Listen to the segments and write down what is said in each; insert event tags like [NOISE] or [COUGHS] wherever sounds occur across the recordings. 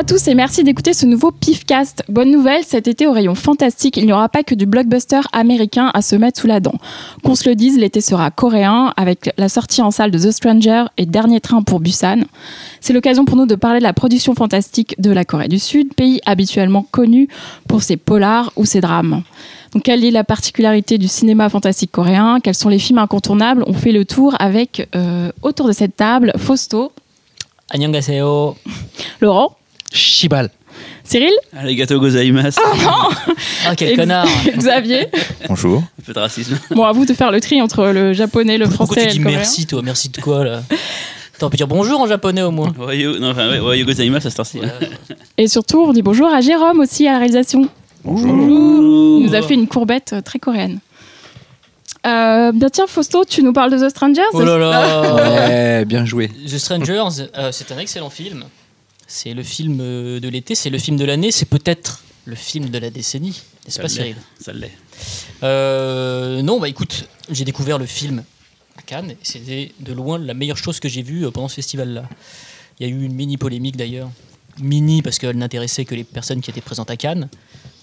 Bonjour à tous et merci d'écouter ce nouveau Pifcast. Bonne nouvelle, cet été au rayon fantastique, il n'y aura pas que du blockbuster américain à se mettre sous la dent. Qu'on se le dise, l'été sera coréen avec la sortie en salle de The Stranger et Dernier train pour Busan. C'est l'occasion pour nous de parler de la production fantastique de la Corée du Sud, pays habituellement connu pour ses polars ou ses drames. Donc, quelle est la particularité du cinéma fantastique coréen Quels sont les films incontournables On fait le tour avec, euh, autour de cette table, Fausto, 안녕하세요. Laurent, Chibal. Cyril Arigato gozaimasu. Ah, quel et connard. [LAUGHS] Xavier. Bonjour. Un peu de racisme. Bon, à vous de faire le tri entre le japonais, le Pourquoi français tu et dis le coréen. merci, toi Merci de quoi, là Attends, on peut dire bonjour en japonais au moins. Non, enfin, ouais, gozaimasu cette heure-ci. hein. Et surtout, on dit bonjour à Jérôme aussi à la réalisation. Bonjour. Il nous a fait une courbette euh, très coréenne. Euh, bien tiens, Fausto, tu nous parles de The Strangers Oh là là Ouais, bien joué. The Strangers, euh, c'est un excellent film. C'est le film euh, de l'été, c'est le film de l'année, c'est peut-être le film de la décennie, n'est-ce pas. Cyril Ça l'est. Euh, Non, bah écoute, j'ai découvert le film à Cannes et c'était de loin la meilleure chose que j'ai vue euh, pendant ce festival-là. Il y a eu une mini polémique d'ailleurs, mini parce qu'elle n'intéressait que les personnes qui étaient présentes à Cannes,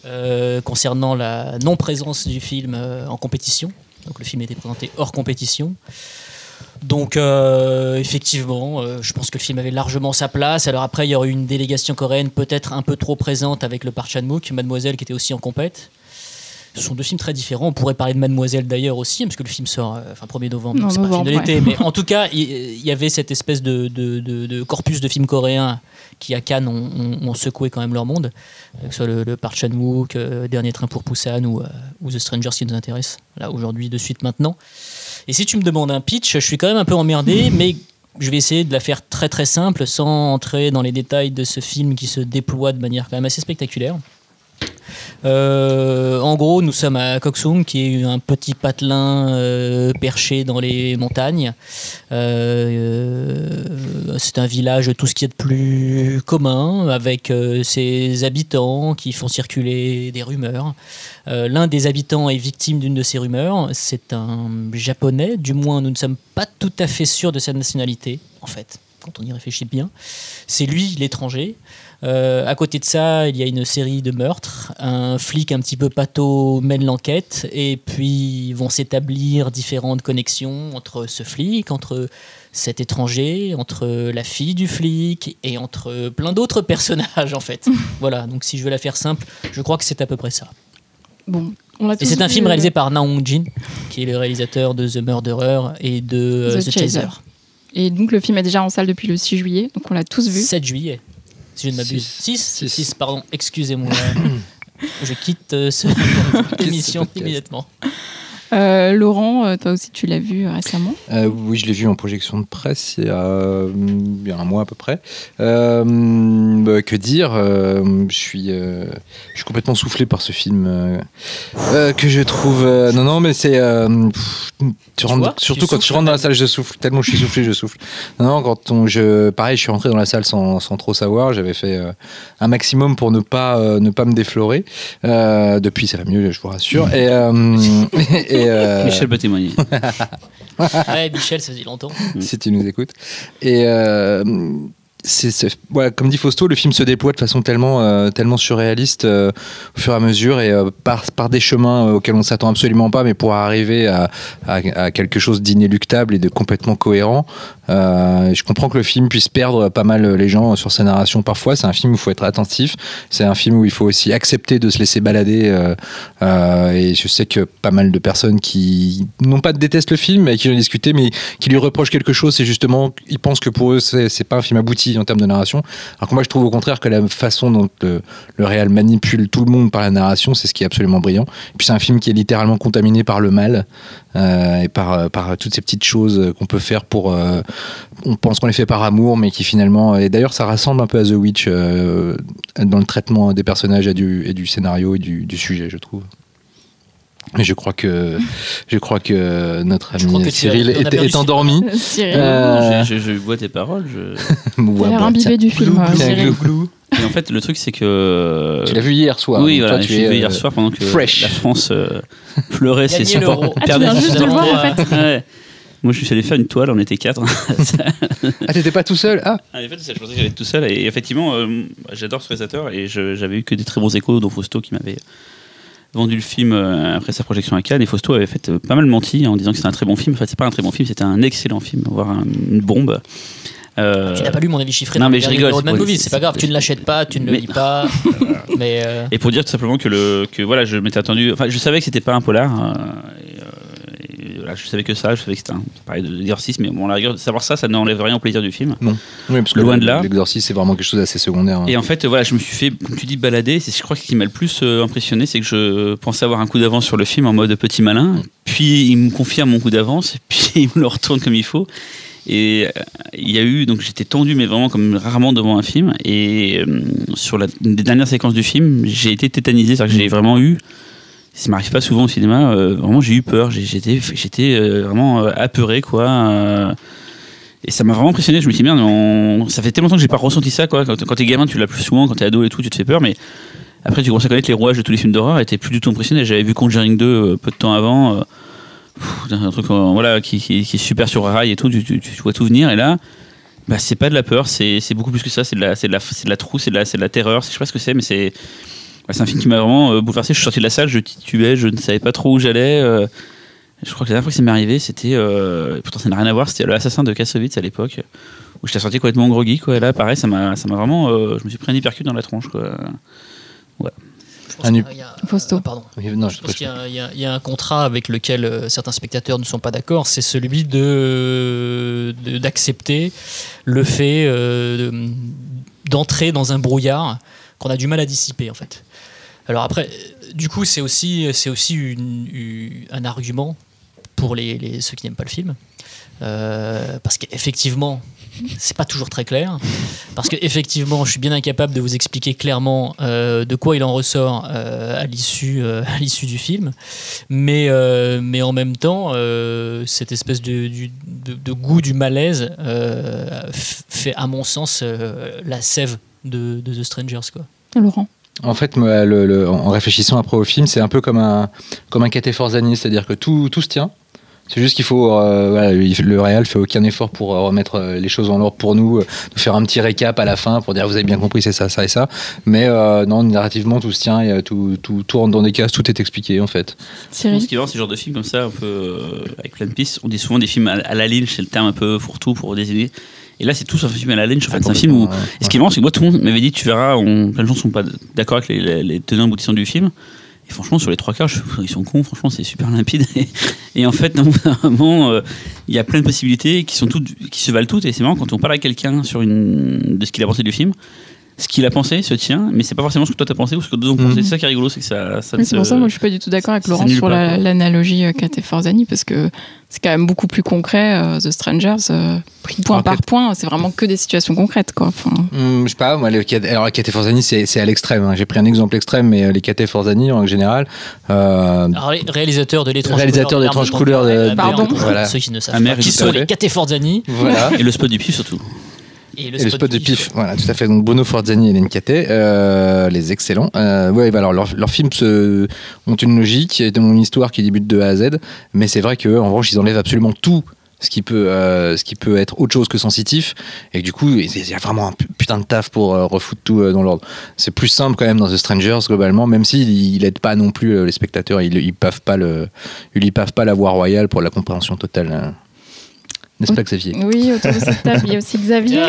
euh, concernant la non-présence du film en compétition. Donc le film était présenté hors compétition. Donc euh, effectivement, euh, je pense que le film avait largement sa place. Alors après, il y aurait eu une délégation coréenne peut-être un peu trop présente avec le Park Chan-wook, Mademoiselle qui était aussi en compète. Ce sont deux films très différents. On pourrait parler de Mademoiselle d'ailleurs aussi, parce que le film sort euh, enfin 1er novembre, donc c'est pas un film de l'été. Mais en tout cas, il y, avait cette espèce de, de- de- de corpus de films coréens qui à Cannes ont, ont- ont secoué quand même leur monde, que ce soit le, le Park Chan-wook, euh, Dernier train pour Busan ou, euh, ou The Strangers qui nous intéresse là aujourd'hui de suite maintenant. Et si tu me demandes un pitch, je suis quand même un peu emmerdé, [LAUGHS] mais je vais essayer de la faire très très simple sans entrer dans les détails de ce film qui se déploie de manière quand même assez spectaculaire. Euh, en gros, nous sommes à Koksung, qui est un petit patelin euh, perché dans les montagnes. Euh, c'est un village tout ce qu'il y a de plus commun, avec ses habitants qui font circuler des rumeurs. L'un des habitants est victime d'une de ces rumeurs. C'est un japonais, du moins nous ne sommes pas tout à fait sûrs de sa nationalité, en fait, quand on y réfléchit bien. C'est lui l'étranger. Euh, à côté de ça, il y a une série de meurtres. Un flic un petit peu pâteau mène l'enquête et puis vont s'établir différentes connexions entre ce flic, entre cet étranger, entre la fille du flic et entre plein d'autres [LAUGHS] personnages en fait. [LAUGHS] voilà, donc si je veux la faire simple, je crois que c'est à peu près ça. Bon, on Et c'est un film euh, réalisé par Na Hong-jin, qui est le réalisateur de The Murderer et de euh, The The, Chaser. Chaser. Et donc, le film est déjà en salle depuis le 6 juillet, donc on l'a tous vu. 7 juillet, si je ne m'abuse. Six. 6 Six. pardon, excusez-moi. [COUGHS] je quitte euh, ce- l'émission [LAUGHS] podcast. immédiatement. Euh, Laurent, euh, toi aussi, tu l'as vu euh, récemment? Euh, oui, je l'ai vu en projection de presse il y a, il y a un mois à peu près. Euh, bah, que dire euh, Je suis, euh, je suis complètement soufflé par ce film que je trouve. euh, non, non, mais c'est. euh, pff, tu rentres- vois surtout Tu quand tu rentres dans la salle, je souffle. Tellement je suis soufflé, je souffle. Non, non, quand on, je, pareil, je suis rentré dans la salle sans, sans trop savoir. J'avais fait euh, un maximum pour ne pas, euh, ne pas me déflorer. Euh, depuis, ça va mieux, je vous rassure. Et, euh, [LAUGHS] et, euh, [LAUGHS] Michel peut témoigner. [LAUGHS] Ouais, Michel, ça faisait longtemps. si tu nous écoutes. Et euh, comme dit Fausto, le film se déploie de façon tellement, euh, tellement surréaliste euh, au fur et à mesure et euh, par, des chemins auxquels on s'attend absolument pas, mais pour arriver à, quelque chose d'inéluctable et de complètement cohérent. Je comprends que le film puisse perdre pas mal les gens sur sa narration parfois. C'est un film où il faut être attentif. C'est un film où il faut aussi accepter de se laisser balader. et je sais que pas mal de personnes qui non pas détestent le film, mais qui ont discuté, mais qui lui reprochent quelque chose, c'est justement, ils pensent que pour eux, c'est c'est pas un film abouti en termes de narration. Alors que moi, je trouve au contraire que la façon dont le, le réal manipule tout le monde par la narration, c'est ce qui est absolument brillant. Et puis c'est un film qui est littéralement contaminé par le mal euh, et par, par toutes ces petites choses qu'on peut faire pour. euh, on pense qu'on les fait par amour, mais qui finalement. Et d'ailleurs, ça rassemble un peu à The Witch euh, dans le traitement des personnages et du, et du scénario et du sujet, je trouve. Mais je crois que je crois que notre ami que Cyril est, endormi. Cyril, Euh, Je, je- je bois tes paroles. Je... ou t'as à l'air boire, imbibé tiens. du film, Glou, euh, glou, Cyril. glou. Et en fait, le truc, c'est que. Tu l'as vu hier soir. Oui, voilà, toi, je tu l'ai vu euh, hier soir pendant que fresh. la France euh, [LAUGHS] pleurait ses Gagner 100 l'euro. Ah, tu viens juste de le voir, en fait. Ouais. Moi, je suis allé faire une toile, on était quatre. [LAUGHS] Ah, t'étais pas tout seul? Ah Ah, en fait, je pensais que j'allais être tout seul. Et effectivement, euh, j'adore ce réalisateur et j'avais eu que des très bons échos, dont Fausto qui m'avait vendu le film euh, après sa projection à Cannes. Et Fausto avait fait euh, pas mal menti en disant que c'était un très bon film. En fait, c'est pas un très bon film, c'était un excellent film, voire un- une bombe. Euh, Tu n'as pas lu mon avis chiffré non, mais je rigole, c'est pas grave, tu ne l'achètes pas, tu ne le lis pas. [LAUGHS] mais euh, Et pour dire tout simplement que, le, que voilà, je m'étais attendu. Enfin, je savais que c'était pas un polar. euh, et, euh, et voilà, je savais que ça, je savais que c'était un pareil de l'exorcisme. Mais bon, la rigueur, savoir ça, ça n'enlève rien au plaisir du film. Oui, parce que Loin de là. L'exorcisme, c'est vraiment quelque chose d'assez secondaire. hein. Et en fait, voilà, je me suis fait, comme tu dis, balader. C'est, je crois que ce qui m'a le plus euh, impressionné, c'est que je pensais avoir un coup d'avance sur le film en mode petit malin. Puis il me confirme mon coup d'avance, et [LAUGHS] puis il me le retourne comme il faut. Et euh, il y a eu, donc j'étais tendu, mais vraiment comme rarement devant un film. Et euh, sur la, des dernières séquences du film, j'ai été tétanisé, c'est-à-dire que j'ai vraiment eu. Ça m'arrive pas souvent au cinéma. euh, vraiment, j'ai eu peur. J'étais, euh, vraiment euh, apeuré, quoi. et ça m'a vraiment impressionné. Je me suis dit, merde, ça fait tellement longtemps que j'ai pas ressenti ça, quoi. Quand, quand t'es gamin, tu l'as plus souvent. Quand t'es ado et tout, tu te fais peur. Mais après, tu commences à connaître les rouages de tous les films d'horreur et plus du tout impressionné. J'avais vu Conjuring 2 euh, peu de temps avant. un truc voilà, qui, est super sur rail et tout. Tu, vois tout venir. Et là, bah, c'est pas de la peur. C'est beaucoup plus que ça. C'est de la, de c'est de la de la terreur. Je sais pas ce que c'est, mais c'est. C'est un film qui m'a vraiment euh, bouleversé. Je suis sorti de la salle, je titubais, je ne savais pas trop où j'allais. euh, je crois que la dernière fois que ça m'est arrivé, c'était. euh, pourtant, ça n'a rien à voir, c'était l'assassin de Kassovitz à l'époque, où j'étais sorti complètement groggy. Quoi. Et là, pareil, ça m'a ça m'a vraiment. euh, je me suis pris un hypercute dans la tronche. Quoi. je pense Un nu- y a- Fausto. euh, Pardon. Oui, Non, Je je pense qu'il y, a- il y il un contrat avec lequel euh, certains spectateurs ne sont pas d'accord, c'est celui de de- d'accepter le fait euh, de- d'entrer dans un brouillard qu'on a du mal à dissiper en fait. Alors après, du coup, c'est aussi c'est aussi un argument pour les, ceux qui n'aiment pas le film, Euh, parce qu'effectivement, c'est pas toujours très clair. Parce que effectivement, je suis bien incapable de vous expliquer clairement euh, de quoi il en ressort euh, à l'issue à l'issue du film, mais mais en même temps, cette espèce de, goût du malaise fait, à mon sens, la sève de, de The Strangers quoi. Laurent. En fait, moi, le- le- en réfléchissant après au film, c'est un peu comme un, comme un Caté Forzani, c'est-à-dire que tout, tout se tient. C'est juste qu'il faut. euh, voilà, il- le Real fait aucun effort pour euh, remettre euh, les choses en ordre pour nous, euh, nous faire un petit récap à la fin pour dire vous avez bien compris, c'est ça, ça et ça. Mais euh, non, narrativement, tout se tient et tout, tout, tout rentre dans des cases, tout est expliqué en fait. Ce Cyril. qui est marrant, ce genre de film comme ça, un peu euh, avec plein de pistes. On dit souvent des films à, à la Lynch, c'est le terme un peu fourre-tout pour désigner. Et là, c'est tout sauf un film à la Lynch. En fait, c'est un film où. Et ce qui est marrant, c'est que moi, tout le monde m'avait dit, tu verras, on, plein de gens sont pas d'accord avec les, les, les tenants aboutissants du film. Et franchement, sur les trois quarts, ils sont cons, franchement, c'est super limpide. [LAUGHS] Et, et en fait, [LAUGHS] non, vraiment, euh, il y a plein de possibilités qui, sont toutes, qui se valent toutes. Et c'est marrant quand on parle à quelqu'un sur une, de ce qu'il a pensé du film. Ce qu'il a pensé se tient, mais c'est pas forcément ce que toi t'as pensé ou ce que d'autres ont Mhm. pensé. C'est ça qui est rigolo, c'est que ça. ça c'est pour ça, moi, je suis pas du tout d'accord avec Laurent sur pas, la- l'analogie euh, Forzani, parce que c'est quand même beaucoup plus concret. euh, The Strangers, euh, point par point, c'est vraiment que des situations concrètes, quoi. Enfin, Hum, je sais pas, moi, les, alors Caté Forzani, c'est c'est à l'extrême. hein. J'ai pris un exemple extrême, mais les Caté Forzani, en général, euh, réalisateur de l'étrange Réalisateur couleur de- Tonnerre, Pardon. ceux qui ne savent pas, qui sont les Cateforzani voilà. Et le spot du pif surtout. Et le, Et le spot de pif, voilà, tout à fait. Donc Bono Forzani et Catet, euh, les excellents. Euh, ouais, bah alors leurs films se, ont une logique, ont une histoire qui débute de A à Z, mais c'est vrai que en revanche ils enlèvent absolument tout ce qui peut, euh, ce qui peut être autre chose que sensitif, et du coup il y a vraiment un pu- putain de taf pour euh, refoutre tout euh, dans l'ordre. C'est plus simple quand même dans The Strangers globalement, même s'il il aide pas non plus les spectateurs, ils, ils pavent pas le, ils pavent pas la voie royale pour la compréhension totale. N'est-ce pas Xavier? Oui, autour de cette table, il y a aussi Xavier.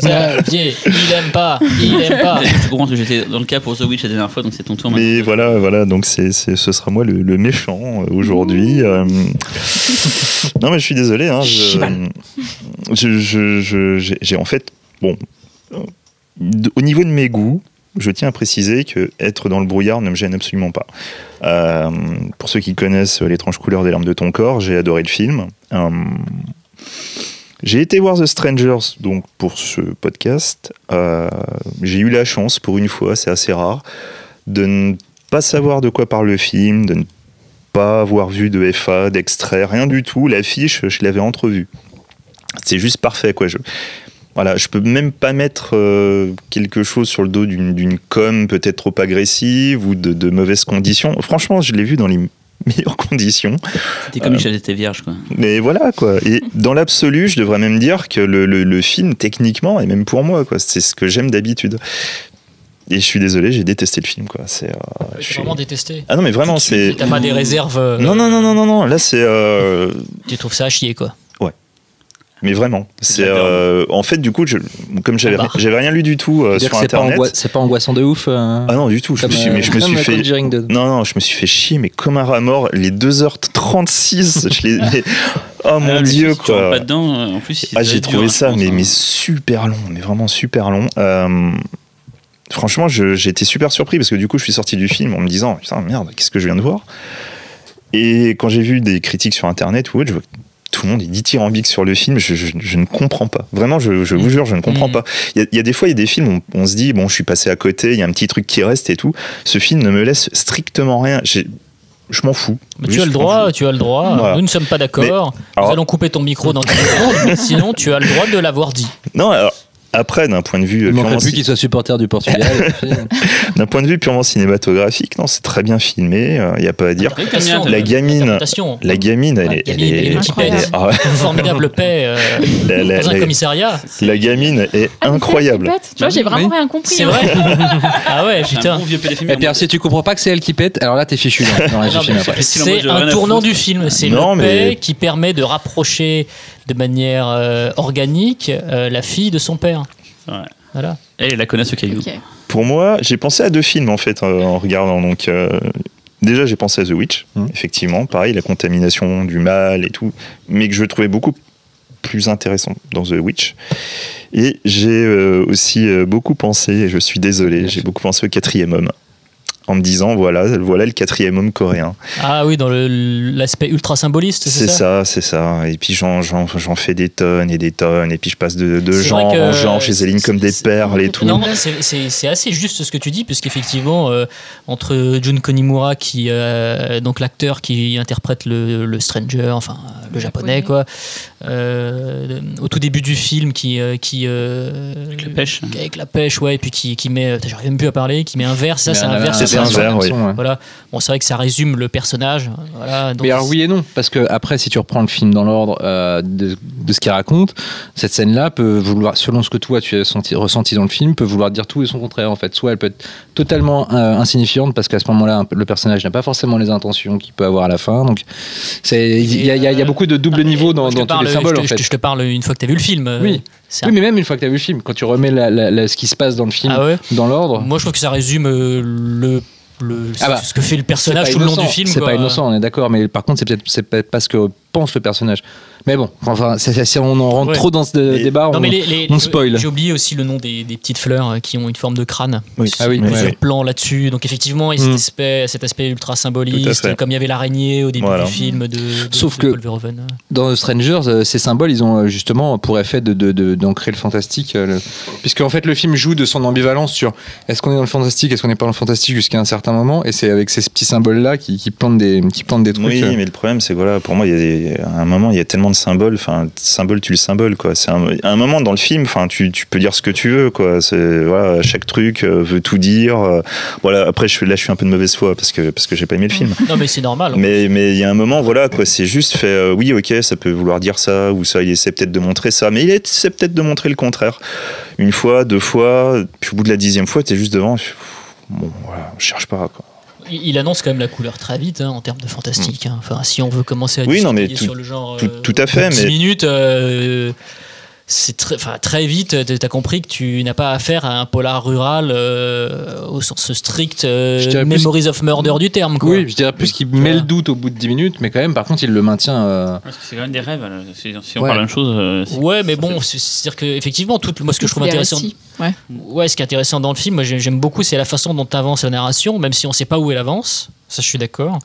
Viens, il aime pas, il aime pas. Je comprends que j'étais dans le cas pour The Witch la dernière fois, donc c'est ton tour. Mais voilà, voilà, donc c'est, c'est- ce sera moi le, le méchant euh, aujourd'hui. Euh, non, mais je suis désolé. Hein, je, je- je- je- j'ai, j'ai en fait, bon, au niveau de mes goûts, je tiens à préciser que être dans le brouillard ne me gêne absolument pas. Euh, pour ceux qui connaissent l'étrange couleur des larmes de ton corps, j'ai adoré le film. Euh, j'ai été voir The Strangers donc pour ce podcast. Euh, j'ai eu la chance, pour une fois, c'est assez rare, de ne pas savoir de quoi parle le film, de ne pas avoir vu de FA, d'extrait, rien du tout. L'affiche, je l'avais entrevue. C'est juste parfait, quoi. Je, voilà, je peux même pas mettre euh, quelque chose sur le dos d'une com peut-être trop agressive ou de, de mauvaises conditions. Franchement, je l'ai vu dans les meilleures conditions. C'était comme si j'étais était vierge, quoi. Mais voilà, quoi. Et dans l'absolu, je devrais même dire que le, le- le film, techniquement, et même pour moi, quoi, c'est ce que j'aime d'habitude. Et je suis désolé, j'ai détesté le film, quoi. C'est, euh, suis- vraiment détesté. Ah non, mais vraiment, c'est. T'as pas des réserves. euh, Non, non, non, non, non, non. Là, c'est. euh, Tu trouves ça à chier, quoi. Mais vraiment. C'est. euh, En fait, du coup, je- comme j'avais, Ah bah. j'avais rien lu du tout euh, sur que c'est pas, Internet. angoi- c'est pas angoissant de ouf. euh, Ah non, du tout. Je me suis, euh, mais je me suis fait. Non, non, je me suis fait chier, mais comme un rat mort, les 2h36, [LAUGHS] je les. mais- Oh mon Ah, dieu, rentres quoi. pas dedans, en plus, il Ah, j'ai trouvé dur, hein, ça, je pense, mais, hein. mais super long, mais vraiment super long. Euh, franchement, j'ai été super surpris parce que du coup, je suis sorti du film en me disant Putain, merde, qu'est-ce que je viens de voir? Et quand j'ai vu des critiques sur internet ou autre, je vois tout le monde est dithyrambique sur le film, je, je- je ne comprends pas. Vraiment, je, je vous jure, je ne comprends Mm. pas. Il y, a, il y a des fois, il y a des films, on, on se dit Bon, je suis passé à côté, il y a un petit truc qui reste et tout. Ce film ne me laisse strictement rien. J'ai- Je m'en fous. Mais tu as le droit, tu as le droit. Voilà. Nous ne sommes pas d'accord. Nous alors- allons couper ton micro dans 15 secondes, sinon tu as le droit de l'avoir dit. Non, alors, après, d'un point de vue Il purement plus ci- qu'il soit supporter du Portugal. [LAUGHS] D'un point de vue purement cinématographique, non, c'est très bien filmé, il n'y a pas à dire. La gamine-. La gamine, elle est, elle ah Formidable paix euh, dans un commissariat. la gamine est Ah, incroyable. Tu vois, j'ai vraiment rien compris. C'est hein. vrai [LAUGHS] Ah ouais, putain. Et puis si tu comprends pas que c'est elle qui pète, alors là t'es fichu C'est un tournant du film. C'est le qui permet de rapprocher de manière euh, organique euh, la fille de son père. Ouais. Voilà. Et la connaît ce caillou. Pour moi, j'ai pensé à deux films en fait euh, en regardant. Donc, euh, déjà, j'ai pensé à The Witch, Mhm. effectivement, pareil, la contamination du mal et tout, mais que je trouvais beaucoup plus intéressant dans The Witch. Et j'ai euh, aussi euh, beaucoup pensé, et je suis désolé, j'ai beaucoup pensé au quatrième homme. En me disant, voilà, voilà le quatrième homme coréen. Ah oui, dans l'aspect ultra symboliste, c'est C'est ça ça, c'est ça. Et puis j'en, j'en, j'en fais des tonnes et des tonnes. Et puis je passe de, de genre en genre chez Céline comme des perles et tout. Non, c'est- assez juste ce que tu dis, puisqu'effectivement, euh, entre Jun Konimura, qui, euh, donc l'acteur qui interprète le, le Stranger, enfin le japonais, Japonais. quoi, euh, au tout début du film, qui. euh, qui euh, Avec la pêche. Avec la pêche, ouais, et puis qui, qui met. J'arrive même plus à parler, qui met un verre, ça, c'est un verre. Oui. Voilà. Bon, c'est vrai que ça résume le personnage. Voilà. Donc, Mais alors oui et non, parce que après, si tu reprends le film dans l'ordre euh, de, de ce qu'il raconte, cette scène-là peut vouloir, selon ce que toi tu as senti- ressenti dans le film, peut vouloir dire tout et son contraire en fait. Soit elle peut être totalement euh, insignifiante parce qu'à ce moment-là, le personnage n'a pas forcément les intentions qu'il peut avoir à la fin. Donc il y, y a- il y a beaucoup de double niveau dans, dans tous parle- les symboles je te, en fait. je te parle une fois que tu as vu le film. euh, Oui. Oui, un- mais même une fois que tu as vu le film, quand tu remets la- la- la- ce qui se passe dans le film Ah ouais dans l'ordre, Moi, je trouve que ça résume euh, le, le, Ah bah, ce que fait le personnage tout le long innocent, du film. C'est pas innocent, on est d'accord, mais par contre, c'est peut-être c'est peut-être pas ce que pense le personnage. Mais bon, enfin, si on en rentre Ouais. trop dans ce débat, Non, on, mais les, les- on spoil. J'ai oublié aussi le nom des, des petites fleurs euh, qui ont une forme de crâne. Oui. Ah oui, Il y a plusieurs ouais. plans là-dessus. Donc effectivement, il y a cet, Mm. aspect, cet aspect ultra symboliste, comme il y avait l'araignée au début Voilà. du film de, de- Sauf de que- Paul Verhoeven. Dans Strangers, euh, ces symboles, ils ont euh, justement pour effet de, de- de- d'ancrer le fantastique. le- Puisque en fait, le film joue de son ambivalence sur est-ce qu'on est dans le fantastique, est-ce qu'on n'est pas dans le fantastique jusqu'à un certain moment. Et c'est avec ces petits symboles-là qui, qui plantent des, qui plantent des trucs. Oui, mais le problème, c'est que voilà, pour moi, il y a des- à un moment, il y a tellement de symboles. Enfin, symbole, tu le symbole, quoi. C'est un, à un moment dans le film, enfin, tu, tu peux dire ce que tu veux, quoi. C'est voilà, chaque truc euh, veut tout dire. euh, voilà. Après, je là, je suis un peu de mauvaise foi parce que parce que j'ai pas aimé le film. Non, mais c'est normal. Mais mais il y a un moment, voilà, quoi. C'est juste fait. euh, oui, ok, ça peut vouloir dire ça ou ça. Il essaie peut-être de montrer ça, mais il essaie peut-être de montrer le contraire. Une fois, deux fois, puis au bout de la dixième fois, t'es juste devant. tu- Bon, voilà, je cherche pas, quoi. Il il annonce quand même la couleur très vite hein, en termes de fantastique. hein. Enfin, si on veut commencer à Oui, non, mais tout- sur le genre. tout- euh, tout à fait, 10 mais- minutes. euh, c'est très, enfin, très vite, tu as compris que tu n'as pas affaire à un polar rural euh, au sens strict euh, Je dirais plus- Memories of Murder du terme. Quoi. Oui, je dirais plus qu'il met le doute au bout de 10 minutes, mais quand même, par contre, il le maintient. euh, Parce que c'est quand même des rêves. là. Si, si on Ouais. parle de la même chose. Ouais, mais bon, c'est- c'est-à-dire que effectivement, tout, moi, ce que je trouve intéressant, récits, Ouais. ouais, ce qui est intéressant dans le film, moi, j'ai- j'aime beaucoup, c'est la façon dont avance la narration, même si on sait pas où elle avance. Ça, je suis d'accord.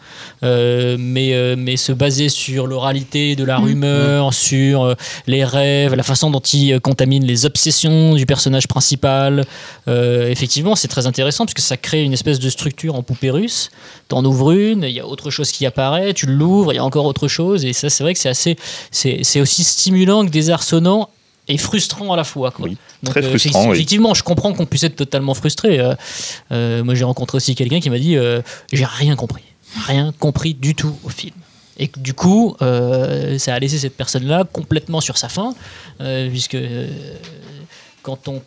Euh, mais, euh, mais se baser sur l'oralité de la Mm. rumeur, sur euh, les rêves, la façon dont il contamine les obsessions du personnage principal, effectivement, c'est très intéressant puisque ça crée une espèce de structure en poupée russe. T'en ouvres une, il y a autre chose qui apparaît, tu l'ouvres, il y a encore autre chose. Et ça, c'est vrai que c'est assez, c'est c'est aussi stimulant que désarçonnant et frustrant à la fois. Quoi. Oui, Donc, très euh, frustrant, oui. Effectivement, je comprends qu'on puisse être totalement frustré. Euh, euh, moi, j'ai rencontré aussi quelqu'un qui m'a dit J'ai rien compris. rien compris du tout au film. Et que, du coup, ça a laissé cette personne-là complètement sur sa faim, puisque quand on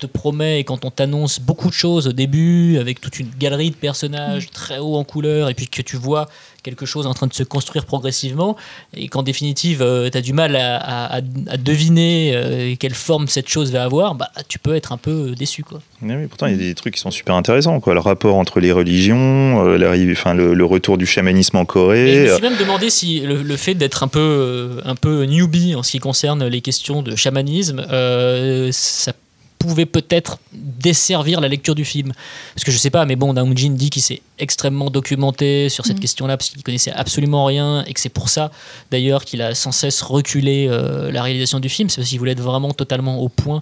te promet et quand on t'annonce beaucoup de choses au début, avec toute une galerie de personnages très haut en couleur, et puis que tu vois quelque chose en train de se construire progressivement, et qu'en définitive, tu as du mal à, à- à- à deviner euh, quelle forme cette chose va avoir, bah, tu peux être un peu déçu. Quoi. Mais oui, pourtant, il y a des trucs qui sont super intéressants. Quoi. Le rapport entre les religions, euh, l'arrivée- enfin, le, le retour du chamanisme en Et je Corée. me euh, suis même demandé si le, le fait d'être un peu, euh, un peu newbie en ce qui concerne les questions de chamanisme, euh, ça pouvait peut-être desservir la lecture du film. Parce que je sais pas, mais bon, Dang Jin dit qu'il s'est extrêmement documenté sur cette Mhm. question-là, parce qu'il connaissait absolument rien, et que c'est pour ça, d'ailleurs, qu'il a sans cesse reculé euh, la réalisation du film. C'est parce qu'il voulait être vraiment totalement au point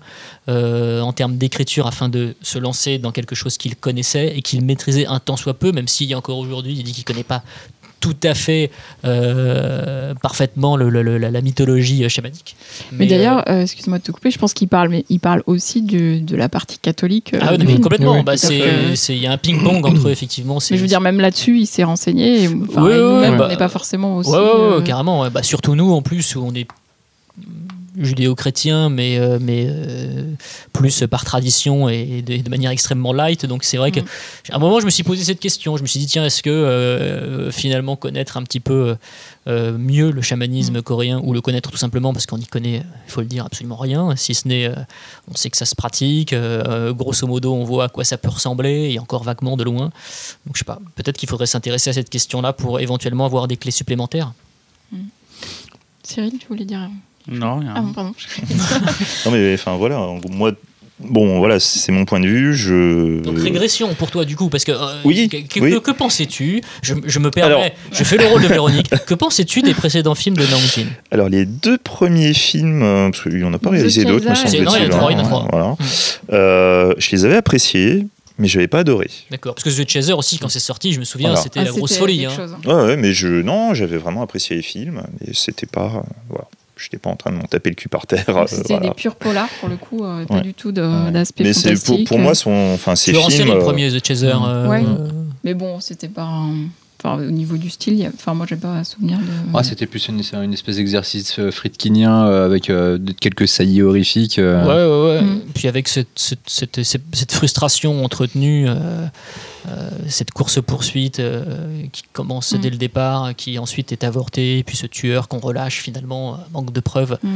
euh, en termes d'écriture afin de se lancer dans quelque chose qu'il connaissait et qu'il maîtrisait un tant soit peu, même s'il y a encore aujourd'hui, il dit qu'il connaît pas tout à fait euh, parfaitement le- le- le- la, mythologie euh, chamanique. Mais, d'ailleurs, euh, excuse-moi de te couper, je pense qu'il parle, mais il parle aussi du- de la partie catholique. euh, ah mais film. complètement. Oui, bah, il y a un ping-pong entre [CLEARS THROAT] effectivement. Mais je veux dire, même là-dessus, il s'est renseigné. Et, enfin, Ouais, ouais, nous-mêmes, ouais, on n'est bah, pas forcément aussi. Ouais, ouais, ouais, euh, carrément. Bah, surtout nous, en plus, où on est judéo-chrétien, mais, euh, mais euh, plus par tradition et de, de manière extrêmement light. Donc c'est vrai que Mm. un moment, je me suis posé cette question. Je me suis dit, tiens, est-ce que euh, finalement connaître un petit peu mieux le chamanisme coréen, ou le connaître tout simplement parce qu'on y connaît, il faut le dire, absolument rien, si ce n'est, on sait que ça se pratique, grosso modo, on voit à quoi ça peut ressembler, et encore vaguement de loin. Donc je sais pas, peut-être qu'il faudrait s'intéresser à cette question-là pour éventuellement avoir des clés supplémentaires. Cyril, tu voulais dire Non, rien. Ah bon, pardon. [LAUGHS] Non, mais enfin, voilà. Moi, bon, voilà, c'est mon point de vue. Je. Donc régression pour toi du coup, parce que euh, Oui, que, oui. que pensais-tu je, je me permets, Alors- je fais le rôle de Véronique. que pensais-tu des précédents films de Namjoon Alors, les deux premiers films, euh, parce qu'il n'en a pas réalisé d'autres, me et- semble-t-il. Non, il y en a trois, il y en a trois. voilà. Je les avais appréciés, mais je n'avais pas adoré. D'accord, parce que The Chaser aussi, quand c'est sorti, je me souviens, Voilà. c'était Ah, la grosse folie. hein. chose, hein. Ouais, ouais, mais je, non, j'avais vraiment apprécié les films, mais c'était pas, euh, voilà, j'étais pas en train de m'en taper le cul par terre. euh, C'était voilà. des purs polars pour le coup, euh, pas Ouais. du tout de- Ouais. d'aspect Mais c'est pour, moi, son, enfin, en films. série, le euh, premier The Chaser. euh, Ouais. euh, Mais bon, c'était pas. un- Enfin, au niveau du style, il y a- enfin, moi, j'ai pas un souvenir de. Ah, c'était plus une, espèce d'exercice euh, friedkinien euh, avec euh, quelques saillies horrifiques. euh. Ouais, ouais, ouais. Mm. Puis avec cette, cette, cette- cette- cette frustration entretenue, cette course-poursuite euh, qui commence Mm. dès le départ, qui ensuite est avortée, puis ce tueur qu'on relâche finalement, euh, manque de preuves. Mm.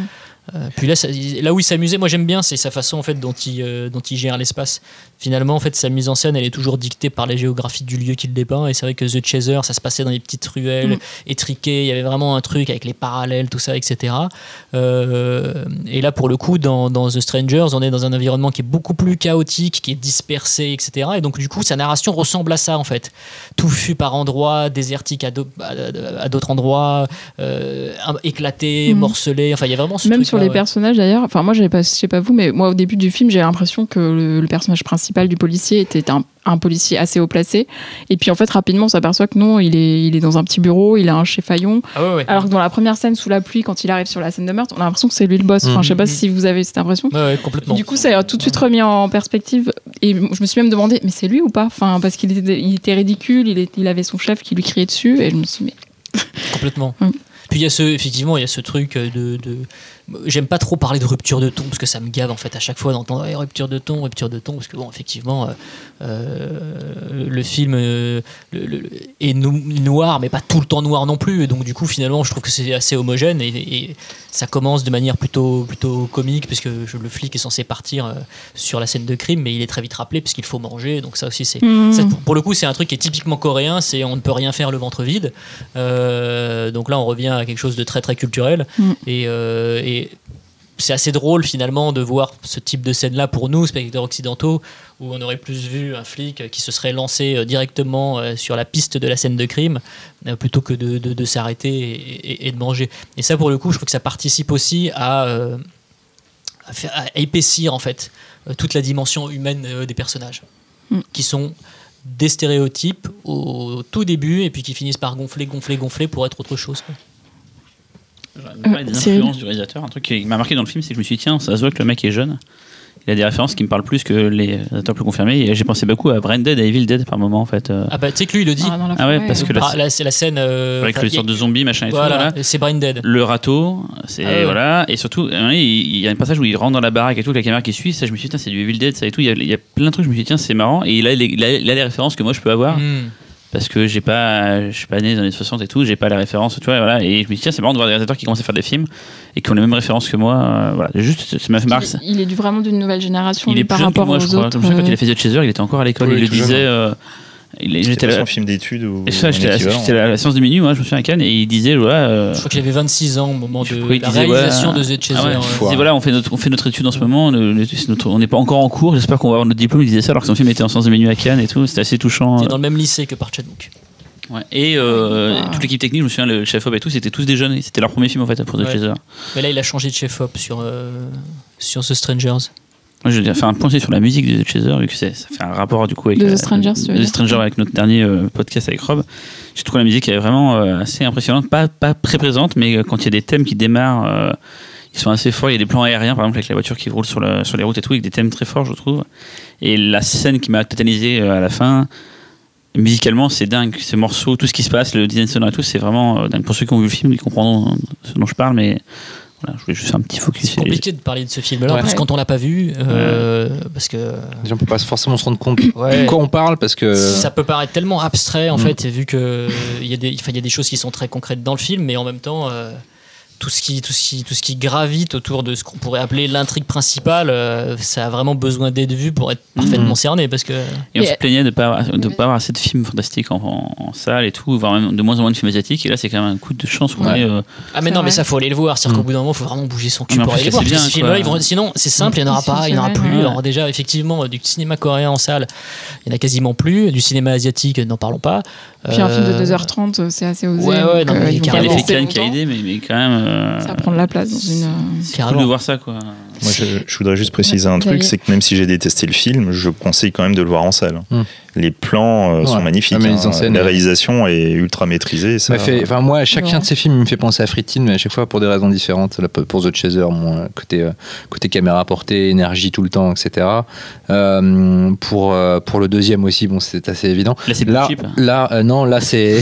Euh, puis là, ça- là où il s'amusait, moi j'aime bien, c'est sa façon en fait dont il, euh, dont il gère l'espace. Finalement, en fait, sa mise en scène, elle est toujours dictée par la géographie du lieu qu'il dépeint. Et c'est vrai que The Chaser, ça se passait dans les petites ruelles Mm. étriquées. Il y avait vraiment un truc avec les parallèles, tout ça, etc. Euh, et là, pour le coup, dans, dans The Strangers, on est dans un environnement qui est beaucoup plus chaotique, qui est dispersé, etc. Et donc, du coup, sa narration ressemble à ça, en fait. Touffu par endroits, désertique à d'au- à- à d'autres endroits, euh, éclaté, Mhm. morcelé. Enfin, il y a vraiment ce Même sur les ouais. personnages d'ailleurs, enfin moi pas, je sais pas vous, mais moi au début du film j'ai l'impression que le, le personnage principal du policier était un, un policier assez haut placé, et puis en fait rapidement on s'aperçoit que non, il est, il est dans un petit bureau, il a un chef faillon, Ah ouais, ouais. alors que dans la première scène sous la pluie quand il arrive sur la scène de meurtre, on a l'impression que c'est lui le boss. Enfin je sais pas Mhm. si vous avez cette impression. Ouais, ouais, complètement. Du coup, ça a tout de suite remis en perspective. Et je me suis même demandé, mais c'est lui ou pas? Enfin, parce qu'il était, il était ridicule, il, est- il avait son chef qui lui criait dessus, et je me suis dit, mais Complètement. [LAUGHS] Puis il y a ce, effectivement, il y a ce truc de. de- J'aime pas trop parler de rupture de ton parce que ça me gave en fait à chaque fois d'entendre Eh, rupture de ton, rupture de ton, parce que bon, effectivement, euh, le film euh, le- le- est no- noir, mais pas tout le temps noir non plus. Et donc du coup, finalement, je trouve que c'est assez homogène et, et ça commence de manière plutôt plutôt comique puisque je- le flic est censé partir euh, sur la scène de crime, mais il est très vite rappelé puisqu'il faut manger. Donc ça aussi, c'est ça, pour, pour le coup, c'est un truc qui est typiquement coréen, c'est on ne peut rien faire le ventre vide. Euh, donc là, on revient à quelque chose de très très culturel. Mm. Et, euh, et c'est assez drôle finalement de voir ce type de scène-là pour nous, spectateurs occidentaux, où on aurait plus vu un flic qui se serait lancé euh, directement euh, sur la piste de la scène de crime, euh, plutôt que de, de- de s'arrêter et, et- et de manger. Et ça, pour le coup, je trouve que ça participe aussi à, euh, à, faire- à épaissir en fait toute la dimension humaine des personnages, Mm. qui sont des stéréotypes au tout début et puis qui finissent par gonfler, gonfler, gonfler pour être autre chose. quoi. J'aurais des influences du réalisateur. Un truc qui m'a marqué dans le film, c'est que je me suis dit, tiens, ça se voit que le mec est jeune. il a des références qui me parlent plus que les acteurs plus confirmés. Et j'ai pensé beaucoup à Branded et Evil Dead par moment en fait. euh. Ah bah tu sais que lui il le dit. Ah, Ah ouais, forêt, parce que Ah, là, c'est la scène. euh, avec le sorte de zombies machin et Voilà, tout. Voilà. c'est Brain Dead. Le râteau, c'est Ah ouais. voilà, et surtout, euh, il y a un passage où il rentre dans la baraque et tout, la caméra qui suit, ça je me suis dit, tiens, c'est du Evil Dead, ça et tout. Il y, a, il y a plein de trucs, je me suis dit, tiens, c'est marrant, et il a, les, il a- il a les références que moi je peux avoir, Hmm. Parce que j'ai pas, je suis pas né dans les années 60 et tout, j'ai pas les références, tu vois, et voilà, et je me dis, tiens, c'est marrant de voir des réalisateurs qui commencent à faire des films et qui ont les mêmes références que moi, euh, voilà, juste, ça m'a fait. Il, il est du- vraiment d'une nouvelle génération Il est plus par jeune que rapport moi, je aux crois. autres. Quand il euh, a fait The Chaser, il était encore à l'école, Oui, il le tout jeune, disait. euh, il, il C'était était pas là- son film d'études ou et ça, un j'étais à la- j'étais la séance de minuit, moi, je me souviens à Cannes, et il disait, voilà. euh, Je crois qu'il avait 26 ans au moment de la disait, réalisation de The Chaser. Ah ouais, ouais. il disait, voilà, on fait, notre, on fait notre étude en ce moment, le- le- c'est notre- on n'est pas encore en cours, j'espère qu'on va avoir notre diplôme. Il disait ça alors que son film était en sens de menu à Cannes et tout, c'était assez touchant. Il est dans le même lycée que par Chadwick. Ouais. Et euh, Ah. toute l'équipe technique, je me souviens, le chef op et tout, c'était tous des jeunes, c'était leur premier film en fait pour The Ouais. Chaser. Mais là, il a changé de chef-op sur, euh, sur The Strangers. Moi, je vais faire un point sur la musique de The Chaser, vu que ça fait un rapport du coup avec De The la- Strangers, tu veux de Stranger avec notre dernier euh, podcast avec Rob. J'ai trouvé la musique elle est vraiment euh, assez impressionnante, pas, pas très présente, mais euh, quand il y a des thèmes qui démarrent, euh, ils sont assez forts. Il y a des plans aériens, par exemple, avec la voiture qui roule sur, le- sur les routes et tout, avec des thèmes très forts, je trouve. Et la scène qui m'a totalisé à la fin, musicalement, c'est dingue. Ces morceaux, tout ce qui se passe, le design sonore et tout, c'est vraiment dingue. Pour ceux qui ont vu le film, ils comprendront ce dont je parle, mais voilà, je voulais juste faire un petit focus. C'est compliqué de parler de ce film-là, Ouais. parce que quand on l'a pas vu, euh, parce que Déjà, on peut pas forcément se rendre compte Ouais. de quoi on parle parce que. ça peut paraître tellement abstrait en Mm. fait, vu que il y a des, il y a des choses qui sont très concrètes dans le film, mais en même temps. euh, tout ce, qui, tout, ce qui, tout ce qui gravite autour de ce qu'on pourrait appeler l'intrigue principale, euh, ça a vraiment besoin d'être vu pour être parfaitement Mhm. cerné. Parce que Et on Et- se plaignait de ne pas, de pas avoir assez de films fantastiques en, en- en salle et tout, voire même de moins en moins de films asiatiques. Et là, c'est quand même un coup de chance qu'on Ouais. ait. euh, Ah mais non mais ça faut aller le voir, c'est-à-dire qu'au Mm. bout d'un moment faut vraiment bouger son cul pour aller le voir. bien, ces films-là, ils vont, sinon c'est simple, il n'y en aura pas, il n'y en aura plus. ouais. Alors déjà effectivement du cinéma coréen en salle, il n'y en a quasiment plus, du cinéma asiatique n'en parlons pas. Puis un film de Euh, 2h30, c'est assez osé. ouais, ouais, non, euh, mais Il y a l'effet qui a aidé, mais, mais quand même. Euh, Ça prend de la place dans une. euh, c'est cool de voir ça, quoi. Moi, je, je voudrais juste préciser un truc, c'est que même si j'ai détesté le film, je conseille quand même de le voir en salle. Hmm. Les plans euh, sont magnifiques. En hein. scène, La ouais. réalisation est ultra maîtrisée. Ça, Ça fait, enfin moi, chacun de ces films me fait penser à Fritin, mais à chaque fois pour des raisons différentes. Là, pour The Chaser, mon côté euh, côté caméra portée, énergie tout le temps, etc. Euh, pour euh, pour le deuxième aussi, bon, c'est assez évident. Là, c'est Là, cheap. là, euh, non, là c'est,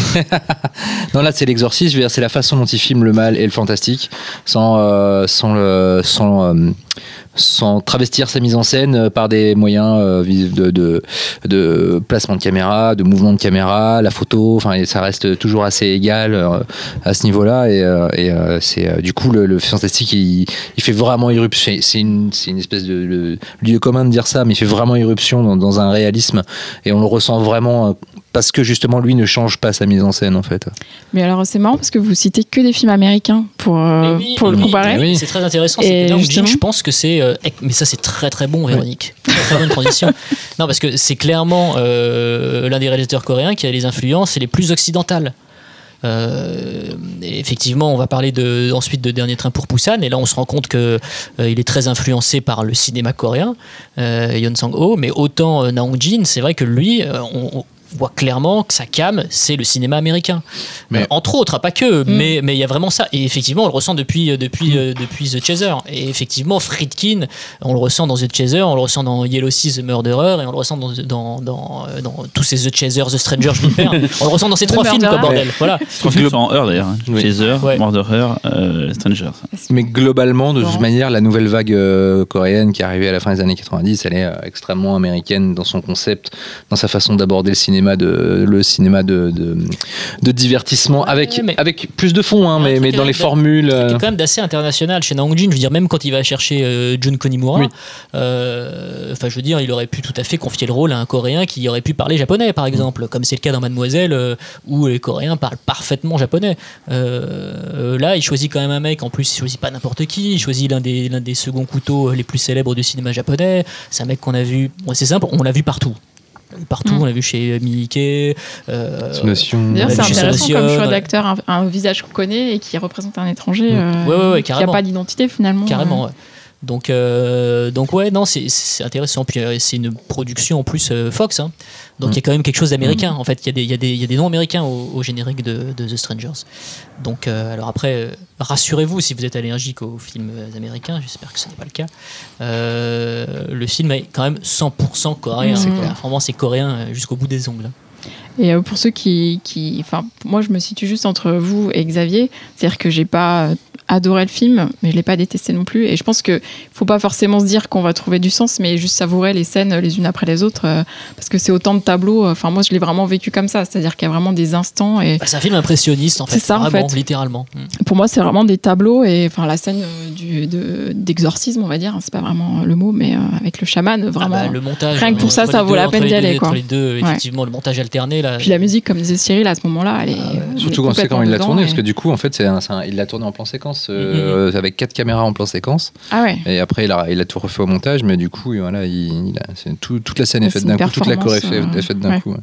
[LAUGHS] non là c'est l'exorcisme. C'est la façon dont il filme le mal et le fantastique, sans euh, sans le sans euh, sans travestir sa mise en scène euh, par des moyens euh, de, de, placement de caméra, de mouvement de caméra, la photo, enfin ça reste toujours assez égal euh, à ce niveau-là et, c'est du coup le, le fantastique il, il fait vraiment irruption. C'est- une, une espèce de, lieu commun de dire ça, mais il fait vraiment irruption dans, dans un réalisme et on le ressent vraiment parce que justement lui ne change pas sa mise en scène en fait. Mais alors c'est marrant parce que vous citez que des films américains pour, euh, oui, pour le comparer. oui. C'est très intéressant. Et justement- je pense que c'est. euh, mais ça, c'est très très bon, Véronique. Très, très bonne transition. [LAUGHS] Non, parce que c'est clairement euh, l'un des réalisateurs coréens qui a les influences les plus occidentales. Euh, effectivement, on va parler de, ensuite de Dernier Train pour Busan, et là on se rend compte que euh, il est très influencé par le cinéma coréen, euh, Yeon Sang-ho, mais autant euh, Naong Jin, c'est vrai que lui, euh, on voit clairement que sa cam, c'est le cinéma américain. Mais- Euh, entre autres, pas que, mais mais il y a vraiment ça. Et effectivement, on le ressent depuis, euh, depuis, euh, depuis The Chaser. Et effectivement, Friedkin, on le ressent dans The Chaser, on le ressent dans Yellow Sea, The Murderer, et on le ressent dans, dans, dans, dans tous ces The Chaser, The Stranger, je perds. [LAUGHS] On le ressent dans ces trois films, quoi, bordel. Voilà. Trois films sont en heure d'ailleurs. hein. Oui. Chaser, Ouais. Murderer, euh, Stranger. Mais globalement, de toute manière, la nouvelle vague euh, coréenne qui est arrivée à la fin des années 90, elle est euh, extrêmement américaine dans son concept, dans sa façon d'aborder le cinéma de le cinéma de, de, de divertissement, avec plus de fond, hein, mais, dans les formules. qui est euh, quand même d'assez international chez Naong Jin. Je veux dire, même quand il va chercher euh, Jun Konimura, Oui. euh, enfin, je veux dire, il aurait pu tout à fait confier le rôle à un Coréen qui aurait pu parler japonais, par exemple, comme c'est le cas dans Mademoiselle, euh, où les Coréens parlent parfaitement japonais. Là, il choisit quand même un mec. En plus, il choisit pas n'importe qui. Il choisit l'un des l'un des seconds couteaux les plus célèbres du cinéma japonais. C'est un mec qu'on a vu. Bon, c'est simple, on l'a vu partout. Partout, Mm. on l'a vu chez Miike. euh, notion. D'ailleurs, c'est intéressant Solution, comme choix d'acteur, un, un visage qu'on connaît et qui représente un étranger Mm. euh, Ouais, ouais, ouais, qui n'a pas d'identité finalement. Carrément, euh. ouais. Donc, euh, donc ouais, non, c'est- intéressant. Puis euh, c'est une production en plus euh, Fox. hein. Donc il y a quand même quelque chose d'américain. En fait, il y, a des- il y, a des- il y a des noms américains au, au générique de, de The Strangers. Donc, euh, alors après, rassurez-vous si vous êtes allergique aux films américains, j'espère que ce n'est pas le cas. Euh, le film est quand même 100% coréen. Quoi. Vraiment, c'est coréen jusqu'au bout des ongles. Et euh, pour ceux qui, qui, enfin, moi je me situe juste entre vous et Xavier, c'est-à-dire que j'ai pas adoré le film, mais je l'ai pas détesté non plus. Et je pense que faut pas forcément se dire qu'on va trouver du sens, mais juste savourer les scènes les unes après les autres, euh, parce que c'est autant de tableaux. euh, Enfin, moi je l'ai vraiment vécu comme ça, c'est-à-dire qu'il y a vraiment des instants et Bah, c'est un film impressionniste, en fait. C'est ça, en vraiment, fait. littéralement. Mm. pour moi c'est vraiment des tableaux et enfin la scène euh, du de- d'exorcisme, on va dire, c'est pas vraiment le mot, mais euh, avec le chaman, Ah vraiment. bah, le montage. Rien que pour ça, ça vaut deux- la peine d'y aller, quoi. Entre les deux, effectivement, le montage alterné. Là, Puis la musique, comme disait Cyril à ce moment-là, elle est elle est Surtout quand sait comment il l'a tourné, parce que du coup, en fait, c'est un- c'est un- il l'a tourné en plan séquence, euh, avec quatre caméras en plan séquence. ah ouais. Et après, il a, il a tout refait au montage, mais du coup, voilà, il, il a- c'est tout- toute la scène est faite d'un coup, toute la Corée est faite- est faite d'un euh, coup. ouais.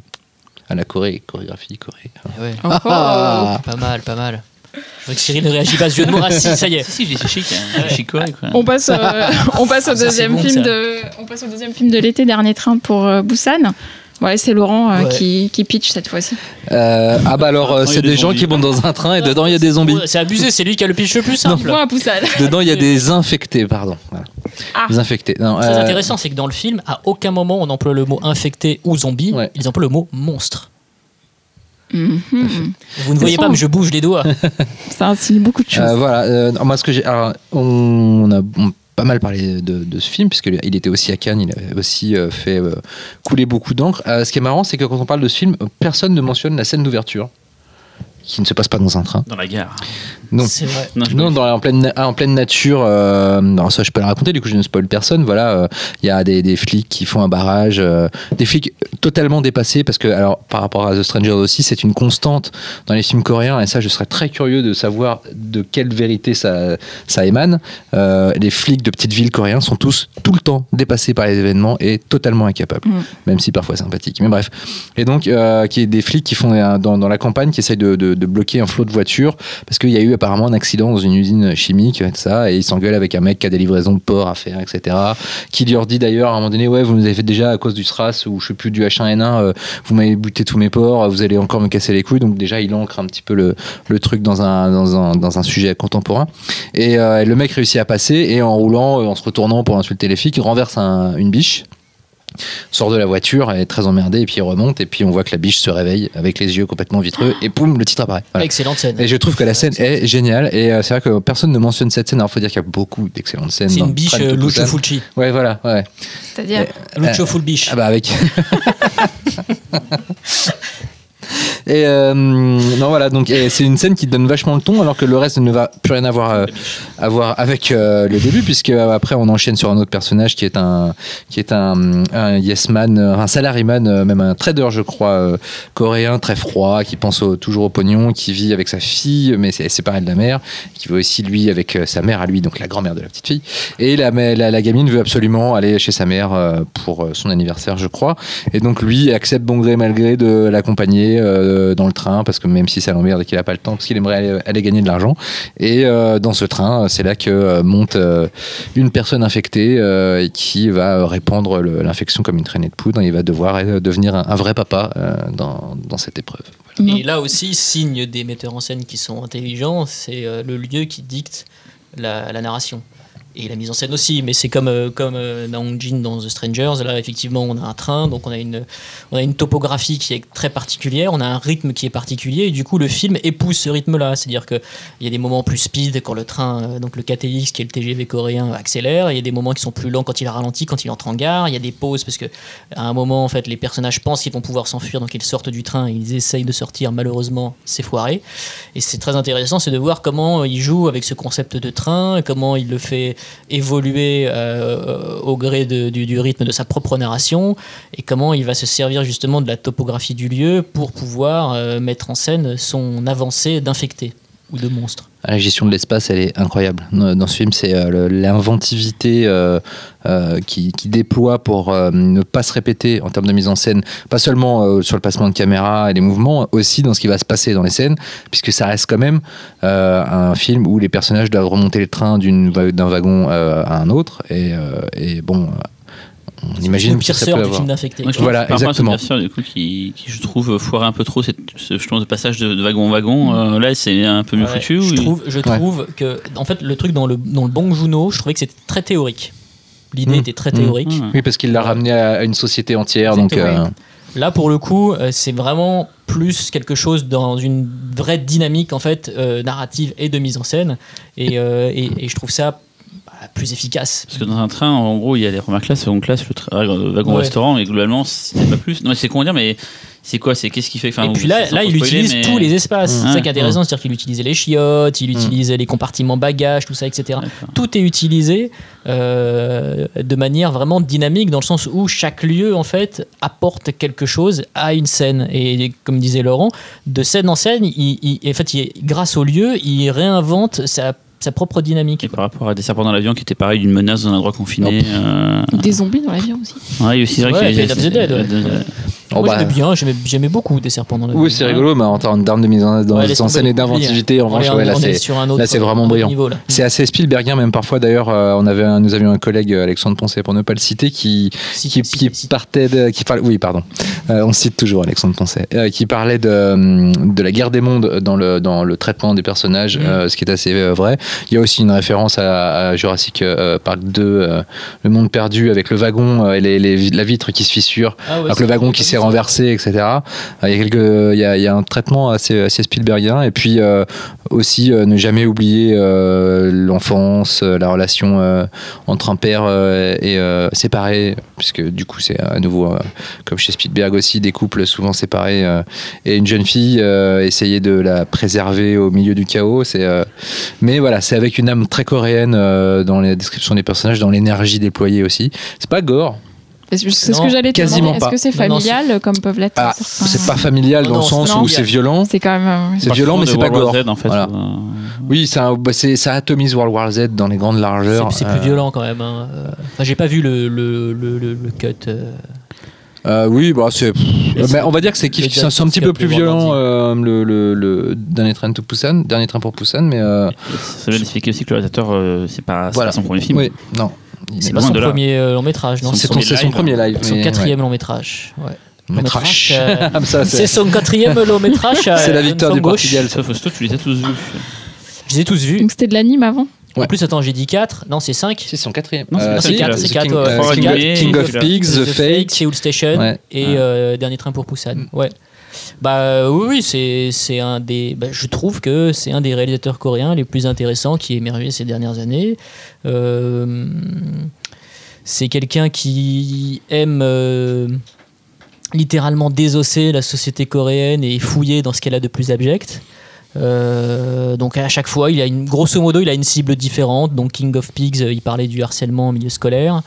À la Corée, chorégraphie, Corée. Ouais. Oh, oh. Ah. Pas mal, pas mal. Je vois que Cyril ne réagit pas ce jeu de mots. Ah si, ça y est. Si, si, je chic. Hein. C'est chic, ouais, quoi. On passe, euh, [LAUGHS] on passe au Ah, ça, deuxième bon, film ça. de, on passe au deuxième film de l'été, dernier train pour euh, Busan. Ouais, c'est Laurent euh, Ouais. qui, qui pitch cette fois-ci. Euh, ah bah alors, euh, c'est a des des gens qui montent dans un train et dedans il y a des zombies. C'est abusé, c'est lui qui a le pitch le plus simple. Busan. Dedans il y a des infectés, pardon. Voilà. Ah. Des infectés. Non, Très euh, intéressant, c'est que dans le film, à aucun moment on emploie le mot infecté ou zombie, Ouais. ils emploient le mot monstre. Mhm. Vous ne voyez pas, mais je bouge les doigts. Ça insinue beaucoup de choses. Euh, voilà. euh, non, moi, ce que j'ai. alors, on a on a pas mal parlé de, ce film, puisqu'il était aussi à Cannes, il a aussi euh, fait euh, couler beaucoup d'encre. Euh, ce qui est marrant, c'est que quand on parle de ce film, personne ne mentionne la scène d'ouverture, qui ne se passe pas dans un train. Dans la gare. Non. C'est vrai. Non, Non, dans la- en, pleine, en pleine nature, euh, alors ça je peux le raconter, du coup je ne spoil personne. Voilà, euh, il y a des, des flics qui font un barrage, euh, des flics totalement dépassés parce que, alors par rapport à The Stranger aussi, c'est une constante dans les films coréens et ça je serais très curieux de savoir de quelle vérité ça, ça émane. Euh, les flics de petites villes coréens sont tous tout le temps dépassés par les événements et totalement incapables, Mm. même si parfois sympathiques. Mais bref, et donc euh, qui est des flics qui font euh, dans, dans la campagne qui essayent de, de- de bloquer un flot de voitures parce qu'il y a eu apparemment un accident dans une usine chimique et ça et ils s'engueulent avec un mec qui a des livraisons de porc à faire etc qui leur dit d'ailleurs à un moment donné ouais vous nous avez fait déjà à cause du SRAS ou je sais plus du H1N1 euh, vous m'avez buté tous mes porcs vous allez encore me casser les couilles. Donc déjà il ancre un petit peu le, le truc dans un, dans, un, dans un sujet contemporain. Et euh, le mec réussit à passer et en roulant euh, en se retournant pour insulter les flics il renverse un- une biche sort de la voiture, elle est très emmerdée, et puis il remonte, et puis on voit que la biche se réveille avec les yeux complètement vitreux, et poum, le titre apparaît. Voilà. Excellente scène. Et je trouve que la scène est géniale, et euh, c'est vrai que personne ne mentionne cette scène, alors il faut dire qu'il y a beaucoup d'excellentes scènes. C'est une biche euh, Lucio. Fulci. Ouais, voilà, ouais. C'est-à-dire, Lucio Full biche. Ah bah avec. [LAUGHS] Et euh, non voilà donc c'est une scène qui donne vachement le ton alors que le reste ne va plus rien avoir euh, à avec euh, le début puisque euh, après on enchaîne sur un autre personnage qui est un qui est un, un yes man un salaryman même un trader je crois coréen très froid qui pense toujours au pognon qui vit avec sa fille mais c'est séparé de la mère qui veut aussi lui avec sa mère à lui donc la grand-mère de la petite fille. Et la, gamine veut absolument aller chez sa mère pour son anniversaire je crois. Et donc lui accepte bon gré mal gré de l'accompagner dans le train parce que même si ça l'emmerde et qu'il a pas le temps parce qu'il aimerait aller, aller gagner de l'argent. Et euh, dans ce train c'est là que euh, monte euh, une personne infectée euh, et qui va euh, répandre l'infection comme une traînée de poudre et il va devoir euh, devenir un, un vrai papa euh, dans, dans cette épreuve. Et là aussi, signe des metteurs en scène qui sont intelligents, c'est euh, le lieu qui dicte la, la narration. Et la mise en scène aussi, mais c'est comme, euh, comme euh, Naong Jin dans The Strangers. Là, effectivement, on a un train, donc on a, une, on a une topographie qui est très particulière, on a un rythme qui est particulier, et du coup, le film épouse ce rythme-là. C'est-à-dire qu'il y a des moments plus speed quand le train, euh, donc le KTX, qui est le TGV coréen, accélère, il y a des moments qui sont plus lents quand il ralentit, quand il entre en gare, il y a des pauses parce que à un moment, en fait, les personnages pensent qu'ils vont pouvoir s'enfuir, donc ils sortent du train, ils essayent de sortir, malheureusement, c'est foiré. Et c'est très intéressant, c'est de voir comment il joue avec ce concept de train, comment il le fait évoluer euh, au gré du rythme de sa propre narration, et comment il va se servir justement de la topographie du lieu pour pouvoir euh, mettre en scène son avancée d'infecté. De monstres. Ah, La gestion de l'espace, elle est incroyable. Dans ce film, c'est euh, l'inventivité euh, euh, qui, déploie pour euh, ne pas se répéter en termes de mise en scène, pas seulement sur le placement de caméra et les mouvements, aussi dans ce qui va se passer dans les scènes, puisque ça reste quand même un film où les personnages doivent remonter le train d'un wagon à un autre. Et, et bon, on imagine le que pire ça peut du avoir. film d'infecté. Moi, je. Voilà, trouve, par exactement. version, du coup, qui, qui, je trouve foirait un peu trop cette, ce, je pense, de passage de, de wagon en wagon. euh, là, c'est un peu mieux Ouais, foutu. je ou- trouve, je Ouais. trouve que, en fait, le truc dans le, dans le Bong Joon-ho, je trouvais que c'était très théorique. L'idée Mm. était très théorique. Ouais. Oui, parce qu'il l'a ramené à une société entière. Donc, euh, Là, pour le coup, euh, c'est vraiment plus quelque chose dans une vraie dynamique en fait euh, narrative et de mise en scène, et, euh, et, et je trouve ça bah, plus efficace. Parce que dans un train, en gros, il y a les premières classes, seconde classe, le euh, wagon Ouais. restaurant, et globalement, c'est pas plus. Non, mais c'est comment dire, mais c'est quoi C'est qu'est-ce qui fait enfin, et puis là, là il spoiler, utilise mais- tous les espaces. Mm. C'est ça qui est intéressant, c'est-à-dire qu'il utilise les chiottes, il utilise les compartiments bagages, tout ça, etc. Tout est utilisé euh, de manière vraiment dynamique dans le sens où chaque lieu en fait apporte quelque chose à une scène et comme disait Laurent de scène en scène il, il- en fait il- grâce au lieu il réinvente sa, sa propre dynamique Et par rapport à des serpents dans l'avion qui étaient pareil d'une menace dans un endroit confiné. euh, Des zombies dans l'avion aussi. Ouais, c'est vrai Ouais, qu'il y a euh, oh, Moi bah, j'aimais bien j'aimais, beaucoup des serpents dans la Oui, c'est rigolo, mais en termes d'armes de mise en, dans Ouais, scène et d'inventivité, en On revanche, ouais, là, c'est. vraiment brillant. C'est assez Spielbergien, même parfois. D'ailleurs, euh, on avait un- nous avions un collègue, euh, Alexandre Poncet, pour ne pas le citer, qui, Si- qui, si- qui si- partait de, qui parlait, oui, pardon, Euh, on cite toujours Alexandre Poncet, euh, qui parlait de, de la guerre des mondes dans le, dans le traitement des personnages, Mm. ce qui est assez vrai. Il y a aussi une référence à, à Jurassic Park 2, euh, le monde perdu, avec le wagon et les, les- la vitre qui se fissure. Ah ouais, avec le wagon qui s'est renversé, etc. Euh, Il y a un traitement assez, assez Spielbergien. Et puis euh, aussi euh, ne jamais oublier l'enfance, la relation entre un père et séparé, puisque du coup c'est à nouveau comme chez Spielberg aussi des couples souvent séparés et une jeune fille essayer de la préserver au milieu du chaos. C'est, mais voilà, c'est avec une âme très coréenne dans les descriptions des personnages, dans l'énergie déployée aussi. C'est pas gore. C'est ce que j'allais te demander. Est-ce que c'est Non, non, familial comme peuvent l'être Ah, certains- c'est pas familial Non, dans le sens non. où c'est violent. C'est quand même. euh, C'est violent, mais c'est pas World War gore. Z, en fait. Voilà. euh, Oui, bah, ça atomise World War Z dans les grandes largeurs. C'est c'est Euh, plus violent quand même. hein. Enfin, j'ai pas vu le, le, le, le- le cut. euh. euh, oui, bah, c'est. On va dire que c'est un, petit peu plus violent le euh, le, le, le dernier train to Busan, dernier train pour Busan, mais euh, Ça veut expliquer aussi que le réalisateur, euh, c'est pas, c'est voilà. pas son premier film. Oui, non. C'est pas son premier euh, long métrage, non C'est son, premier live. son quatrième long métrage. Ouais. ouais. Long Métrage. euh, [LAUGHS] C'est son quatrième long métrage. [LAUGHS] C'est la euh, victoire du gauche. Portugal. Sauf Hosto, tu les as tous vus. Je les ai tous vus. Donc c'était de l'anime avant Ouais. En plus, attends, j'ai dit 4. Non, c'est 5. C'est son quatrième. Non, c'est Euh, pas si, quatre, The c'est quatre, King, of. Pigs, The Fake. Seoul Station Ouais. et euh, Dernier train pour Busan. Ouais. Bah euh, oui, c'est un des. bah, je trouve que c'est un des réalisateurs coréens les plus intéressants qui est émergé ces dernières années. Euh, c'est quelqu'un qui aime euh, littéralement désosser la société coréenne et fouiller dans ce qu'elle a de plus abject. Euh, donc à chaque fois, il a une grosso modo, il a une cible différente. Donc King of Pigs, il parlait du harcèlement en milieu scolaire.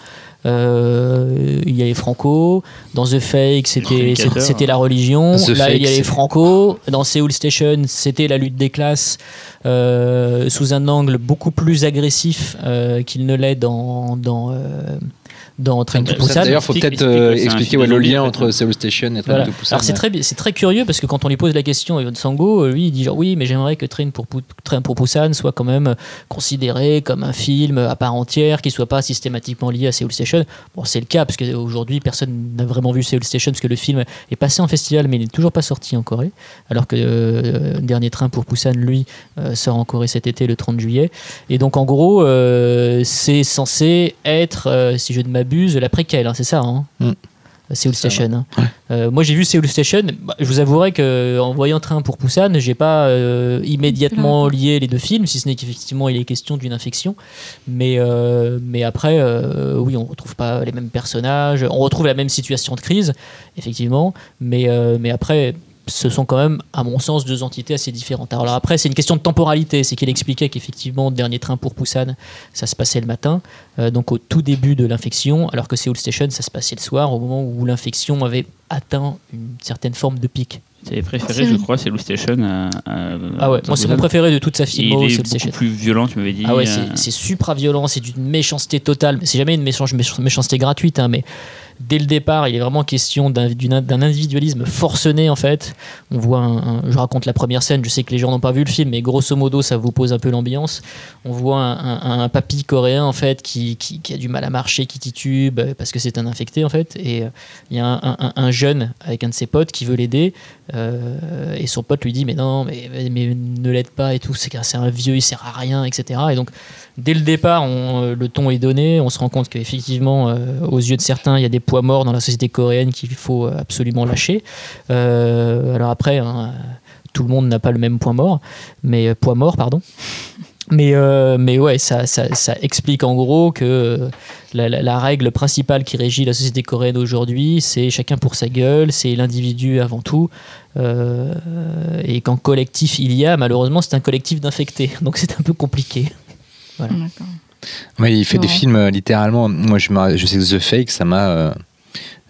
Euh, il y a les Franco. Dans The Fake, c'était la religion. The Là, Fake, il y a les Franco. Dans Seoul Station, c'était la lutte des classes euh, sous un angle beaucoup plus agressif euh, qu'il ne l'est dans dans euh, dans Train to Ça, Busan. D'ailleurs, faut peut-être euh, expliquer ouais, le lien en fait. entre Seoul Station et Train Voilà. to Busan. Alors c'est très, bi- c'est très curieux parce que quand on lui pose la question, Evan Sango, euh, lui, il dit genre oui, mais j'aimerais que Train pour, Train pour Busan soit quand même considéré comme un film à part entière, qui soit pas systématiquement lié à Seoul Station. Bon, c'est le cas parce qu'aujourd'hui, personne n'a vraiment vu Seoul Station parce que le film est passé en festival, mais il n'est toujours pas sorti en Corée. Alors que euh, Dernier Train pour Busan, lui, euh, sort en Corée cet été, le 30 juillet. Et donc, en gros, euh, c'est censé être, euh, si je ne m'abuse, la préquelle, hein, c'est ça hein Mm. Seoul Station. hein. Euh, moi, j'ai vu Seoul Station. Bah, je vous avouerai que en voyant Train pour Busan, j'ai pas euh, immédiatement lié les deux films, si ce n'est qu'effectivement il est question d'une infection. Mais euh, mais après, euh, oui, on retrouve pas les mêmes personnages, on retrouve la même situation de crise, effectivement. Mais euh, mais après. Ce sont quand même, à mon sens, deux entités assez différentes. Alors après, c'est une question de temporalité. C'est qu'il expliquait qu'effectivement, dernier train pour Busan, ça se passait le matin, euh, donc au tout début de l'infection, alors que Seoul Station, ça se passait le soir, au moment où l'infection avait atteint une certaine forme de pic. Tes préférés, je crois, c'est Blue Station. à- à- Ah ouais, moi c'est mon préféré de toute sa Il filmo, est c'est beaucoup Obsession. plus violent, tu m'avais dit. Ah ouais, euh, c'est- c'est supra violent, c'est d'une méchanceté totale. C'est jamais une méchan- méchan- méchanceté gratuite, hein, mais dès le départ, il est vraiment question d'un individualisme forcené en fait. On voit, je raconte la première scène, je sais que les gens n'ont pas vu le film, mais grosso modo, ça vous pose un peu l'ambiance. On voit un, papy coréen en fait qui, qui- a du mal à marcher, qui titube euh, parce que c'est un infecté en fait. Et euh, il y a un, un- un jeune avec un de ses potes qui veut l'aider. euh, et son pote lui dit mais non mais, mais ne l'aide pas et tout c'est un vieux il sert à rien etc et donc dès le départ le ton est donné on se rend compte qu'effectivement aux yeux de certains il y a des poids morts dans la société coréenne qu'il faut absolument lâcher Euh, alors après hein, tout le monde n'a pas le même point mort mais euh, poids mort pardon [LAUGHS] mais, euh, mais ouais, ça, ça, explique en gros que la, règle principale qui régit la société coréenne aujourd'hui, c'est chacun pour sa gueule, c'est l'individu avant tout. Euh, et qu'en collectif il y a, malheureusement, c'est un collectif d'infectés. [LAUGHS] Donc c'est un peu compliqué. Ouais, il fait des films euh, littéralement. Moi, je, je sais que The Fake, ça m'a, euh,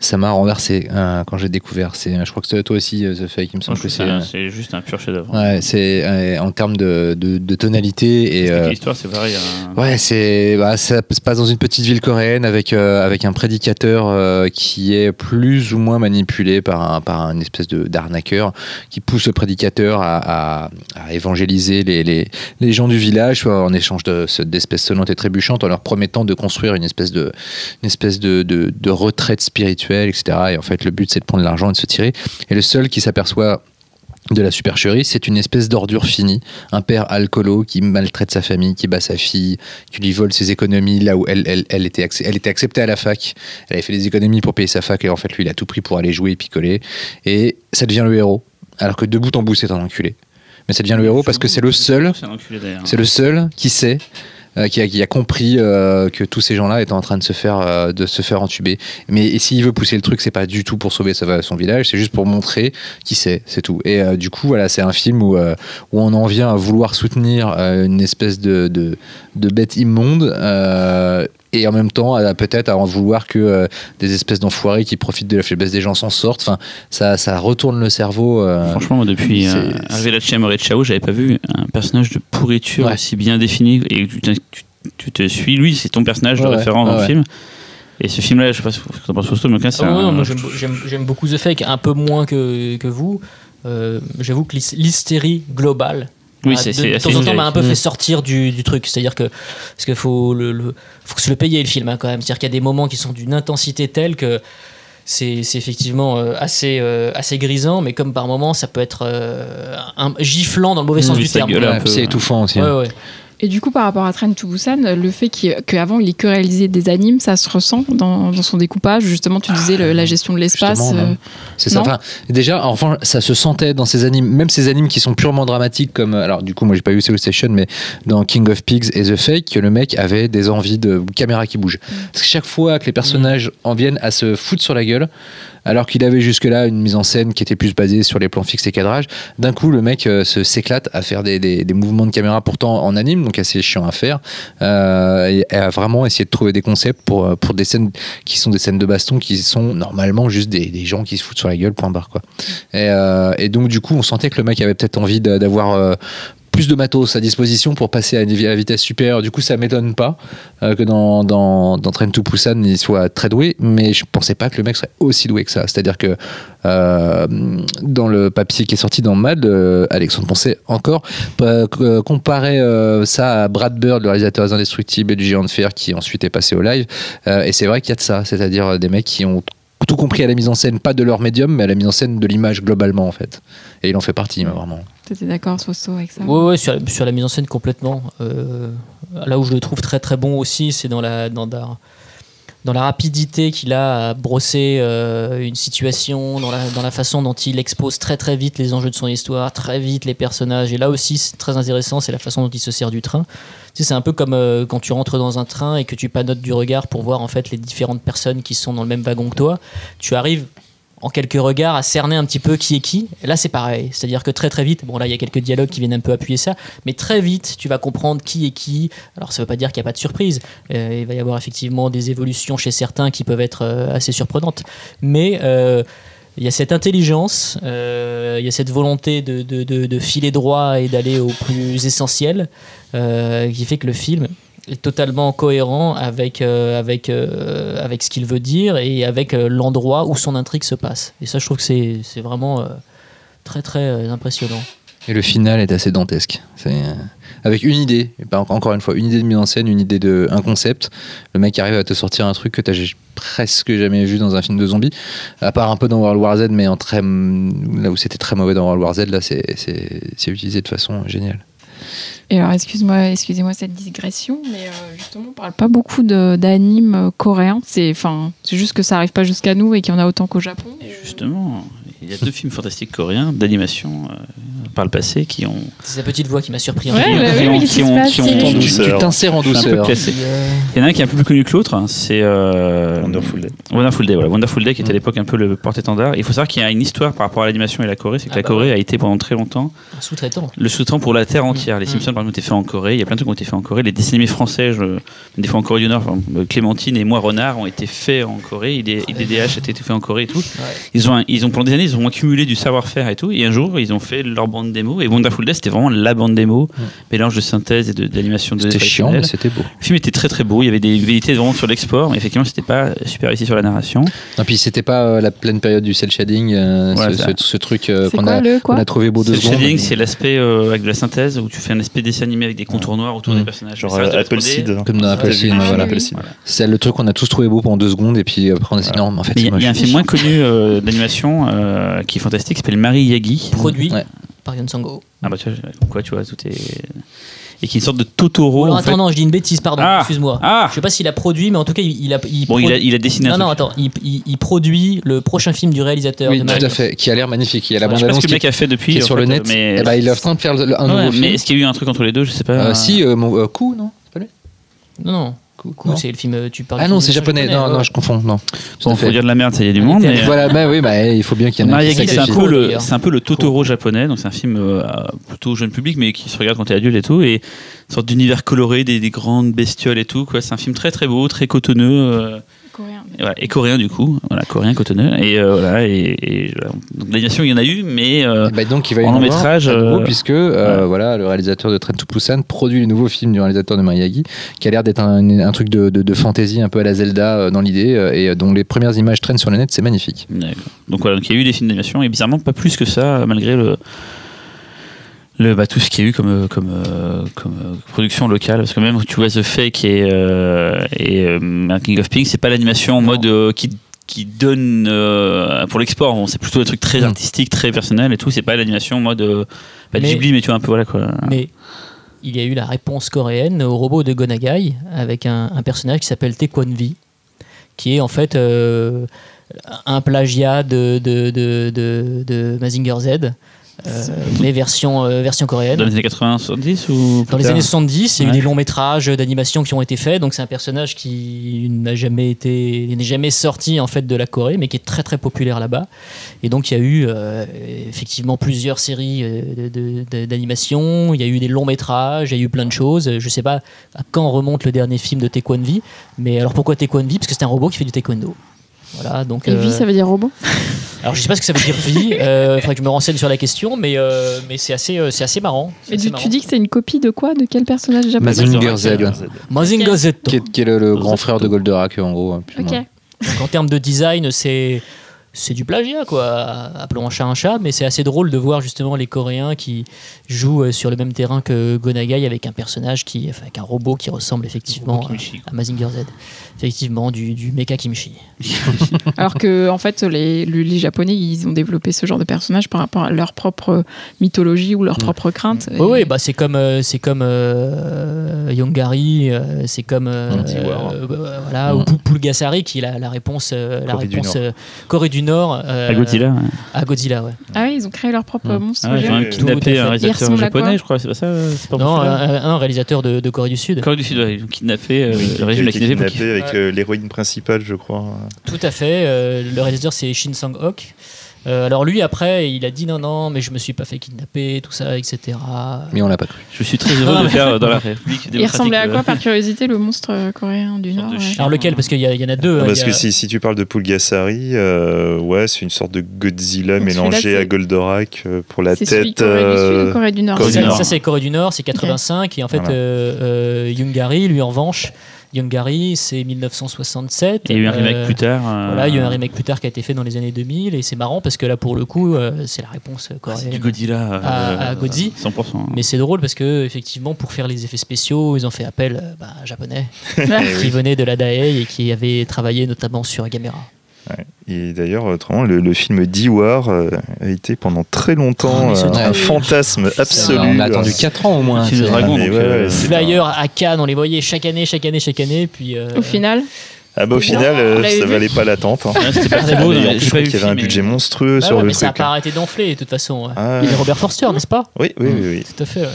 ça m'a renversé quand j'ai découvert. C'est, je crois que c'est toi aussi euh, The Fake. Il me semble que c'est. juste un pur chef-d'œuvre. Ouais, c'est euh, en termes de, de, de tonalité et. Euh, L'histoire, c'est pareil. hein. Ouais, c'est bah, ça se passe dans une petite ville coréenne avec euh, avec un prédicateur qui est plus ou moins manipulé par un par un espèce de d'arnaqueur qui pousse le prédicateur à, à, à évangéliser les, les les gens du village en échange de ce- d'espèces sonnantes et trébuchantes en leur promettant de construire une espèce de une espèce de de, de retraite spirituelle etc. Et en fait le but c'est de prendre l'argent et de se tirer. Et le seul qui s'aperçoit de la supercherie, c'est une espèce d'ordure finie, un père alcoolo qui maltraite sa famille, qui bat sa fille, qui lui vole ses économies là où elle, elle, elle, était, elle était acceptée à la fac. Elle avait fait des économies pour payer sa fac et en fait lui il a tout pris pour aller jouer et picoler. Et ça devient le héros, alors que de bout en bout c'est un enculé. Mais ça devient le héros parce que c'est le seul, c'est le seul qui sait. Euh, qui, a, compris euh, que tous ces gens-là étaient en train de se faire euh, de se faire entuber. Mais s'il veut pousser le truc, c'est pas du tout pour sauver sa- son village, c'est juste pour montrer qui c'est, c'est tout. Et euh, du coup, voilà, c'est un film où on en vient à vouloir soutenir une espèce de bête immonde. Et en même temps, peut-être à en vouloir que euh, des espèces d'enfoirés qui profitent de la faiblesse des gens s'en sortent. Enfin, ça, ça retourne le cerveau. euh, Franchement, moi, depuis euh, Révélation Amour et Chao, j'avais pas vu un personnage de pourriture Ouais. aussi bien défini et tu, te- tu- tu te suis. Lui, c'est ton personnage de Ouais, référence dans ouais, le film. Et ce film-là, je sais pas ce que t'en penses, Fausto, mais c'est Ah un- j'aime beaucoup The Fake, un peu moins que, que vous. Euh, J'avoue que l'hys- l'hystérie globale Oui, a c'est de, de temps en temps m'a un peu Mm. fait sortir du, du truc. C'est-à-dire que parce qu'il faut le, le- faut que se le payer le film hein, quand même. C'est-à-dire qu'il y a des moments qui sont d'une intensité telle que c'est c'est effectivement euh, assez euh, assez grisant, mais comme par moments ça peut être euh, un, giflant dans le mauvais Mmh, sens oui, du terme. ouais, c'est ouais. étouffant aussi. Ouais, hein. ouais. Et du coup, par rapport à Train to Busan, le fait qu'avant il ait que réalisé des animes, ça se ressent dans, dans son découpage? Justement, tu disais le- la gestion de l'espace. Euh, C'est ça. Enfin, déjà, enfin, ça se sentait dans ces animes, même ces animes qui sont purement dramatiques, comme alors du coup, moi j'ai pas vu Seoul Station, mais dans King of Pigs et The Fake, que le mec avait des envies de caméra qui bouge. Parce que chaque fois que les personnages en viennent à se foutre sur la gueule, alors qu'il avait jusque-là une mise en scène qui était plus basée sur les plans fixes et cadrages, d'un coup, le mec euh, s'éclate à faire des, des- mouvements de caméra pourtant en anime, donc assez chiant à faire, euh, et à vraiment essayer de trouver des concepts pour, euh, pour des scènes qui sont des scènes de baston qui sont normalement juste des, des gens qui se foutent sur la gueule, point barre quoi. Et, et donc du coup, on sentait que le mec avait peut-être envie d'a- d'avoir plus de matos à disposition pour passer à à vitesse supérieure. Du coup, ça m'étonne pas euh, que dans, dans, dans Train to Busan, il soit très doué, mais je pensais pas que le mec serait aussi doué que ça. C'est-à-dire que euh, dans le papier qui est sorti dans Mad, euh, Alexandre Poncet encore euh, comparait ça à Brad Bird, le réalisateur des Indestructibles et du Géant de Fer, qui ensuite est passé au live. Et c'est vrai qu'il y a de ça, c'est-à-dire des mecs qui ont tout compris à la mise en scène, pas de leur médium, mais à la mise en scène de l'image globalement en fait. Et il en fait partie, mais vraiment. T'étais d'accord, Soso, avec ça ouais, sur, la- sur la mise en scène complètement. Euh, là où je le trouve très très bon aussi, c'est dans la, dans, la, dans la rapidité qu'il a à brosser euh, une situation, dans la, dans la façon dont il expose très très vite les enjeux de son histoire, très vite les personnages. Et là aussi, c'est très intéressant, c'est la façon dont il se sert du train. Tu sais, c'est un peu comme euh, quand tu rentres dans un train et que tu panotes du regard pour voir en fait les différentes personnes qui sont dans le même wagon que toi. Tu arrives en quelques regards à cerner un petit peu qui est qui. Et là, c'est pareil. C'est-à-dire que très très vite, bon là, il y a quelques dialogues qui viennent un peu appuyer ça, mais très vite, tu vas comprendre qui est qui. Alors, ça veut pas dire qu'il n'y a pas de surprise. Euh, il va y avoir effectivement des évolutions chez certains qui peuvent être euh, assez surprenantes. Mais euh, il y a cette intelligence, il y a cette volonté de, filer droit et d'aller au plus essentiel, qui fait que le film est totalement cohérent avec, euh, avec, euh, avec ce qu'il veut dire et avec euh, l'endroit où son intrigue se passe. Et ça, je trouve que c'est vraiment très très impressionnant. Et le final est assez dantesque. C'est, avec une idée, encore une fois, une idée de mise en scène, une idée de un concept. Le mec arrive à te sortir un truc que t'as j- presque jamais vu dans un film de zombies, à part un peu dans World War Z, mais en très là où c'était très mauvais dans World War Z, là c'est utilisé de façon géniale. Et alors, excuse-moi, excusez-moi cette digression, mais euh, justement, on parle pas beaucoup d'animes coréens. C'est, juste que ça arrive pas jusqu'à nous et qu'il y en a autant qu'au Japon. Justement, il y a deux films fantastiques coréens d'animation euh, par le passé qui ont, C'est sa petite voix qui m'a surpris. en Ouais, ouais, qui ont- qu'est-ce qui ont- qui Tu, t'insères en C'est un peu douceur. euh, Il y en a un qui est un peu plus connu que l'autre, hein, c'est euh, Wonderful Day. Wonderful Day. Voilà. Wonderful Day qui était Mm. à l'époque un peu le porte-étendard. Il faut savoir qu'il y a une histoire par rapport à l'animation et la Corée, c'est que Ah la bah Corée a été pendant très longtemps un sous-traitant. le sous-traitant pour la terre entière. Les Mm. Simpsons, par exemple, ont été faits en Corée. Il y a plein de trucs qui ont été faits en Corée. Les dessins animés français, je- des fois en Corée du Nord, exemple, Clémentine et Moi Renard ont été faits en Corée. Et des, et des DH ont été faits en Corée et tout. Ils ont, ils ont pendant des années, ils ont accumulé du savoir-faire et tout. Et un jour, ils ont fait leur bande démo. Et Wonderful Day, c'était vraiment la bande démo, mélange de synthèse et de- d'animation de, C'était chiant, mais c'était beau. Le film était très très beau. Il y avait des vérités vraiment sur l'export, mais effectivement, c'était pas super réussi sur la narration. Et puis c'était pas euh, la pleine période du cel shading, euh, Voilà, ce, ça. ce- ce truc euh, qu'on a, trouvé beau Le secondes. shading, c'est l'aspect euh, avec de la synthèse où tu fais un aspect dessin animé avec des contours noirs autour Mm. des personnages. Genre Mais ça reste de la Apple 3D. Seed. Comme dans Apple Seed, voilà. C'est le truc qu'on a tous trouvé beau pendant deux secondes et puis après on a dit non, mais en fait il y, a- un film moins connu euh, d'animation euh, qui est fantastique, qui s'appelle Marie Yagi. Produit Ouais. par Yon Sango. Ah bah tu vois, quoi tu vois, tout est. Et qui est une sorte de Totoro. Oh, non, en attends, fait. non, je dis une bêtise, pardon, Ah excuse-moi. Ah Je sais pas s'il a produit, mais en tout cas, il, il a. Il Bon, il a, il a dessiné Non, un non, truc. attends, il, il- il produit le prochain film du réalisateur. Oui, de tout à fait, qui a l'air magnifique. Il y a la Je sais pas bande ce que le qui, mec a fait depuis. qui est en sur fait, le net. Mais, Eh ben, il est en train de faire un Ouais, nouveau mais film. est-ce qu'il y a eu un truc entre les deux Je sais pas. Euh, si, euh, mon, euh, Coup, non C'est pas lui Non, non. C'est le film. euh, Tu parles Ah non, c'est japonais. Non, non, je confonds. Non. Bon, faut dire de la merde, ça y a du monde. il Mais... Voilà, bah oui, bah, il faut bien qu'il y en ait c'est un, peu le, c'est un peu le Totoro japonais, donc c'est un film euh, plutôt jeune public, mais qui se regarde quand t'es adulte et tout, et une sorte d'univers coloré, des, des grandes bestioles et tout. Quoi. C'est un film très très beau, très cotonneux, euh, Coréen. et, voilà, et coréen du coup, voilà, coréen cotonneux. Et euh, voilà, et, et voilà. donc l'animation il y en a eu, mais euh, ben, donc il va y En à nouveau, euh, puisque euh, ouais. voilà le réalisateur de Train to Busan produit le nouveau film du réalisateur de Miyagi qui a l'air d'être un, un truc de, de, de fantasy un peu à la Zelda euh, dans l'idée et dont les premières images traînent sur le net c'est magnifique D'accord. Donc voilà, donc il y a eu des films d'animation et bizarrement pas plus que ça, malgré le, le bah, tout ce qu'il y a eu comme, euh, comme, euh, comme euh, production locale. Parce que même tu vois The Fake et, euh, et King of Pink, c'est pas l'animation en mode euh, qui qui donne euh, pour l'export. Bon, c'est plutôt un truc très Mm. artistique très personnel et tout. C'est pas l'animation en mode euh, pas Mais- Ghibli mais tu vois un peu voilà quoi. Mais il y a eu la réponse coréenne au robot de Gonagai avec un, un personnage qui s'appelle Taekwonvi, qui est en fait euh, un plagiat de, de, de, de, de Mazinger Z, euh, mais version, euh, version coréenne. dans les années 80 70 ou Dans les années 70, il y a eu des longs métrages d'animation qui ont été faits. Donc c'est un personnage qui n'a jamais été, n'est jamais sorti en fait de la Corée, mais qui est très très populaire là-bas. Et donc il y a eu euh, effectivement plusieurs séries d'animation. Il y a eu des longs métrages. Il y a eu plein de choses. Je sais pas à quand remonte le dernier film de Taekwonvi, mais alors pourquoi Taekwonvi Parce que c'est un robot qui fait du taekwondo. Voilà, donc. Et euh, vie, ça veut dire robot Alors je sais pas ce que ça veut dire vie. Il faudrait que je me renseigne sur la question, mais euh, mais c'est assez euh, c'est assez marrant. Et assez tu, marrant. tu dis que c'est une copie de quoi De quel personnage japonais Mazinger Z Mazinger Z. qui est, qui est le, le grand frère de Goldorak en gros hein, plus moins. Donc en termes de design, c'est c'est du plagiat quoi. Appelons un chat un chat, mais c'est assez drôle de voir justement les Coréens qui jouent euh, sur le même terrain que Gonagai avec un personnage qui, enfin, avec un robot qui ressemble effectivement à, Kimchi, à Mazinger Z. Effectivement, du, du mecha kimchi. [LAUGHS] Alors que, en fait, les, le- les Japonais, ils ont développé ce genre de personnage par rapport à leur propre mythologie ou leur propre crainte. Oui, oui, bah c'est comme euh, c'est comme euh, Yongari, euh, c'est comme euh, euh, bah, voilà, Mm. ou qui est la, la réponse euh, la Corée du réponse Nord. euh, Corée du Nord euh, à Godzilla ouais. à Godzilla, ouais. Ah oui, ils ont créé leur propre monstre. Ah ouais, ils ont kidnappé fait. un réalisateur japonais, je crois, c'est pas ça euh, c'est pas Non, un, un réalisateur de, de Corée du Sud. Corée du Sud, ouais, ils ont kidnappé, euh, Oui, le régime l'a kidnappé. avec euh, l'héroïne principale, je crois. Tout à fait. euh, le réalisateur, c'est Shin Sang-ok. Euh, alors lui, après, il a dit non, non, mais je me suis pas fait kidnapper, tout ça, etc. Mais on l'a pas cru. Je suis très heureux de faire euh, [LAUGHS] dans la République Il ressemblait à quoi, par curiosité, le monstre euh, coréen du Nord ouais. Alors lequel? Parce qu'il y, en a deux. hein, Parce a- que si, si tu parles de Pulgasari, euh, ouais, c'est une sorte de Godzilla Donc mélangé à Goldorak euh, pour la tête. Corée du Sud ou Corée du Nord Corée du ça, Nord. ça, c'est Corée du Nord, c'est 85. Et en fait, Voilà. euh, euh, Yungari, lui, en revanche, Yungari, c'est 1967. Et il y a eu un remake Euh, plus tard. euh, Voilà, il y a eu un remake plus tard qui a été fait dans les années 2000 et c'est marrant parce que là pour le coup euh, c'est la réponse ah, c'est coréenne. du Godzilla. À- à Godzi. 100%. Mais c'est drôle parce que effectivement pour faire les effets spéciaux ils ont fait appel bah, à un japonais [LAUGHS] Eh qui venait de la Daei et qui avait travaillé notamment sur Gamera. Et d'ailleurs, autrement, le, le film D-War euh, a été pendant très longtemps Ah, euh, un fantasme absolu. on a euh, attendu 4 ans au moins. C'est le dragon. donc, ouais, euh, Flyer à Cannes on les voyait chaque année chaque année chaque année puis euh, Au final, Ah bah au final, euh, ça vu. valait pas l'attente. hein. C'était pas très beau. je crois qu'il y avait un budget mais- monstrueux bah sur ouais, le mais ça a truc. pas arrêté d'enfler de toute façon. ouais. Ah, Il y a Robert Forster n'est-ce pas oui, oui, oui. oui. Tout à fait. Ouais.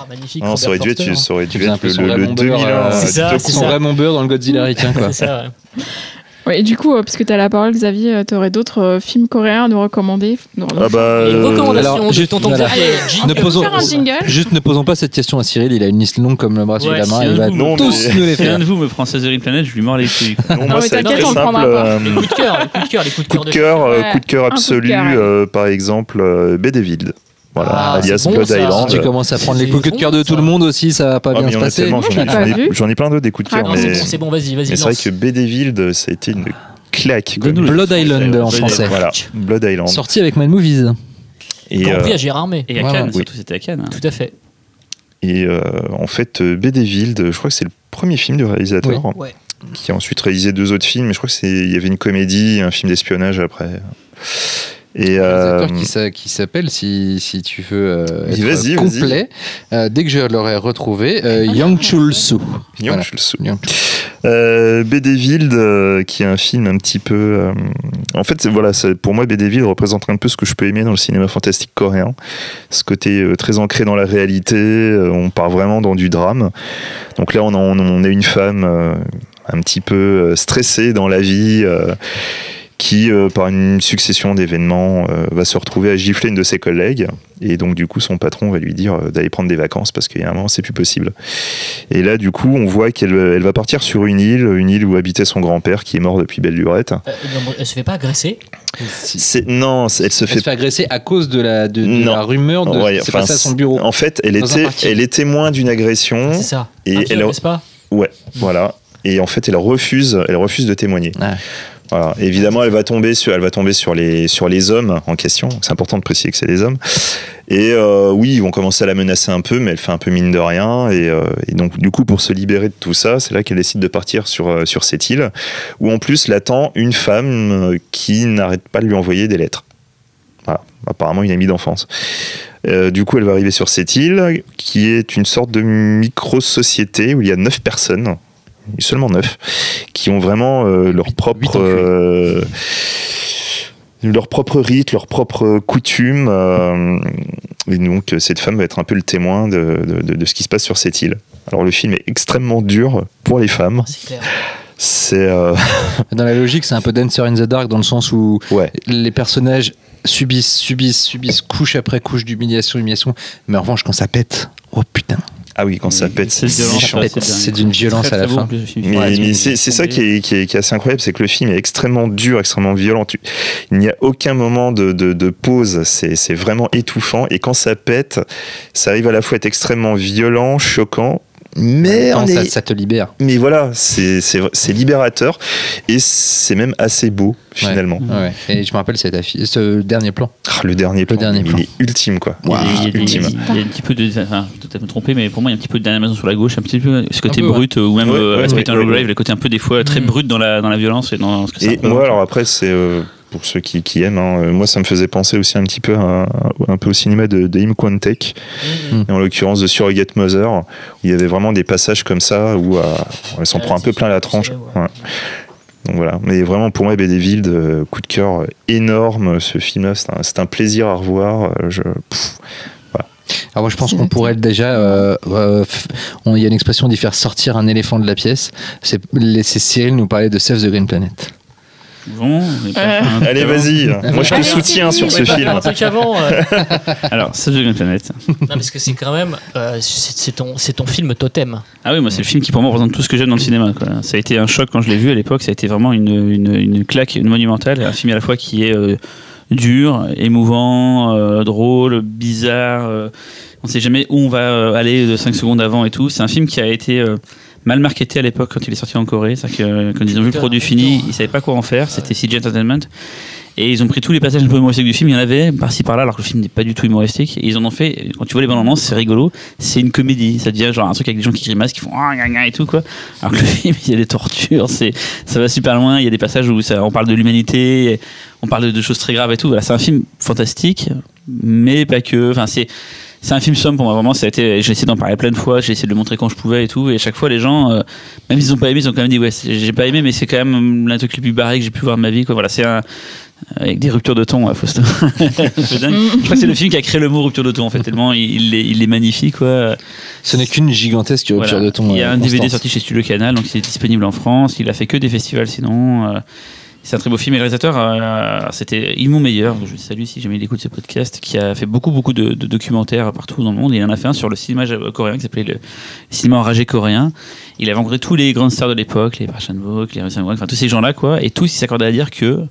Ah, magnifique. Non, ça aurait dû être, ça aurait dû être peu le, le, le Raymond 2001. Burr, euh, C'est ça, c'est Son ça. Raymond Burr dans le Godzilla ricain, quoi. C'est ça. ouais. [LAUGHS] ouais, et du coup, euh, puisque tu as la parole, Xavier, tu aurais d'autres euh, films coréens à nous recommander Non, non. Ah bah, une euh, recommandation alors, de juste- voilà. Allez, Ne posons- faire un jingle Juste ne posons pas cette question à Cyril, il a une liste longue comme le bras sur Ouais, la main, si il va Non, tous mais- nous les Si faire. un de vous me prend Sazerine Planet, je lui mords les couilles. Non, moi, t'inquiète, très simple. prendra pas. euh, Les coups de cœur, les coups de cœur, les coups de Coup cœur de cœur, euh, Ouais, coup de cœur un coup de absolu, cœur, euh, par exemple, euh, Bédéville. Voilà, Ah, alias bon, Blood ça. Island. Si tu commences à prendre les coups de cœur de tout le monde aussi, ça va pas Ah, bien se passer. j'en je ai- plein d'autres des coups de Ah, cœur. C'est mais bon, c'est bon, vas-y, vas-y. c'est vrai que Bédéville, ça a été une claque. Blood Island en français. Voilà, Blood Island. Sorti avec Mad Movies. Et, Grand euh, prix à Gérard May. Et à Voilà. Cannes, surtout c'était à Cannes. Tout à fait. et euh, en fait, euh, Bédéville, je crois que c'est le premier film du réalisateur, Ouais. qui a ensuite réalisé deux autres films. Mais je crois que c'est, il y avait une comédie, et un film d'espionnage après. Et Un euh, acteur qui s'a- qui s'appelle, si, si tu veux euh, être vas-y, complet, euh, dès que je l'aurai retrouvé, euh, Yang Chul-soo. Yang Voilà. Chul-soo. Yang Euh, Bédéville, euh, qui est un film un petit peu. euh, en fait, c'est- voilà, c'est- pour moi, Bédéville représente un peu ce que je peux aimer dans le cinéma fantastique coréen. Ce côté euh, très ancré dans la réalité, euh, on part vraiment dans du drame. Donc là, on a, on, on a une femme euh, un petit peu euh, stressée dans la vie. Qui, euh, par une succession d'événements, euh, va se retrouver à gifler une de ses collègues. Et donc, du coup, son patron va lui dire euh, d'aller prendre des vacances parce qu'il y a un moment, c'est plus possible. Et là, du coup, on voit qu'elle elle va partir sur une île, une île où habitait son grand-père qui est mort depuis belle lurette. Euh, non, elle se fait pas agresser? C'est non, elle se Elle fait se fait agresser à cause de la, de, la rumeur de Ouais, enfin, passé à son bureau. En fait, elle était, elle est témoin d'une agression C'est ça. et Un elle, n'est-ce pas? Voilà. Et en fait, elle refuse, elle refuse de témoigner. Ouais. Évidemment, elle va tomber sur, les, hommes en question. C'est important de préciser que c'est des hommes. Et euh, oui, ils vont commencer à la menacer un peu, mais elle fait un peu mine de rien. Et, euh, donc, du coup, pour se libérer de tout ça, c'est là qu'elle décide de partir sur, euh, cette île, où en plus l'attend une femme qui n'arrête pas de lui envoyer des lettres. Voilà. Apparemment, une amie d'enfance. Du coup, elle va arriver sur cette île, qui est une sorte de micro-société où il y a neuf personnes, seulement neuf, qui ont vraiment euh, leur propre. euh, leur propre rite, leur propre coutume. euh, et donc, cette femme va être un peu le témoin de, de- de- de ce qui se passe sur cette île. Alors, le film est extrêmement dur pour les femmes. C'est clair. C'est. euh, [LAUGHS] Dans la logique, c'est un peu Dancer in the Dark dans le sens où ouais. les personnages subissent, subissent, subissent couche après couche d'humiliation, humiliation. Mais en revanche, quand ça pète, oh putain, Ah oui, quand ça pète, C'est d'une violence à la fin. Mais, c'est ça qui est, qui, est, qui est assez incroyable, c'est que le film est extrêmement dur, extrêmement violent. Il n'y a aucun moment de, de, de pause, c'est c'est vraiment étouffant. Et quand ça pète, ça arrive à la fois à être extrêmement violent, choquant, mais, on ça, est- ça te libère. mais voilà, c'est libérateur et c'est même assez beau finalement. Ouais. Et je me rappelle cette affiche, ce dernier plan. Ah, le dernier plan, dernier il plan. est ultime quoi. Il, y a, il y a- ultime. il y a un petit peu de. Enfin, peut-être me tromper, mais pour moi, il y a un petit peu de dernière maison sur la gauche, un petit peu ce côté ouais. brut, ou même Ouais, euh, ouais, Aspect le côté un peu des fois très Mm. brut dans la, dans la violence et dans ce que ça Et moi, alors après, c'est euh, pour ceux qui, qui aiment, hein, euh, moi, ça me faisait penser aussi un petit peu à- un peu au cinéma de, de Im Kwon-taek, Mmh. et en l'occurrence de Surrogate Mother, où il y avait vraiment des passages comme ça où euh, elle s'en Ouais, prend un peu plein la tranche. c'est- ouais. Ouais. Donc voilà, mais vraiment pour moi, Bédéville, de coup de cœur euh, énorme, ce film-là, c'est un, plaisir à revoir. euh, Je, pff, Alors moi je pense qu'on pourrait déjà, euh, euh, on- il y a une expression d'y faire sortir un éléphant de la pièce. C'est laisser Cyril nous parler de Save the Green Planet. Bon, pas Euh. un Allez, vas-y. Moi, je te Allez, soutiens sur ce film. un truc avant. euh. [LAUGHS] Alors, Planet. non, parce que c'est quand même. euh, c'est ton, c'est ton film totem. Ah oui, moi, c'est le film qui pour moi représente tout ce que j'aime dans le cinéma. Quoi. Ça a été un choc quand je l'ai vu à l'époque. Ça a été vraiment une, une, une claque, une monumentale. Un film à la fois qui est euh, dur, émouvant, euh, drôle, bizarre. euh, on sait jamais où on va aller de 5 secondes avant et tout. C'est un film qui a été euh, mal marketé à l'époque quand il est sorti en Corée. C'est-à-dire que euh, quand ils ont vu le produit fini, ils savaient pas quoi en faire. C'était CG Entertainment. Et ils ont pris tous les passages un peu humoristiques du film. Il y en avait par-ci par-là, alors que le film n'est pas du tout humoristique. Et ils en ont fait. Quand tu vois les bandes annonces, c'est rigolo. C'est une comédie. Ça devient genre un truc avec des gens qui grimacent, qui font ah, et tout quoi. Alors que le [LAUGHS] film, il y a des tortures. C'est ça va super loin. Il y a des passages où ça, on parle de l'humanité, on parle de, de choses très graves et tout. Voilà, c'est un film fantastique, mais pas que. Enfin, c'est c'est un film somme pour moi vraiment ça a été j'ai essayé d'en parler plein de fois j'ai essayé de le montrer quand je pouvais et tout et à chaque fois les gens euh, même s'ils ont pas aimé ils ont quand même dit ouais j'ai pas aimé mais c'est quand même l'un des trucs les plus barrés que j'ai pu voir de ma vie quoi voilà c'est un avec des ruptures de ton, Fausto. [LAUGHS] Je crois que c'est le film qui a créé le mot rupture de ton, en fait, tellement il, est, il est magnifique, quoi. Ce n'est qu'une gigantesque rupture Voilà. de ton. Il y a euh, un DVD sorti chez Studio Canal, donc il est disponible en France. Il a fait que des festivals sinon. C'est un très beau film. Et le réalisateur, euh, c'était Yvon Meyer, je salue si jamais il écoute ce podcast, qui a fait beaucoup, beaucoup de, documentaires partout dans le monde. Il en a fait un sur le cinéma coréen qui s'appelait le cinéma enragé coréen. Il a rencontré tous les grandes stars de l'époque, les Park Chan-wook, les Sang-wook, enfin tous ces gens-là, quoi. Et tous, ils s'accordaient à dire que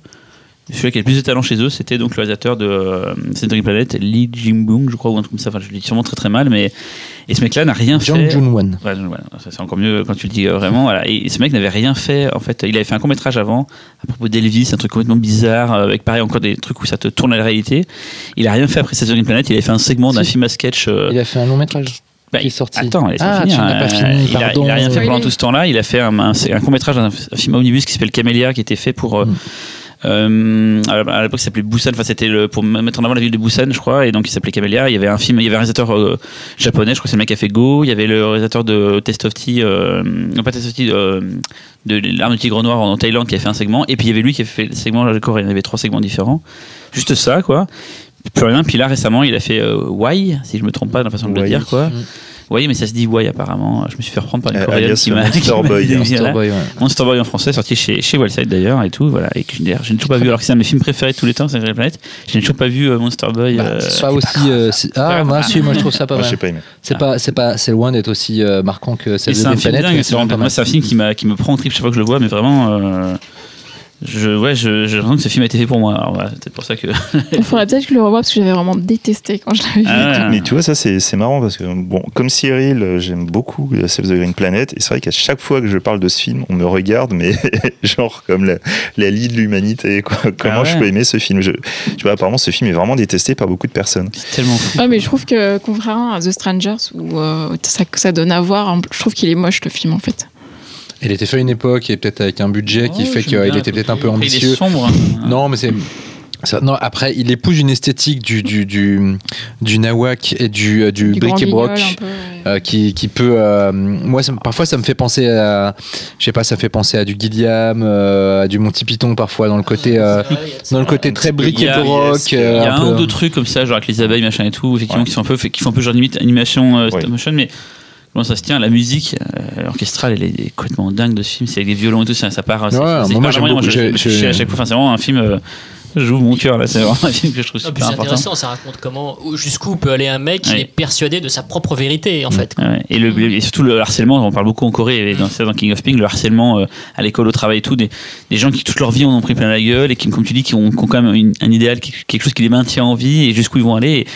celui qui a le plus de talent chez eux, c'était donc le réalisateur de euh, Century Planet, Lee Jin-bung, je crois, ou un truc comme ça. Enfin, je le dis sûrement très très mal, mais et ce mec-là n'a rien fait. Jun-won. Ouais, donc voilà, ça c'est encore mieux quand tu le dis euh, vraiment. Voilà. Et ce mec n'avait rien fait. En fait, il avait fait un court métrage avant à propos d'Elvis, un truc complètement bizarre, euh, avec pareil encore des trucs où ça te tourne à la réalité. Il a rien fait après Saison Planet. Il avait fait un segment d'un Si. film à sketch. euh, Il a fait un long métrage. bah, qui est sorti. Attends, laisse-moi Ah, finir. tu n'as pas fini, il, a, pardon. il a rien fait pendant tout ce temps-là. Il a fait un, un, court métrage, un, un film omnibus qui s'appelle Camélia, qui était fait pour. euh, Mm. Euh, à l'époque, ça s'appelait Busan. Enfin, c'était le- pour mettre en avant la ville de Busan, je crois. Et donc, il s'appelait Camélia. Il y avait un film, il y avait un réalisateur euh, japonais. Je crois que c'est le mec qui a fait Go. Il y avait le réalisateur de Test of Tea, euh, non pas Test of Tea, euh, de l'arme du tigre noir en Thaïlande qui a fait un segment. Et puis, il y avait lui qui a fait le segment coréen. Il y avait trois segments différents. Juste ça, quoi. Plus rien. Puis là, récemment, il a fait euh, Why, si je me trompe pas dans la façon de le dire, quoi. Oui, mais ça se dit Why apparemment. Je me suis fait reprendre par une Euh, coréenne qui m'a Monster Boy. Monster voilà. Boy, ouais. Monster Boy en français, sorti chez, chez Wildside d'ailleurs et tout, voilà. Et que d'ailleurs, je n'ai toujours pas vu, alors que c'est un de mes films préférés de tous les temps, c'est la planète. Je n'ai toujours pas vu euh, Monster Boy. Bah, euh, ça aussi. euh, c'est- ah, moi, si, moi je trouve ça pas Moi, mal. j'ai pas aimé. C'est pas, c'est pas, c'est loin d'être aussi marquant que et celle de c'est un The film Planet, dingue, mais c'est moi un film qui, m'a, qui me prend en trip chaque fois que je le vois, mais vraiment. Je, ouais, je, j'ai l'impression que ce film a été fait pour moi. Alors, voilà, c'est peut-être pour ça que. [LAUGHS] Il faudrait peut-être que je le revoie parce que j'avais vraiment détesté quand je l'avais vu. Ah, Mais tu vois, ça c'est c'est marrant parce que, bon, comme Cyril, euh, j'aime beaucoup euh, Save the Green Planet. Et c'est vrai qu'à chaque fois que je parle de ce film, on me regarde, mais [LAUGHS] genre comme la, la lie de l'humanité. quoi. Comment Ah je peux aimer ce film? Je, Tu vois, apparemment, ce film est vraiment détesté par beaucoup de personnes. c'est tellement fou. Ouais, mais je trouve que contrairement à The Strangers où euh, ça, ça donne à voir, je trouve qu'il est moche le film en fait. Il était fait à une époque et peut-être avec un budget qui Oh, fait qu'il était peut-être un peu Après, Il ambitieux. est sombre. hein. Non, mais c'est. ça- non, après, il épouse une esthétique du, du, du, du nawak et du, euh, du, Du grand bric et broc peu, ouais. euh, qui, qui peut. euh, moi, ça parfois, ça me fait penser à. Je sais pas, ça fait penser à du Gilliam, euh, à du Monty Python, parfois, dans le côté. euh, dans le côté très bric Il y et broc. il y a Il y a un, peu, ou deux trucs comme ça, genre avec les abeilles, machin et tout, effectivement, Ouais. qui, sont un peu, qui font un peu genre limite animation euh, stop Ouais. motion, mais comment ça se tient La musique euh, orchestrale, elle est complètement dingue de ce film. C'est avec des violons et tout, ça, ça part. c'est- Ouais, c'est moi, beaucoup, je, je- je à chaque fois. Enfin, c'est vraiment un film. euh, J'ouvre mon cœur là, c'est vraiment un film que je trouve puis super c'est important. intéressant, ça raconte comment, jusqu'où peut aller un mec qui Ouais. est persuadé de sa propre vérité, en fait. Ouais, et, le, et surtout le harcèlement, on parle beaucoup en Corée, et dans, dans King of Ping, le harcèlement euh, à l'école, au travail et tout, des, des gens qui toute leur vie en ont pris plein la gueule et qui, comme tu dis, qui ont, qui ont quand même une- un idéal, quelque chose qui les maintient en vie et jusqu'où ils vont aller. Et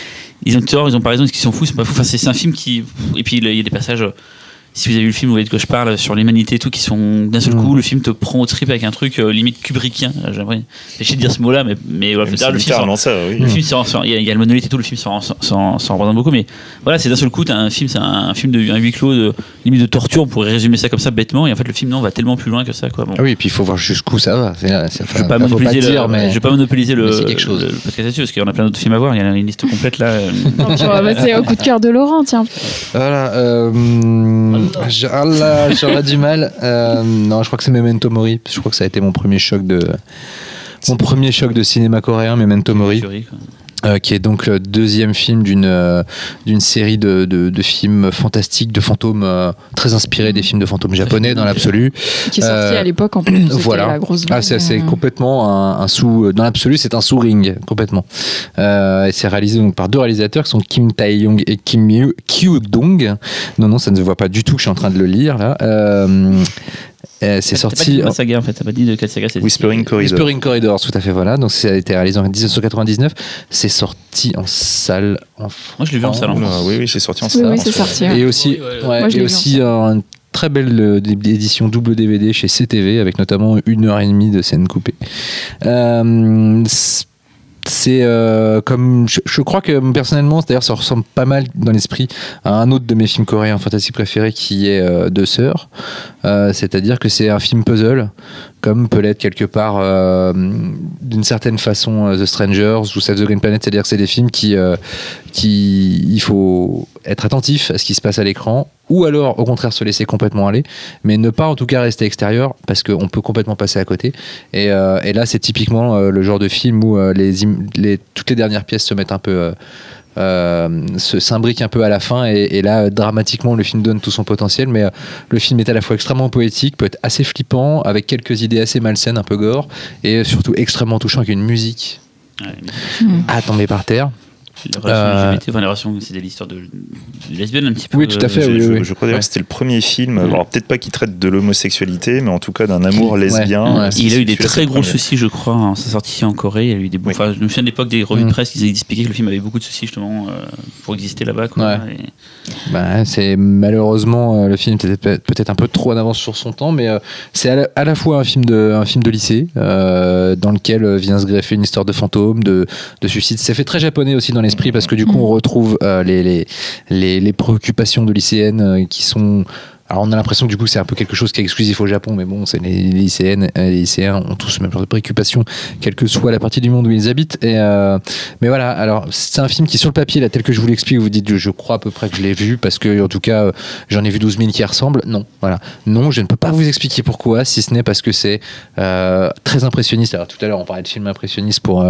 ils ont tort, ils ont pas raison, est-ce qu'ils sont fous, c'est pas fou. Enfin, c'est un film qui. Et puis il y a des passages. euh, Si vous avez vu le film, vous voyez de quoi je parle sur l'humanité et tout, qui sont d'un seul coup, le film te prend au trip avec un truc euh, limite kubrickien. J'aimerais péché de dire ce mot-là, mais, mais voilà, le film sort- littéralement ça, oui. le film il y, a- il y a le monolithe et tout, le film s'en représente beaucoup, mais voilà, c'est d'un seul coup, t'as un film, c'est un, film de un huis clos, de, limite de torture, on pourrait résumer ça comme ça bêtement, et en fait, le film, non, va tellement plus loin que ça, quoi. Bon. Ah oui, et puis il faut voir jusqu'où ça va. Je vais pas monopoliser, dire, le, mais. je vais pas monopoliser le, quelque chose. le- podcast là-dessus, parce qu'il y en a plein d'autres films à voir, il y en a une liste complète là. euh. C'est au coup de cœur de Laurent, tiens. Voilà. Je- ah j'aurais du mal. Euh, non, je crois que c'est Memento Mori. Je crois que ça a été mon premier choc de. Mon premier choc de cinéma coréen, Memento Mori. Euh, qui est donc le deuxième film d'une euh, d'une série de, de, de films fantastiques, de fantômes euh, très inspirés des films de fantômes japonais dans l'absolu. Qui est sorti à l'époque en plus. Voilà. La grosse Ah, c'est complètement un, un sous. Dans l'absolu, c'est un sous-ring, complètement. Euh, et c'est réalisé donc par deux réalisateurs qui sont Kim Tae-young et Kim Yu- Kyu-dong. Non, non, ça ne se voit pas du tout que je suis en train de le lire, là. Euh, c'est pas sorti. de la saga en fait, t'as pas dit de quelle saga c'est. Whispering Corridor. Whispering Corridors, tout à fait, voilà. Donc, ça a été réalisé en 1999. C'est sorti en salle en Moi je l'ai vu en salle en France. oui, oui, c'est sorti en salle. oui, c'est sorti. Et aussi, Oui, ouais, Moi, et aussi une très belle euh, édition double DVD chez CTV avec notamment une heure et demie de scène coupée. Euh, c'est euh, comme je, crois que personnellement d'ailleurs ça ressemble pas mal dans l'esprit à un autre de mes films coréens fantastiques préférés qui est Deux sœurs Euh, c'est-à-dire que c'est un film puzzle comme peut l'être quelque part euh, d'une certaine façon euh, The Strangers ou Save the Green Planet. C'est-à-dire que c'est des films qui euh, qui il faut être attentif à ce qui se passe à l'écran ou alors au contraire se laisser complètement aller mais ne pas en tout cas rester extérieur parce qu'on peut complètement passer à côté. Et, là c'est typiquement le genre de film où les, les toutes les dernières pièces se mettent un peu euh, se s'imbriquent un peu à la fin et, et là dramatiquement le film donne tout son potentiel mais euh, le film est à la fois extrêmement poétique peut être assez flippant avec quelques idées assez malsaines un peu gore et surtout extrêmement touchant avec une musique Ouais, mais à tomber par terre Les relations Euh, LGBT, enfin les relations, c'est l'histoire de, de lesbiennes un petit peu. Oui, tout à fait, Je, oui, je- oui. je crois d'ailleurs Ouais. que c'était le premier film, alors peut-être pas qui traite de l'homosexualité, mais en tout cas d'un amour lesbien. ouais. Il a eu des très gros soucis, je crois, en sa sortie en Corée. Il a eu des, Oui. enfin, je me souviens de l'époque des revues Mm. de presse qui expliquaient que le film avait beaucoup de soucis justement euh, pour exister là-bas. Et- Bah, c'est malheureusement euh, le film était peut- peut-être un peu trop en avance sur son temps, mais euh, c'est à, la- à la fois un film de un film de lycée euh, dans lequel vient se greffer une histoire de fantôme, de, de suicide. C'est fait très japonais aussi dans parce que du coup on retrouve euh, les, les, les les préoccupations de lycéennes euh, qui sont alors on a l'impression que du coup c'est un peu quelque chose qui est exclusif au Japon, mais bon, c'est les lycéennes, euh, les lycéens ont tous le même genre de préoccupations, quelle que soit la partie du monde où ils habitent. Et euh, mais voilà, alors c'est un film qui sur le papier, là, tel que je vous l'explique, vous dites, je, crois à peu près que je l'ai vu parce que en tout cas euh, j'en ai vu 12 000 qui ressemblent. Non, voilà, non, je ne peux pas vous expliquer pourquoi, si ce n'est parce que c'est euh, très impressionniste. Alors tout à l'heure on parlait de film impressionniste pour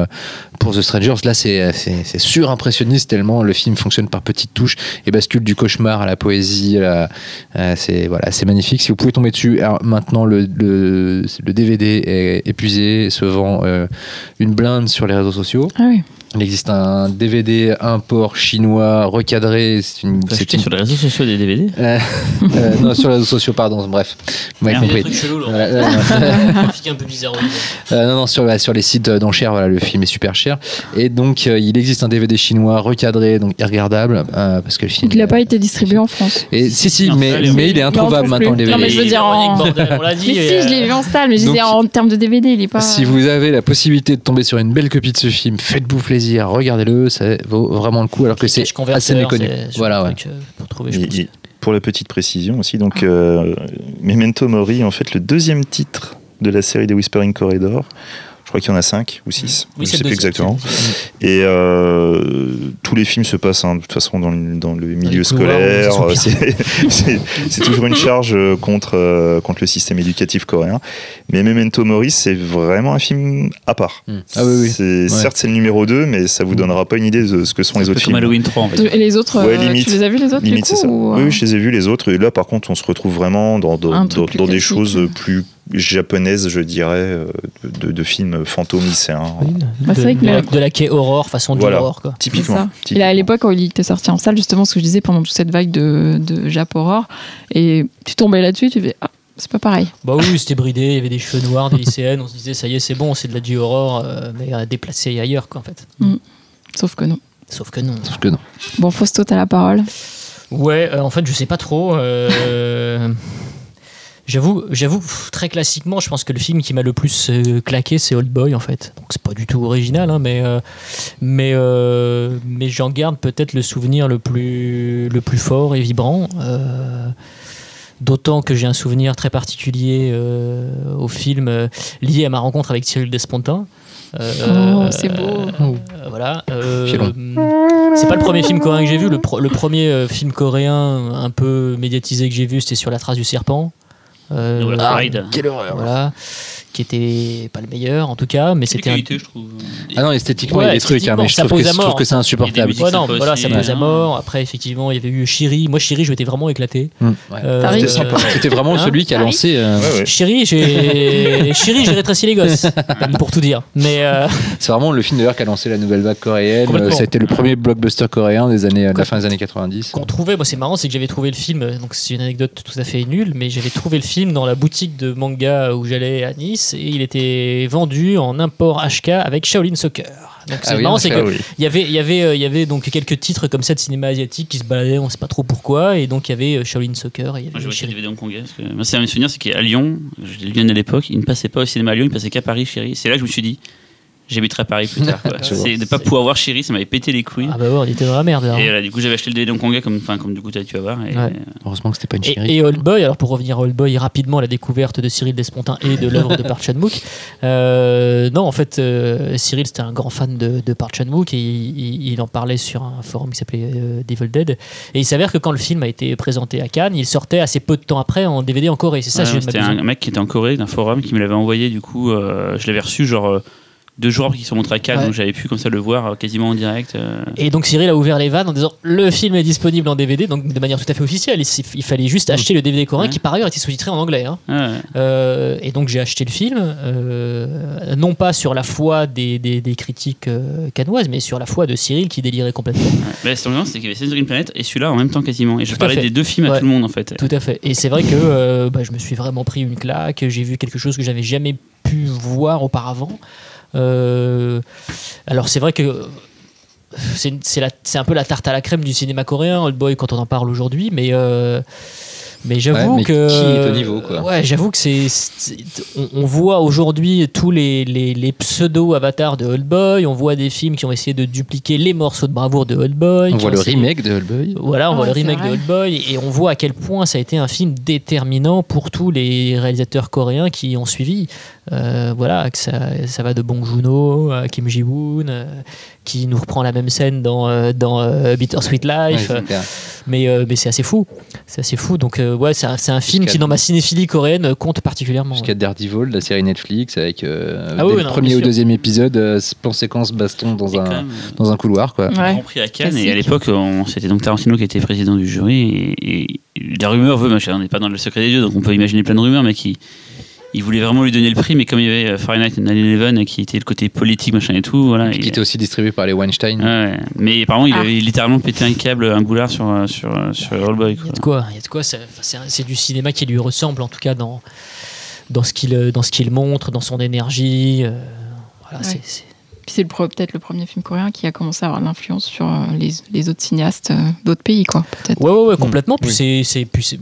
pour The Strangers, là c'est sur-impressionniste tellement le film fonctionne par petites touches et bascule du cauchemar à la poésie, c'est magnifique. Si vous pouvez tomber dessus, maintenant le, DVD est épuisé, se vend euh, une blinde sur les réseaux sociaux. Ah. Il existe un DVD import chinois recadré. C'est une, c'est une- sur les réseaux sociaux des DVD. Euh, [LAUGHS] euh, non, sur les réseaux sociaux, pardon. Bref, vous m'avez Merde. Il y a des compris. trucs chelous, là. Voilà, euh, [LAUGHS] [LAUGHS] un peu bizarre. au niveau. non, non, sur, sur les sites d'enchères, voilà, le film est super cher. Et donc, euh, il existe un DVD chinois recadré, donc irregardable, euh, parce que le film. Il n'a pas été distribué en France. Et si, si, Non, mais, allez, mais il est introuvable maintenant le. DVD. Non, mais je veux dire en- on l'a dit. Mais si, je l'ai vu en salle, mais je disais en termes de DVD, il est pas. Si vous avez la possibilité de tomber sur une belle copie de ce film, faites-vous plaisir, regardez-le, ça vaut vraiment le coup, alors que c'est assez méconnu. Voilà, ouais. euh, pour trouver, Et- et pour la petite précision aussi, donc euh, Memento Mori, en fait, le deuxième titre de la série des Whispering Corridor. Je crois qu'il y en a cinq ou six, Oui, je c'est sais plus exactement. Et euh, tous les films se passent hein, de toute façon dans le, dans le milieu scolaire. [LAUGHS] C'est toujours une charge euh, contre, euh, contre le système éducatif coréen. Mais Memento Mori, c'est vraiment un film à part. Hmm. Ah oui, oui. C'est- Certes, c'est le numéro 2, mais ça vous donnera pas une idée de ce que sont les autres films. Halloween 3 en fait. Et les autres, Ouais, limite. tu les as vus les autres Limite, du c'est coup ça. ou, Oui, je les ai vus les autres. Et là, par contre, on se retrouve vraiment dans, dans, des choses plus japonaises, je dirais, euh, de, de films fantômes lycéens. Oui, Bah, c'est de, vrai que de la, le- de la quai Aurore, façon du Voilà. Aurore, quoi. C'est Typiquement. ça. Et typiquement. à l'époque, quand il était sorti en salle, justement, ce que je disais pendant toute cette vague de, de Jap Horror, et tu tombais là-dessus, tu fais Ah, c'est pas pareil. Bah oui, c'était bridé, il y avait des cheveux noirs, des lycéennes, on se disait ça y est, c'est bon, c'est de la du-horror, euh, mais euh, déplacé ailleurs, quoi, en fait. Sauf que non. Sauf que non. Sauf que non. Bon, Fausto, t'as la parole. Ouais, euh, en fait, je sais pas trop. euh, [LAUGHS] J'avoue, j'avoue, très classiquement, je pense que le film qui m'a le plus euh, claqué, c'est Old Boy, en fait. Donc c'est pas du tout original, hein, mais euh, mais euh, mais j'en garde peut-être le souvenir le plus le plus fort et vibrant. euh, D'autant que j'ai un souvenir très particulier euh, au film euh, lié à ma rencontre avec Cyril Despontin. Euh, Oh, c'est beau. euh, voilà. euh, Filon. c'est pas le premier film coréen que j'ai vu. Le, pro- le premier euh, film coréen un peu médiatisé que j'ai vu, c'était sur La Trace du Serpent. Euh, Ride. Quelle horreur. voilà. Qui était pas le meilleur en tout cas, mais C'est c'était un. qualité, je trouve. Ah non, esthétiquement, Ouais, il y a des trucs, hein, mais je trouve, que, ça je trouve que c'est a insupportable. Ouais, non, voilà, ça pose à mort. Après, effectivement, il y avait eu Chéri. Moi, Chéri, je m'étais vraiment éclaté. Mm, ouais. Euh. C'était sympa. [LAUGHS] C'était vraiment Hein celui qui a Paris lancé. euh, Ouais, ouais. Chéri, j'ai [LAUGHS] Chéri, j'ai rétréci les gosses, pour tout dire. Mais euh, [LAUGHS] C'est vraiment le film d'ailleurs qui a lancé la nouvelle vague coréenne. Complètement. Euh, C'était le premier blockbuster coréen des années, de la fin des années 90. qu'on trouvait, moi c'est marrant, c'est que j'avais trouvé le film, donc c'est une anecdote tout à fait nulle, mais j'avais trouvé le film dans la boutique de manga où j'allais à Nice et il était vendu en import HK avec Shaolin Soccer. Donc c'est Ah oui, marrant, ah, c'est Ah que oui. il y avait, il y avait, euh, il y avait donc quelques titres comme ça de cinéma asiatique qui se baladaient, on sait pas trop pourquoi, et donc il y avait euh, Shaolin Soccer, et il y Moi, avait Chéri. le DVD hongkongais. Parce que... Moi, c'est un souvenirs, c'est qu'à Lyon, je l'ai à l'époque, il ne passait pas au cinéma à Lyon, il passait qu'à Paris, chérie. C'est là que je me suis dit, j'habiterai à Paris plus tard. quoi. [LAUGHS] C'est de ne pas pouvoir voir chérie, ça m'avait pété les couilles. Ah bah ouais, on était dans la merde là. hein. Et voilà, du coup, j'avais acheté le DVD hongkongais, comme, enfin, comme du coup, t'as tu vas voir. Et, Ouais. Heureusement que c'était pas une chérie. Et, et Old Boy, alors pour revenir à Old Boy, rapidement la découverte de Cyril Despontin et de l'œuvre de [LAUGHS] Park Chan-wook. Euh, non, en fait, euh, Cyril c'était un grand fan de, de Park Chan-wook et il, il- il en parlait sur un forum qui s'appelait euh, Devil Dead. Et il s'avère que quand le film a été présenté à Cannes, il sortait assez peu de temps après en DVD en Corée. C'est ça, Ouais, C'était un mec qui était en Corée d'un forum qui me l'avait envoyé. Du coup, euh, je l'avais reçu genre euh, deux jours après qu'ils sont montrés à Cannes, Ouais. donc j'avais pu comme ça le voir euh, quasiment en direct. euh. Et donc Cyril a ouvert les vannes en disant le film est disponible en DVD, donc de manière tout à fait officielle. Il, il fallait juste acheter le DVD coréen Ouais. qui par ailleurs était sous-titré en anglais. hein. Ah ouais. Euh, et donc j'ai acheté le film, euh, non pas sur la foi des, des, des critiques euh, canoises, mais sur la foi de Cyril qui délirait complètement. Bah, c'était c'était qu'il y avait César Green Planet et celui-là en même temps quasiment. Et je Tout parlais des deux films à tout le monde en fait. Tout à fait. Et c'est vrai que bah, je me suis vraiment pris une claque, j'ai vu quelque chose que j'avais jamais pu voir auparavant. Euh, alors c'est vrai que c'est un peu la tarte à la crème du cinéma coréen, Old Boy, quand on en parle aujourd'hui, mais... euh, mais j'avoue Ouais, que qui est au niveau, quoi? Ouais j'avoue que c'est on, on voit aujourd'hui tous les, les, les pseudo avatars de Old Boy on voit des films qui ont essayé de dupliquer les morceaux de bravoure de Old Boy On voit le essayé- remake de Old Boy. voilà, on Ah, voit le remake de. Old Boy et on voit à quel point ça a été un film déterminant pour tous les réalisateurs coréens qui ont suivi. Euh, voilà, que ça, ça va de Bong Joon-ho à Kim Ji-woon, euh, qui nous reprend la même scène dans, euh, dans euh, Bittersweet Life. mais euh, mais c'est assez fou. C'est assez fou. Donc, euh, ouais, c'est un, c'est un film Jusqu'à- qui, dans ma cinéphilie coréenne, compte particulièrement. Jusqu'à Daredevil, la série Netflix, avec euh, Ah oui, dès oui, le non, premier ou deuxième épisode, euh, plan séquence baston dans un, même, dans un couloir. Quoi. Ouais. Grand Prix à Cannes et à l'époque on- c'était donc Tarantino qui était président du jury et, et la rumeur veut machin on n'est pas dans le secret des dieux donc on peut imaginer plein de rumeurs mais qui il voulait vraiment lui donner le prix mais comme il y avait euh, Fahrenheit 9/11 qui était le côté politique machin et tout voilà Qui il- était aussi distribué par les Weinstein. Ouais, mais apparemment il Ah. avait littéralement pété un câble un boulard sur euh, sur euh, sur All Boy Il y a de quoi, il y a de quoi. C'est du cinéma qui lui ressemble, en tout cas dans dans ce qu'il dans ce qu'il montre, dans son énergie. euh, voilà, Ouais. c'est- c'est- peut-être le premier film coréen qui a commencé à avoir l'influence sur euh, les, les autres cinéastes euh, d'autres pays, quoi. Peut-être. Ouais, ouais, ouais, complètement. Puis Oui. c'est c'est puis c'est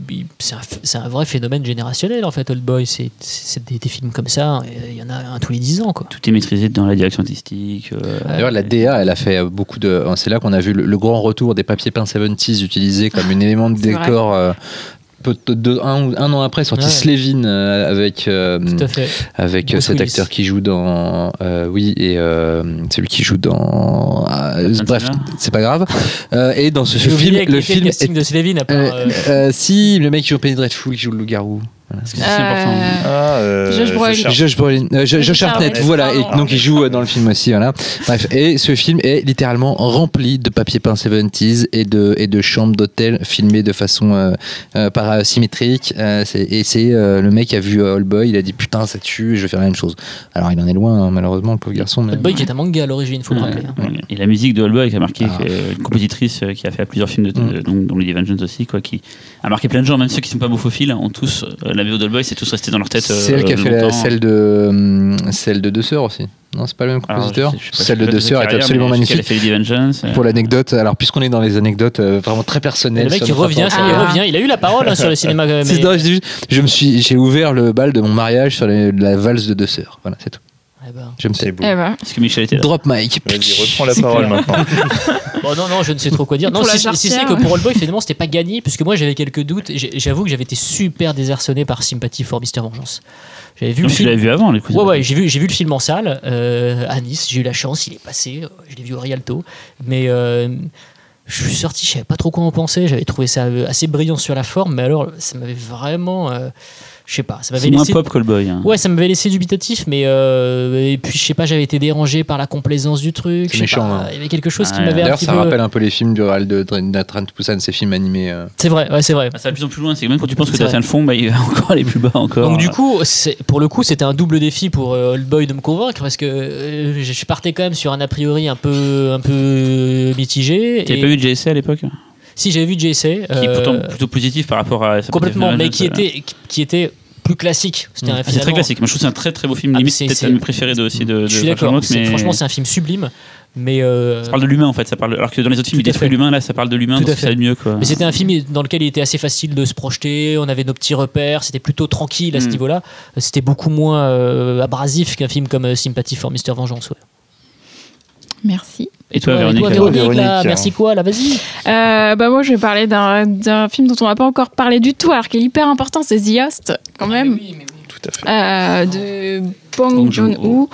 c'est un, un vrai phénomène générationnel en fait. Old Boy, c'est des, des films comme ça. et Il y en a un tous les 10 ans, quoi. tout est maîtrisé dans la direction artistique euh, D'ailleurs, la DA, elle a fait euh, beaucoup de. C'est là qu'on a vu le, le grand retour des papiers peints 70s utilisés comme un élément de décor. euh, peu de, de- un, ou- un an après, sorti Ouais. Slevin euh, avec, euh, avec Bruce cet Willis. acteur qui joue dans. euh, oui, et euh, celui qui joue dans. bref, c'est pas grave. Euh, et dans ce film, le film. est- de Slevin à part, euh, euh, euh, si, le mec qui joue Penny Dreadful, qui joue le loup-garou. Voilà. c'est aussi important Ah, euh, Josh Brolin. Josh Brolin, euh, Jo- Josh Hartnett, voilà, et donc il joue euh, dans le film aussi, voilà. Bref, et ce film est littéralement rempli de papier peint 70s et de, et de chambres d'hôtel filmées de façon euh, euh, parasymétrique. Euh, et c'est euh, le mec qui a vu euh, All Boy, il a dit putain, ça tue, je vais faire la même chose. Alors il en est loin, hein, malheureusement, le pauvre garçon. Old Boy qui est un manga à l'origine, il faut le rappeler. hein. Et la musique de All Boy qui a marqué Ah. une compositrice euh, qui a fait plusieurs films, de, Mm. donc, dont Lady Vengeance aussi, quoi, qui a marqué plein de gens, même ceux qui sont pas bouffophiles, ont tous euh, la BO c'est tous resté dans leur tête. C'est elle qui a euh, fait la- celle de hum, celle de deux sœurs aussi. Non, c'est pas le même Alors, compositeur. je sais- je sais pas celle de deux sœurs est absolument magnifique. fait euh, Pour l'anecdote, alors puisqu'on est dans les anecdotes euh, vraiment très personnelles, Le mec notre revient, ça il revient. Il a eu la parole hein, sur le cinéma. mais- [LAUGHS] je juste, je me suis, j'ai ouvert le bal de mon mariage sur les- la valse de deux sœurs. Voilà, c'est tout. Eh ben. Je me C'est sais. beau. Eh ben, Est-ce que Michel était là Drop mic. Vas-y, reprends la parole clair. [LAUGHS] maintenant. Bon, non, non, je ne sais trop quoi dire. Non, Pour la si, si- si c'est que pour All Boy, finalement, c'était pas gagné, puisque moi j'avais quelques doutes. J'avoue que j'avais été super désarçonné par Sympathy for Mr. Vengeance. J'avais vu le Donc, film. l'avais vu avant, les cousins Ouais, ouais, j'ai vu, j'ai vu le film en salle euh, à Nice. J'ai eu la chance, il est passé. euh, Je l'ai vu au Rialto. Mais euh, je suis sorti, je savais pas trop quoi en penser. J'avais trouvé ça assez brillant sur la forme, mais alors ça m'avait vraiment. euh, je sais pas, ça m'avait C'est moins laissé. pop Callboy. hein. Ouais, ça m'avait laissé dubitatif, mais euh, et puis je sais pas, j'avais été dérangé par la complaisance du truc. C'est méchant, pas, hein. Il y avait quelque chose qui m'avait un D'ailleurs, petit ça peu. rappelle un peu les films du réal de Nathan Poussin, ces films animés. euh. C'est vrai, ouais, c'est vrai. Ah, ça va de plus en plus loin, c'est que même quand tu penses que C'est tu atteint le fond, bah, il va [LAUGHS] encore aller plus bas encore. Donc du coup, c'est- pour le coup, c'était un double défi pour euh, Old Boy de me convaincre parce que euh, je partais quand même sur un a priori un peu, un peu mitigé. T'avais Et- pas vu JSA à l'époque? Si j'avais vu JC, Qui est euh, pourtant plutôt positif par rapport à. sa complètement, mais qui euh. était, qui- qui était plus classique. C'était un Ah, très classique. Moi, je trouve que c'est un très très beau film. Ah, Limite, c'est- peut-être un de mes préférés de, aussi de. de Je suis d'accord. Mais Franchement, c'est un film sublime, mais euh, Ça parle de l'humain en fait. Ça parle. Alors que dans les autres films, il détruit l'humain. Là, ça parle de l'humain. Donc ça va fait. mieux quoi. Mais c'était un film dans lequel il était assez facile de se projeter. On avait nos petits repères. C'était plutôt tranquille à ce Mm. niveau-là. C'était beaucoup moins euh, abrasif qu'un film comme euh, Sympathy for Mr. Vengeance. ouais. Merci. Et toi, Véronique toi, Véronique, Véronique, là, hein. merci quoi, là, vas-y. Euh, bah moi, je vais parler d'un d'un film dont on n'a pas encore parlé du tout, alors qui est hyper important, c'est The Host, quand même. Tout à fait. euh, de Bong Joon-ho. Joon-ho.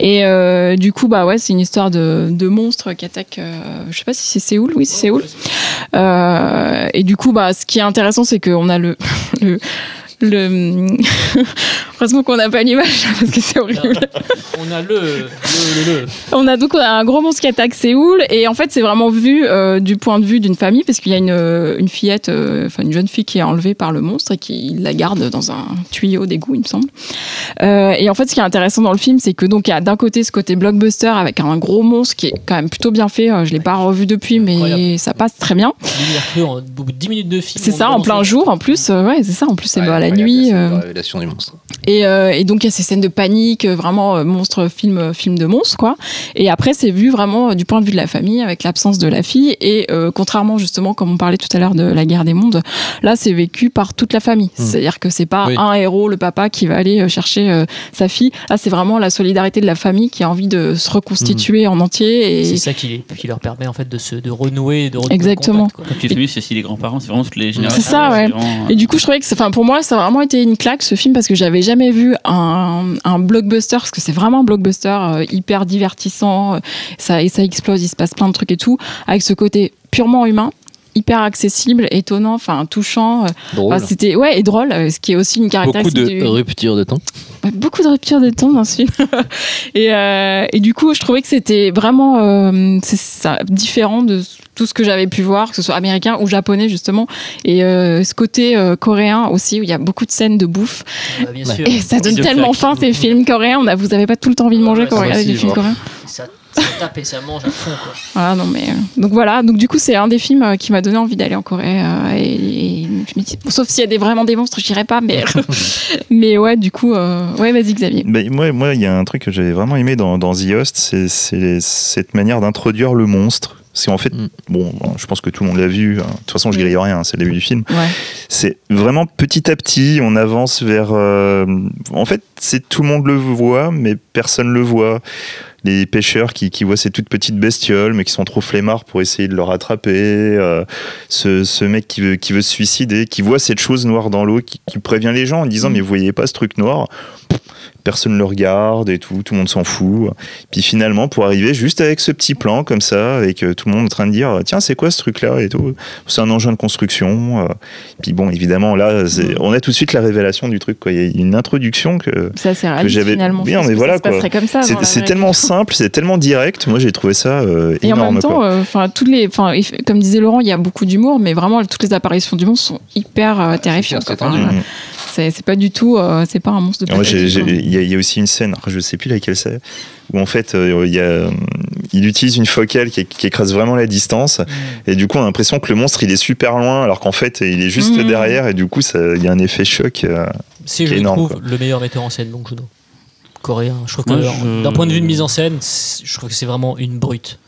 Et euh, du coup, bah ouais, c'est une histoire de, de monstres qui attaquent. euh, je sais pas si c'est Séoul, oui, c'est Séoul. Euh, et du coup, bah, ce qui est intéressant, c'est qu'on a le. [LAUGHS] le le... Heureusement qu'on n'a pas l'image [LAUGHS] parce que c'est horrible. [LAUGHS] On a le, le, le, le. On a donc un gros monstre qui attaque Séoul et en fait c'est vraiment vu euh, du point de vue d'une famille parce qu'il y a une, euh, une fillette, euh, enfin une jeune fille qui est enlevée par le monstre et qui la garde dans un tuyau d'égout il me semble. Euh, et en fait ce qui est intéressant dans le film c'est que donc il y a d'un côté ce côté blockbuster avec un gros monstre qui est quand même plutôt bien fait. Je l'ai pas revu depuis mais Incroyable. ça passe très bien. En au bout de 10 minutes de film. C'est ça en plein jour en plus. ouais c'est ça en plus c'est Ouais, bah, la nuit. La révélation du monstre. Et, euh, et donc il y a ces scènes de panique, euh, vraiment euh, monstre film euh, film de monstre quoi. Et après c'est vu vraiment euh, du point de vue de la famille avec l'absence de la fille et euh, contrairement justement comme on parlait tout à l'heure de la guerre des mondes, là c'est vécu par toute la famille. C'est-à-dire que c'est pas Oui. un héros le papa qui va aller chercher euh, sa fille. Là c'est vraiment la solidarité de la famille qui a envie de se reconstituer en entier et C'est ça qui, les- qui leur permet en fait de se de renouer, de renouer Exactement. contact, quoi. Quand tu famille, c'est aussi les grands-parents, c'est vraiment toutes les générations. ça, ouais. vraiment, Et du coup, je trouvais que, c'est- enfin, pour moi, ça a vraiment été une claque ce film parce que j'avais jamais vu un, un blockbuster, parce que c'est vraiment un blockbuster euh, hyper divertissant, euh, ça, et ça explose, il se passe plein de trucs et tout, avec ce côté purement humain hyper accessible, étonnant, enfin touchant. Drôle. enfin, c'était ouais et drôle, euh, ce qui est aussi une Beaucoup caractéristique de du- ruptures de temps. Ouais, beaucoup de ruptures de ton dans ce film. et, euh, et du coup, je trouvais que c'était vraiment euh, c'est ça, différent de tout ce que j'avais pu voir, que ce soit américain ou japonais justement. Et euh, ce côté euh, coréen aussi, où il y a beaucoup de scènes de bouffe. Bah, bien sûr. Et ça donne de tellement faim ces films coréens. On a, vous avez pas tout le temps envie de Ouais, manger ouais, quand vous regardez des films coréens. Ça, ça tape et ça mange à fond quoi. Voilà, non mais euh, donc voilà. Donc du coup, c'est un des films euh, qui m'a donné envie d'aller en Corée. euh, et, sauf s'il y a des, vraiment des monstres, je dirais pas. Mais [LAUGHS] [LAUGHS] mais ouais, du coup, euh, ouais, vas-y Xavier. Moi, moi, il y a un truc que j'avais vraiment aimé dans, dans The Host, c'est cette manière d'introduire le monstre. C'est en fait, Mm. bon, je pense que tout le monde l'a vu. hein. De toute façon, je grille rien, hein, c'est le début du film. Ouais. C'est vraiment petit à petit, on avance vers. euh, en fait, c'est tout le monde le voit, mais personne le voit. Les pêcheurs qui, qui voient ces toutes petites bestioles, mais qui sont trop flemmards pour essayer de le rattraper. euh, ce, ce mec qui veut, qui veut se suicider, qui voit cette chose noire dans l'eau, qui, qui prévient les gens en disant Mais vous voyez pas ce truc noir? Personne le regarde et tout, tout le monde s'en fout. Puis finalement, pour arriver juste avec ce petit plan comme ça, avec euh, tout le monde en train de dire Tiens, c'est quoi ce truc-là et tout C'est un engin de construction. euh, puis bon, évidemment, là, c'est- on a tout de suite la révélation du truc. quoi. Il y a une introduction que. Ça c'est j'avais- finalement. Oui, Je pense mais voilà, quoi. comme ça. C'est tellement simple, c'est tellement direct. Moi, j'ai trouvé ça euh, Et en énorme. même temps, euh, enfin toutes les, enfin comme disait Laurent, il y a beaucoup d'humour, mais vraiment toutes les apparitions du monstre sont hyper euh, terrifiantes. quoi. C'est c'est pas du tout, euh, c'est pas un monstre de quoi. Il y, a- il y a aussi une scène, je sais plus laquelle c'est, où en fait, euh, il, y a, euh, il utilise une focale qui, qui écrase vraiment la distance, et du coup, on a l'impression que le monstre il est super loin, alors qu'en fait, il est juste Mhm. derrière, et du coup, il y a un effet choc. euh, C'est, Qui je est énorme, trouve, le meilleur metteur en scène, Bong Joon-ho. Coréen. Je trouve que, je- d'un point de vue de mise en scène, je trouve que c'est vraiment une brute.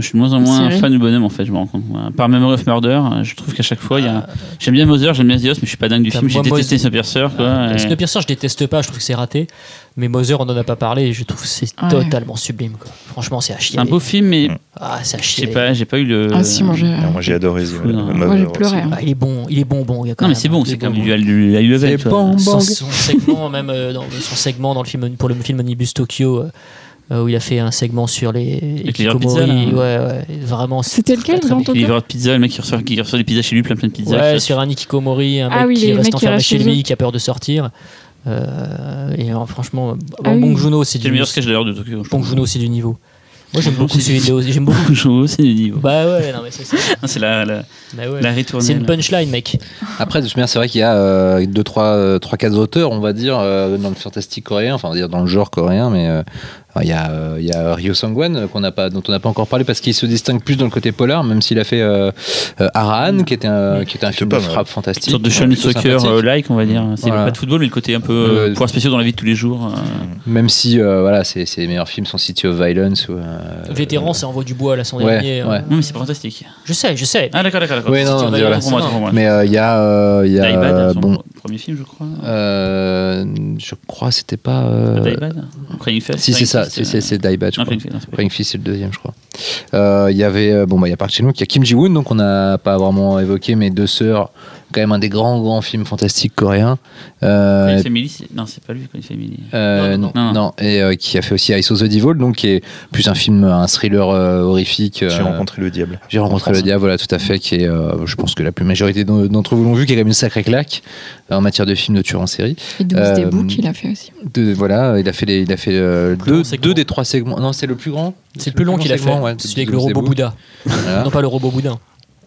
Je suis de moins en moins Série. fan du bonhomme en fait, je me rends compte. Par Memory of Murder, euh, je trouve qu'à chaque fois, il y a. J'aime bien Mother, j'aime bien Host, mais je suis pas dingue du film. J'ai détesté Snowpiercer. Quoi, Euh, et- Snowpiercer, je déteste pas, je trouve que c'est raté. Mais Mother, on en a pas parlé et je trouve que c'est Ouais. totalement sublime. Quoi. Franchement, c'est à chier. C'est un beau film, mais Ah, c'est à j'ai chier. pas, j'ai pas eu le. Ah si, moi j'ai. moi, j'ai adoré. Mother Moi, j'ai pleuré, hein. Ah, il est bon, il est bon, bon. il y a quand Non, mais c'est bon, c'est comme du high level. Son, segment, même euh, dans son segment dans le film, pour le film Omnibus Tokyo, euh, où il a fait un segment sur les les pizza, là. ouais, ouais, vraiment. C'était lequel, bien. Il livreur de pizza, le mec qui reçoit, qui reçoit des pizzas chez lui, plein plein de pizzas. Ouais, sur un Ikikomori, un mec Ah oui, qui reste enfermé chez lui, qui a peur de sortir. Euh, et alors, franchement, Ah bon, oui. Joon-ho, c'est du le meilleur sketch d'ailleurs de Tokyo. trouve. Joon-ho, c'est du niveau. Moi, j'aime beaucoup ces vidéos. J'aime beaucoup. Joon-ho, c'est du niveau. Bah ouais, non mais c'est ça. [LAUGHS] C'est la, la, Bah ouais. la ritournelle. C'est une punchline, mec. Après, de toute manière, c'est vrai qu'il y a euh, deux, trois, euh, trois, quatre auteurs, on va dire, euh, dans le fantastique coréen, enfin, on va dire dans le genre coréen, mais euh, il y a, euh, il y a Ryo Sangwan, euh, qu'on n'a pas, dont on n'a pas encore parlé, parce qu'il se distingue plus dans le côté polar, même s'il a fait euh, euh, Arahan, qui était un, qui était un C'est film pas de frappe Une fantastique. sorte de plutôt Soccer euh, like, on va dire. C'est Voilà. pas de football, mais le côté un peu Euh, pouvoirs spéciaux dans la vie de tous les jours. euh. Même si, euh, voilà, ses, ses meilleurs films sont City of Violence ou. euh, Vétéran, ça envoie du bois là, son ouais, dernier. euh. ouais. Non, mais c'est pas fantastique. Je sais, je sais. Ah, d'accord, d'accord, d'accord. Oui, non, non, voilà. Mais il y a. euh, il y a euh, bon, premier film, je crois. euh, je crois, c'était pas. euh, Fest Si, c'est ça, C'est- c'est Die Bad, je non, crois. Fist, c'est Fist, c'est le deuxième, je crois. Euh, Il y avait, euh, bon, bah, il y a Park Chan-wook, il y a Kim Ji-woon, donc on n'a pas vraiment évoqué, mais Deux Sœurs, quand même un des grands, grands films fantastiques coréens. Euh, non, c'est pas lui, Family. euh, Non, non, non, non. et euh, qui a fait aussi Ice of the Devil, donc qui est plus un film, un thriller euh, horrifique. J'ai euh, rencontré le diable. J'ai rencontré En le diable, voilà, tout à fait, qui est, euh, je pense que la plus majorité d'en- d'entre vous l'ont vu, qui est quand même une sacrée claque en matière de films de tueurs en série. Et 12 Euh, des boucs, il a fait aussi. De- voilà, il a fait, les- il a fait euh, deux, segment. deux des trois segments. Non, c'est le plus grand. C'est le plus long qu'il a fait. ouais, celui avec le robot Bouddha. Voilà. Non, pas le robot boudin.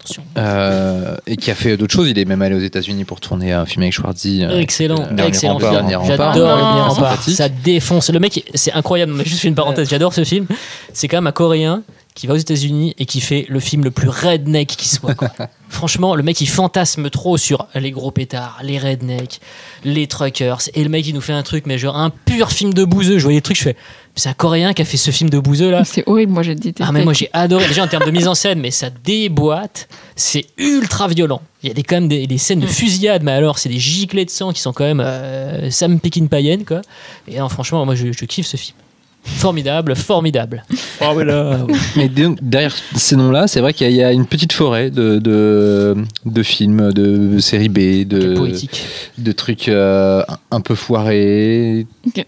Attention. Euh, et qui a fait d'autres choses. Il est même allé aux États-Unis pour tourner un film avec Schwarzy. Excellent, euh, excellent rempart. film. J'adore. Ça défonce. Le mec, c'est incroyable. Mais juste une parenthèse. J'adore ce film. C'est quand même un Coréen qui va aux États-Unis et qui fait le film le plus redneck qui soit. quoi. [LAUGHS] Franchement, le mec il fantasme trop sur les gros pétards, les rednecks, les truckers. Et le mec il nous fait un truc, mais genre un pur film de bouseux. Je voyais les trucs, je fais. C'est un Coréen qui a fait ce film de bouseux là. C'est horrible, moi j'ai détesté. Ah mais moi j'ai adoré. Déjà en termes de mise en scène mais ça déboîte. C'est ultra violent. Il y a des, quand même des, des scènes de fusillade mais alors c'est des giclées de sang qui sont quand même euh, Sam Peckinpah quoi. Et non, franchement moi je, je kiffe ce film formidable formidable formidable Mais donc, derrière ces noms-là, c'est vrai qu'il y, a- il y a une petite forêt de, de, de films, de séries B, de, poétique de trucs euh, un peu foirés,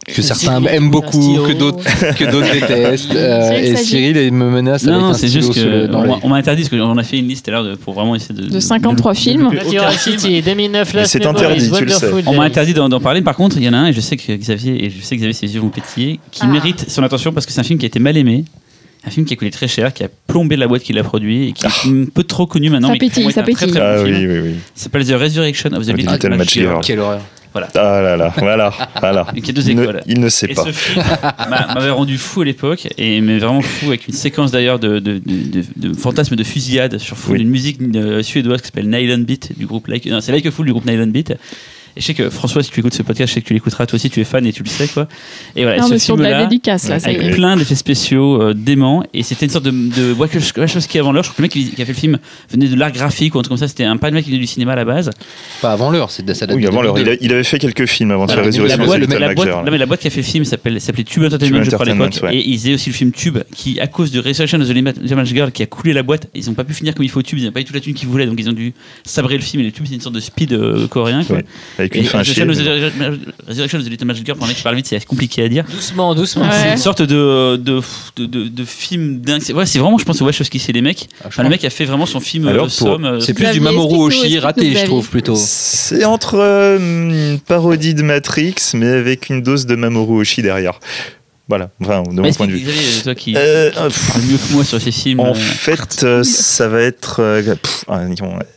que certains Cyril, aiment beaucoup, que d'autres que d'autres [LAUGHS] détestent. Euh, Cyril et. Cyril il me menace avec Non, un c'est juste le- que on m'a- on m'a interdit parce qu'on a fait une liste tout à l'heure de- pour vraiment essayer de. De 53 films. de- Aucun City 2009 Mais Last c'est interdit, tu le sais. On m'a interdit d'en parler. Par contre, il y en a un, et je sais que Xavier, et je sais que Xavier, ses yeux vont pétiller, qui Ah. Son attention parce que c'est un film qui a été mal aimé. Un film qui a coûté très cher, qui a plombé la boîte qui l'a produit et qui est un peu trop connu maintenant. Ça mais pétille, ça un très, très pétille. bon Ah film. oui, oui, oui. Ça s'appelle The Resurrection of the Ah, Little, Little Match Match Girl. Girl. Quelle horreur. Ah là là, voilà, voilà. Et qui a deux Il ne- écoles. il ne sait Et pas. ce film m'a- m'avait rendu fou à l'époque, et mais vraiment fou, avec une séquence d'ailleurs de, de, de, de, de fantasmes de fusillade sur fond Oui. d'une musique euh, suédoise qui s'appelle Nylon Beat du groupe Like. Non, c'est Like a Fool du groupe Nylon Beat. Et je sais que François, si tu écoutes ce podcast, je sais que tu l'écouteras toi aussi, tu es fan et tu le sais quoi. Et voilà, Non, ce mais sur de la film-là, dédicace, là, ça y avec plein d'effets spéciaux euh, déments, et c'était une sorte de, de Wachowski avant l'heure. Je crois que le mec qui, qui a fait le film venait de l'art graphique ou un truc comme ça. C'était un pas le mec qui venait du cinéma à la base. Pas avant l'heure, c'est de ça date Oui, de avant l'heure. Il, 2002. a- il avait fait quelques films avant de faire la of boîte, la Mac boîte- non, mais la boîte qui a fait le film s'appelle- s'appelait Tube Entertainment, Tube je crois, à l'époque. Entertainment, ouais. Et ils faisaient aussi le film Tube, qui, à cause de Resurrection of the Match Girl, qui a coulé la boîte, ils n'ont pas pu finir comme il faut Tube, ils n'ont pas eu toute la thune qu'ils voulaient, donc ils ont dû sabrer le film. Et le Tube, c'est une sorte de speed euh, coréen. Quoi. Ouais, Avec une fin chier. Resurrection of the- Little Match Girl, pour un mec qui parle vite, c'est compliqué à dire. doucement doucement Ouais. C'est une sorte de, de, de, de, de film dingue. C'est ouais, c'est vraiment, je pense, Wachowski, c'est les mecs. Ah, Enfin, le mec a fait vraiment son film Alors, euh, pour- Somme. euh, C'est plus du Mamoru Oshii raté, je trouve plutôt. C'est entre euh, une parodie de Matrix, mais avec une dose de Mamoru Oshii derrière. Voilà, enfin, de mon point de vue. Xavier, toi qui Euh, euh, pff, mieux que moi sur ces films. en euh, fait, euh, ça va être. euh, pff, ah,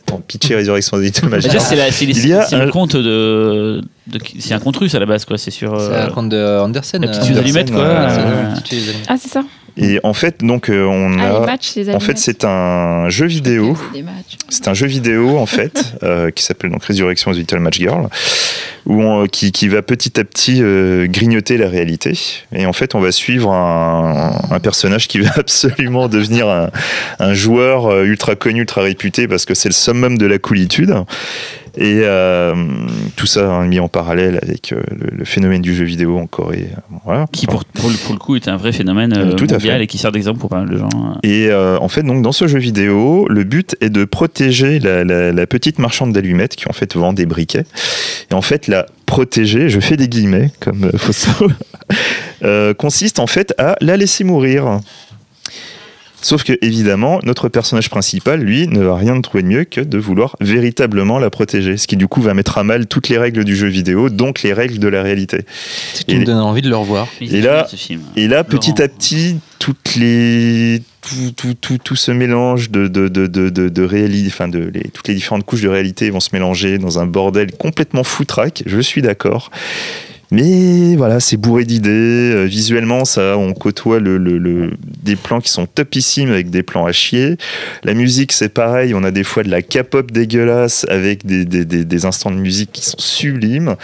attends, pitcher Résurrection the Little Déjà, Girl. c'est un- le conte de, de- c'est un conte russe à la base quoi. C'est sur C'est un conte de Andersen. la petite euh, quoi. Andersen, Euh, d'allumette. Ah, c'est ça Et en fait, donc, euh, on Ah, a. matchs, les En fait, c'est un jeu vidéo. Des matchs. C'est un jeu vidéo en [LAUGHS] fait euh, qui s'appelle donc Résurrection of the Little Match Girl, où on- qui, qui va petit à petit euh, grignoter la réalité. Et en fait, on va suivre un, un personnage qui va [LAUGHS] absolument devenir un, un joueur euh, ultra connu, ultra réputé, parce que c'est le summum de la coolitude. Et euh, tout ça hein, mis en parallèle avec euh, le, le phénomène du jeu vidéo en Corée. Voilà. qui pour, pour, le, pour le coup est un vrai phénomène euh, Tout à mondial fait. et qui sert d'exemple pour pas mal de gens. hein. Et en fait, donc dans ce jeu vidéo, le but est de protéger la, la- la petite marchande d'allumettes qui en fait vend des briquets. Et en fait, la protéger, je fais des guillemets comme euh, [LAUGHS] consiste en fait à la laisser mourir. Sauf que, évidemment, notre personnage principal, lui, ne va rien trouver de mieux que de vouloir véritablement la protéger. Ce qui, du coup, va mettre à mal toutes les règles du jeu vidéo, donc les règles de la réalité. Ce qui me donne envie de le revoir. Et là-. Et petit à petit, toutes les, tout, tout, tout, tout ce mélange de, de, de, de, de, de réali- enfin de les, toutes les différentes couches de réalité vont se mélanger dans un bordel complètement foutraque. Je suis d'accord. Mais voilà, c'est bourré d'idées. Euh, Visuellement, ça, on côtoie des plans qui sont topissimes avec des plans à chier. La musique, c'est pareil. On a des fois de la K-pop dégueulasse avec des, des instants de musique qui sont sublimes.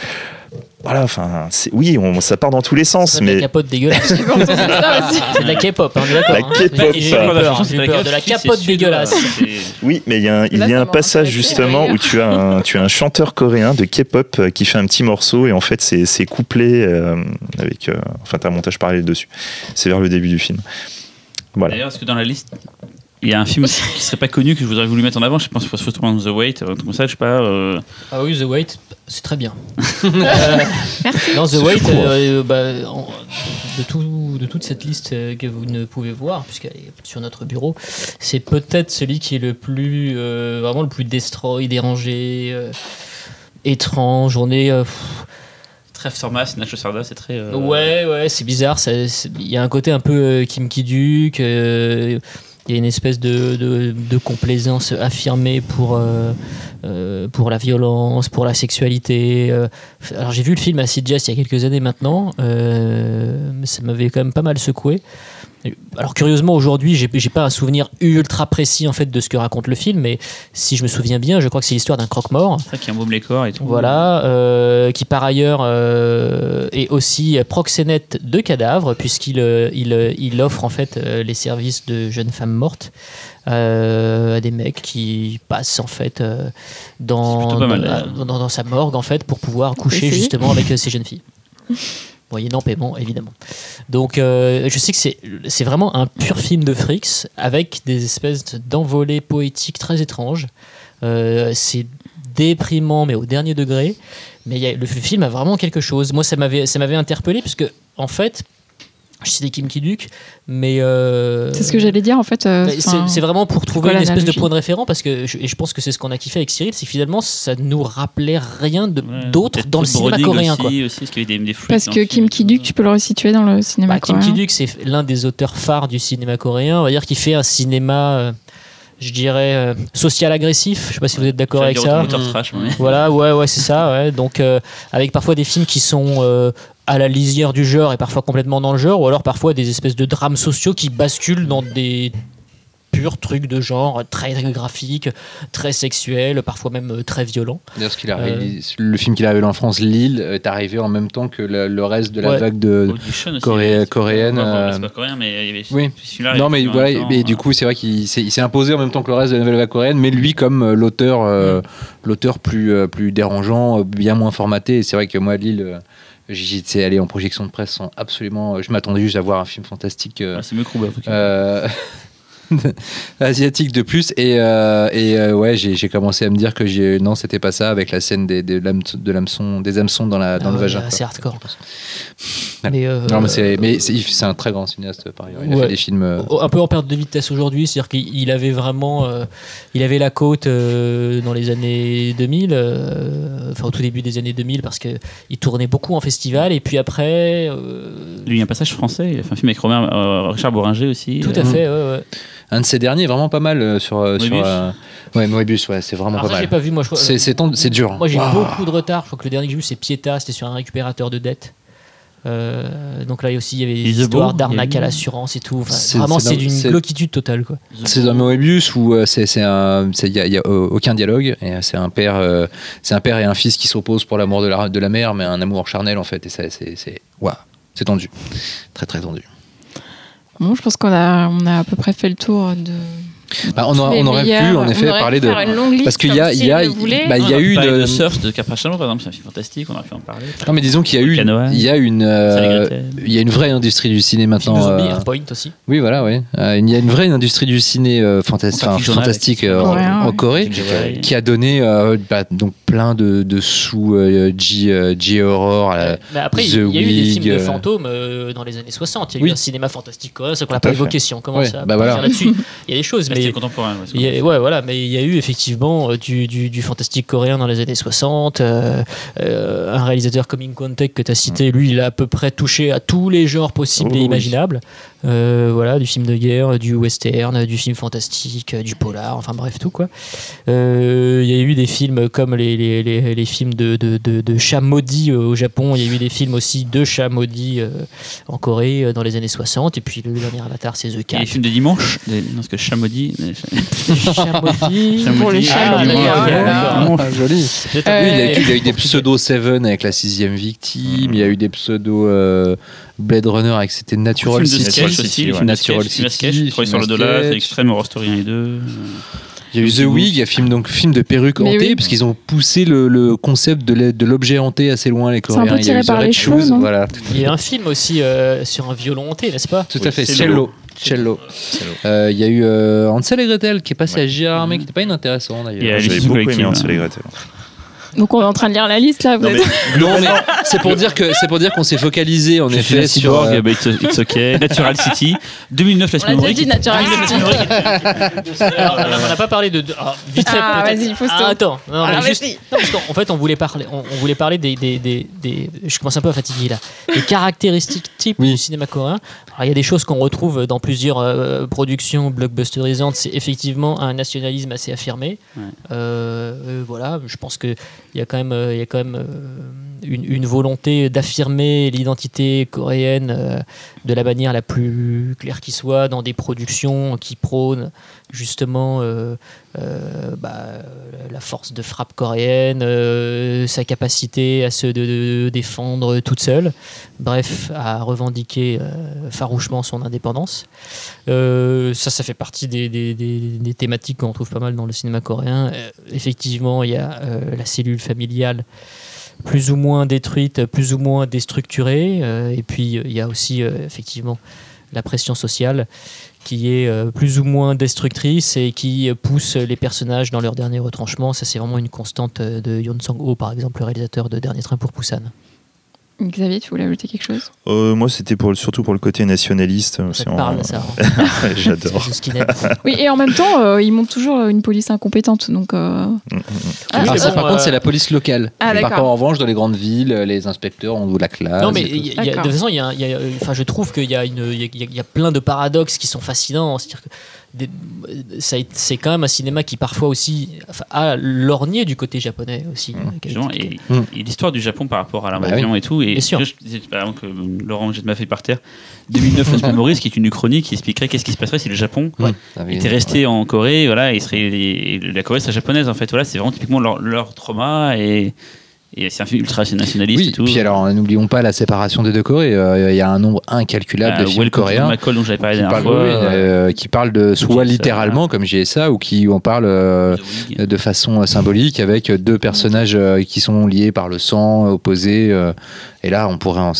Voilà, enfin, c'est- oui, on, ça part dans tous les sens, C'est de la mais capote dégueulasse. [LAUGHS] C'est de la K-pop, hein. La hein. K-pop, de la capote dégueulasse. Oui, mais il y a un, il Là, y a ça un m'a passage justement où tu as, un, tu as un chanteur coréen de K-pop euh, qui fait un petit morceau et en fait c'est c'est couplé euh, avec. euh, enfin, t'as un montage parallèle dessus. C'est vers le début du film. Voilà. D'ailleurs, est-ce que dans la liste, il y a un film qui serait pas connu que je voudrais voulu mettre en avant Je pense on the Wait, un truc comme ça, je sais pas. euh, Ah oui, The Wait, c'est très bien. [LAUGHS] Euh, Non, The Wait, euh, bah, en- de, tout, de toute cette liste euh, que vous ne pouvez voir, puisqu'elle est sur notre bureau, c'est peut-être celui qui est le plus, euh, vraiment le plus destroy, dérangé, euh, étrange. On est. euh, pff, Trèfle Sormas, Nacho Sarda, c'est très. euh, Ouais, ouais, c'est bizarre. ça- c'est- Il y a un côté un peu euh, Kim Ki-duk. euh, Il y a une espèce de, de, complaisance affirmée pour, euh, euh, pour la violence, pour la sexualité. euh. Alors j'ai vu le film à Jazz il y a quelques années maintenant, ça m'avait quand même pas mal secoué. Alors curieusement aujourd'hui, j'ai j'ai pas un souvenir ultra précis en fait de ce que raconte le film, mais si je me souviens bien, je crois que c'est l'histoire d'un croque-mort. C'est ça qui embaume les corps et tout. Voilà, euh, qui par ailleurs euh, est aussi proxénète de cadavres, puisqu'il euh, il, il offre en fait les services de jeunes femmes mortes euh, à des mecs qui passent en fait euh, dans, mal, dans, d'ailleurs. dans- dans sa morgue en fait pour pouvoir coucher justement avec euh, ces jeunes filles. [LAUGHS] Moyennant paiement, évidemment. Donc, euh, je sais que c'est vraiment un pur film de Fricks avec des espèces d'envolées poétiques très étranges. Euh, c'est déprimant, mais au dernier degré. Mais le film a vraiment quelque chose. Moi, ça m'avait ça m'avait interpellé parce que, en fait, je citais Kim Ki-duk, mais. euh, C'est ce que j'allais dire en fait. euh, c'est vraiment pour trouver une espèce de point de référent parce que je, et je pense que c'est ce qu'on a kiffé avec Cyril, c'est que finalement ça nous rappelait rien de- Ouais, d'autre dans le cinéma coréen. aussi, Quoi. aussi, parce qu'il y avait des, Parce que Kim. Ki-duk, tu peux le resituer dans le cinéma Bah, Kim coréen. Ki-duk, c'est l'un des auteurs phares du cinéma coréen. On va dire qu'il fait un cinéma, euh, je dirais, euh, social agressif. Je sais pas si vous êtes d'accord avec ça. Trash, mais- Voilà, ouais, ouais, c'est ça. Ouais. Donc, euh, avec parfois des films qui sont euh, à la lisière du genre et parfois complètement dans le genre, ou alors parfois des espèces de drames sociaux qui basculent dans des purs trucs de genre très graphiques, très sexuels, parfois même euh, très. D'ailleurs, qu'il a Euh. réalisé- le film qu'il a révélé en France, Lille, est arrivé en même temps que le, le reste de la Ouais. vague de. Audition aussi, coréenne, enfin, euh, C'est pas coréen, mais il y avait Oui. celui-là. Non, mais voilà, temps, mais du coup, c'est vrai qu'il s'est, il s'est imposé en même temps que le reste de la nouvelle vague coréenne, mais lui, comme euh, l'auteur, euh, l'auteur plus, euh, plus dérangeant, bien moins formaté. Et c'est vrai que moi, Lille, euh, j'y étais allé en projection de presse sans absolument. Je m'attendais juste à voir un film fantastique. euh, ah, c'est mieux Kruba, en tout cas. euh, [LAUGHS] [LAUGHS] asiatique de plus et, euh, et euh, ouais j'ai commencé à me dire que j'ai non c'était pas ça avec la scène des, de l'hameçon des hameçons dans, la, dans Ah le ouais, vagin C'est quoi. hardcore. Ouais. Mais, euh, non mais c'est un très grand cinéaste par ailleurs il a fait des films euh, un peu en perte de vitesse aujourd'hui, c'est-à-dire qu'il avait vraiment, euh, il avait la côte euh, dans les années 2000, euh, enfin au tout début des années 2000, parce que il tournait beaucoup en festival, et puis après, euh, Lui, il y a un passage français. Il a fait un film avec Robert, euh, Richard Boringer aussi. tout euh, à fait. ouais, ouais. Un de ces derniers vraiment pas mal euh, sur euh, sur Moebius. euh, ouais Moebius ouais c'est vraiment Alors pas ça, j'ai mal pas vu moi. Je crois- c'est c'est dur Moi j'ai beaucoup de retard. Je crois que le dernier que j'ai vu c'est Pieta, c'était sur un récupérateur de dettes. Euh, donc là aussi il y avait des histoires d'arnaque à l'assurance et tout. Enfin, C'est- vraiment c'est d'une gloquitude totale quoi. C'est dans Moebius où euh, c'est un il y a, il y a, aucun dialogue et c'est un père euh, c'est un père et un fils qui s'opposent pour l'amour de la de la mère mais un amour charnel en fait et ça, c'est c'est waouh c'est tendu très très tendu Bon, je pense qu'on a, on a à peu près fait le tour de. Bah, on, aurait- les on aurait pu en effet parler de parce qu'il y a comme il y a bah, il y a eu une de Surf de Capracciano, par exemple, c'est un film fantastique, on aurait pu en parler. non mais disons qu'il y a eu il y a une euh, il y a une vraie industrie du ciné maintenant zombie, euh, Airpoint aussi. oui voilà oui Euh, il y a une vraie industrie du ciné euh, Enfin, fantastique en. Corée qui a donné euh, bah, donc plein de, de sous euh, G, euh, G Horror. euh, Mais après, The il y a eu des films de fantômes euh, dans les années 60. Il y a eu un cinéma fantastique coréen, ce qu'on n'a pas évoqué si on commence à bah là-dessus. [LAUGHS] Il y a des choses, C'était mais. contemporain. ouais, c'est il y a- ouais, voilà, mais il y a eu effectivement euh, du, du, du fantastique coréen dans les années 60. euh, euh, un réalisateur comme In Kwon-taek que tu as cité, lui, il a à peu près touché à tous les genres possibles Oh, et oui. Euh, voilà, du film de guerre, du western, du film fantastique, du polar, enfin bref, tout quoi. Euh, Il y a eu des films comme les, les, les, les films de, de, de, de chats maudits euh, au Japon. Il y a eu des films aussi de chats maudits euh, en Corée dans les années 60. Et puis le dernier avatar, c'est The Et les Cat. films de dimanche des- Non, parce que Chamodi. Chats maudits. Pour les chats, ah, maudits, dimanche. Ah, joli. Euh, Oui, il y a eu, il y a eu des pseudo Seven avec la sixième victime. Il y a eu des pseudo euh, Blade Runner avec c'était Natural City. Natural City, Troy sur le dollar. Extreme Horror Story 1 et 2. Il y a eu The Wig, il y a film donc film de perruque Mais hantée oui. parce qu'ils ont poussé le, le concept de l'objet hanté assez loin les un peu Coréens. Il y a tiré par les cheveux, voilà. Il y a un film aussi euh, sur un violon hanté, n'est-ce pas Tout Oui, à fait. c'est Cello. Cello. Euh, Il y a eu euh, Hansel et Gretel qui est passé Ouais. à Gérard mais qui n'était pas inintéressant d'ailleurs. J'avais beaucoup aimé collectifs, Hansel et hein. Gretel. Donc on est en train de lire la liste là. vous Non, êtes- mais [LAUGHS] Non mais c'est pour dire que c'est pour dire qu'on s'est focalisé en effet sur cyborg, euh, bah, it's, it's okay. [LAUGHS] Natural City. 2009, la On semaine l'a déjà dit, Natural City. Alors, on n'a pas parlé de. alors, vite fait, Ah, vas-y, Fausto. Ah, attends. Non, mais Ah, juste- vas-y. non, parce qu'en en fait, on voulait parler, on, on voulait parler des, des, des, des- Je commence un peu à fatiguer là. Des caractéristiques types Oui. du cinéma coréen. Alors, il y a des choses qu'on retrouve dans plusieurs euh, productions blockbusterisantes. C'est effectivement un nationalisme assez affirmé. Ouais. Euh, euh, voilà, je pense que il y a quand même, il y a quand même une, une volonté d'affirmer l'identité coréenne de la manière la plus claire qui soit dans des productions qui prônent justement euh, euh, bah, la force de frappe coréenne, euh, sa capacité à se défendre toute seule, bref, à revendiquer farouchement son indépendance. Ça, ça fait partie des, thématiques qu'on trouve pas mal dans le cinéma coréen. Effectivement, il y a la cellule familiale plus ou moins détruite, plus ou moins déstructurée. et puis, il y a aussi, effectivement, la pression sociale qui est euh, plus ou moins destructrice et qui pousse les personnages dans leur dernier retranchement. Ça, c'est vraiment une constante euh, de Yon Sang-ho, par exemple, le réalisateur de Dernier Train pour Busan. Xavier, tu voulais ajouter quelque chose? Euh, moi, c'était pour, surtout pour le côté nationaliste. Ça en- parle, ça. hein [LAUGHS] J'adore. Oui, et en même temps, euh, ils montrent toujours une police incompétente. Donc, euh. Oui, Ah, mais ça, bon, par euh, contre, c'est la police locale. Ah, par contre, en revanche, dans les grandes villes, les inspecteurs ont de la classe. Non, mais y a- de toute façon, il y a, y a- je trouve qu'il y a, une, il y a- il y a- il y a plein de paradoxes qui sont fascinants. C'est-à-dire que c'est quand même un cinéma qui parfois aussi enfin, a lorgné du côté japonais aussi. euh, a Justement, été- et, et l'histoire du Japon par rapport à Bah l'invasion et tout. Et Bien sûr. je disais, par exemple, que euh, Laurent jette ma feuille par terre. 2009, Lost [LAUGHS] Memories, qui est une chronique qui expliquerait qu'est-ce qui se passerait si le Japon Ah oui, était resté en Corée, voilà, et serait, et la Corée serait japonaise en fait. Voilà, c'est vraiment typiquement leur, leur trauma et, et c'est un film ultra nationaliste Oui, et tout. puis alors n'oublions pas la séparation des deux Corées. Euh, Il y a un nombre incalculable Ah, de films coréens McCall dont j'avais parlé qui parlent, fois. oui, euh, qui parlent de soit ça, littéralement comme JSA ou qui en euh, Wig. de façon euh, symbolique avec deux personnages euh, qui sont liés par le sang opposés. Et là, on pourrait en,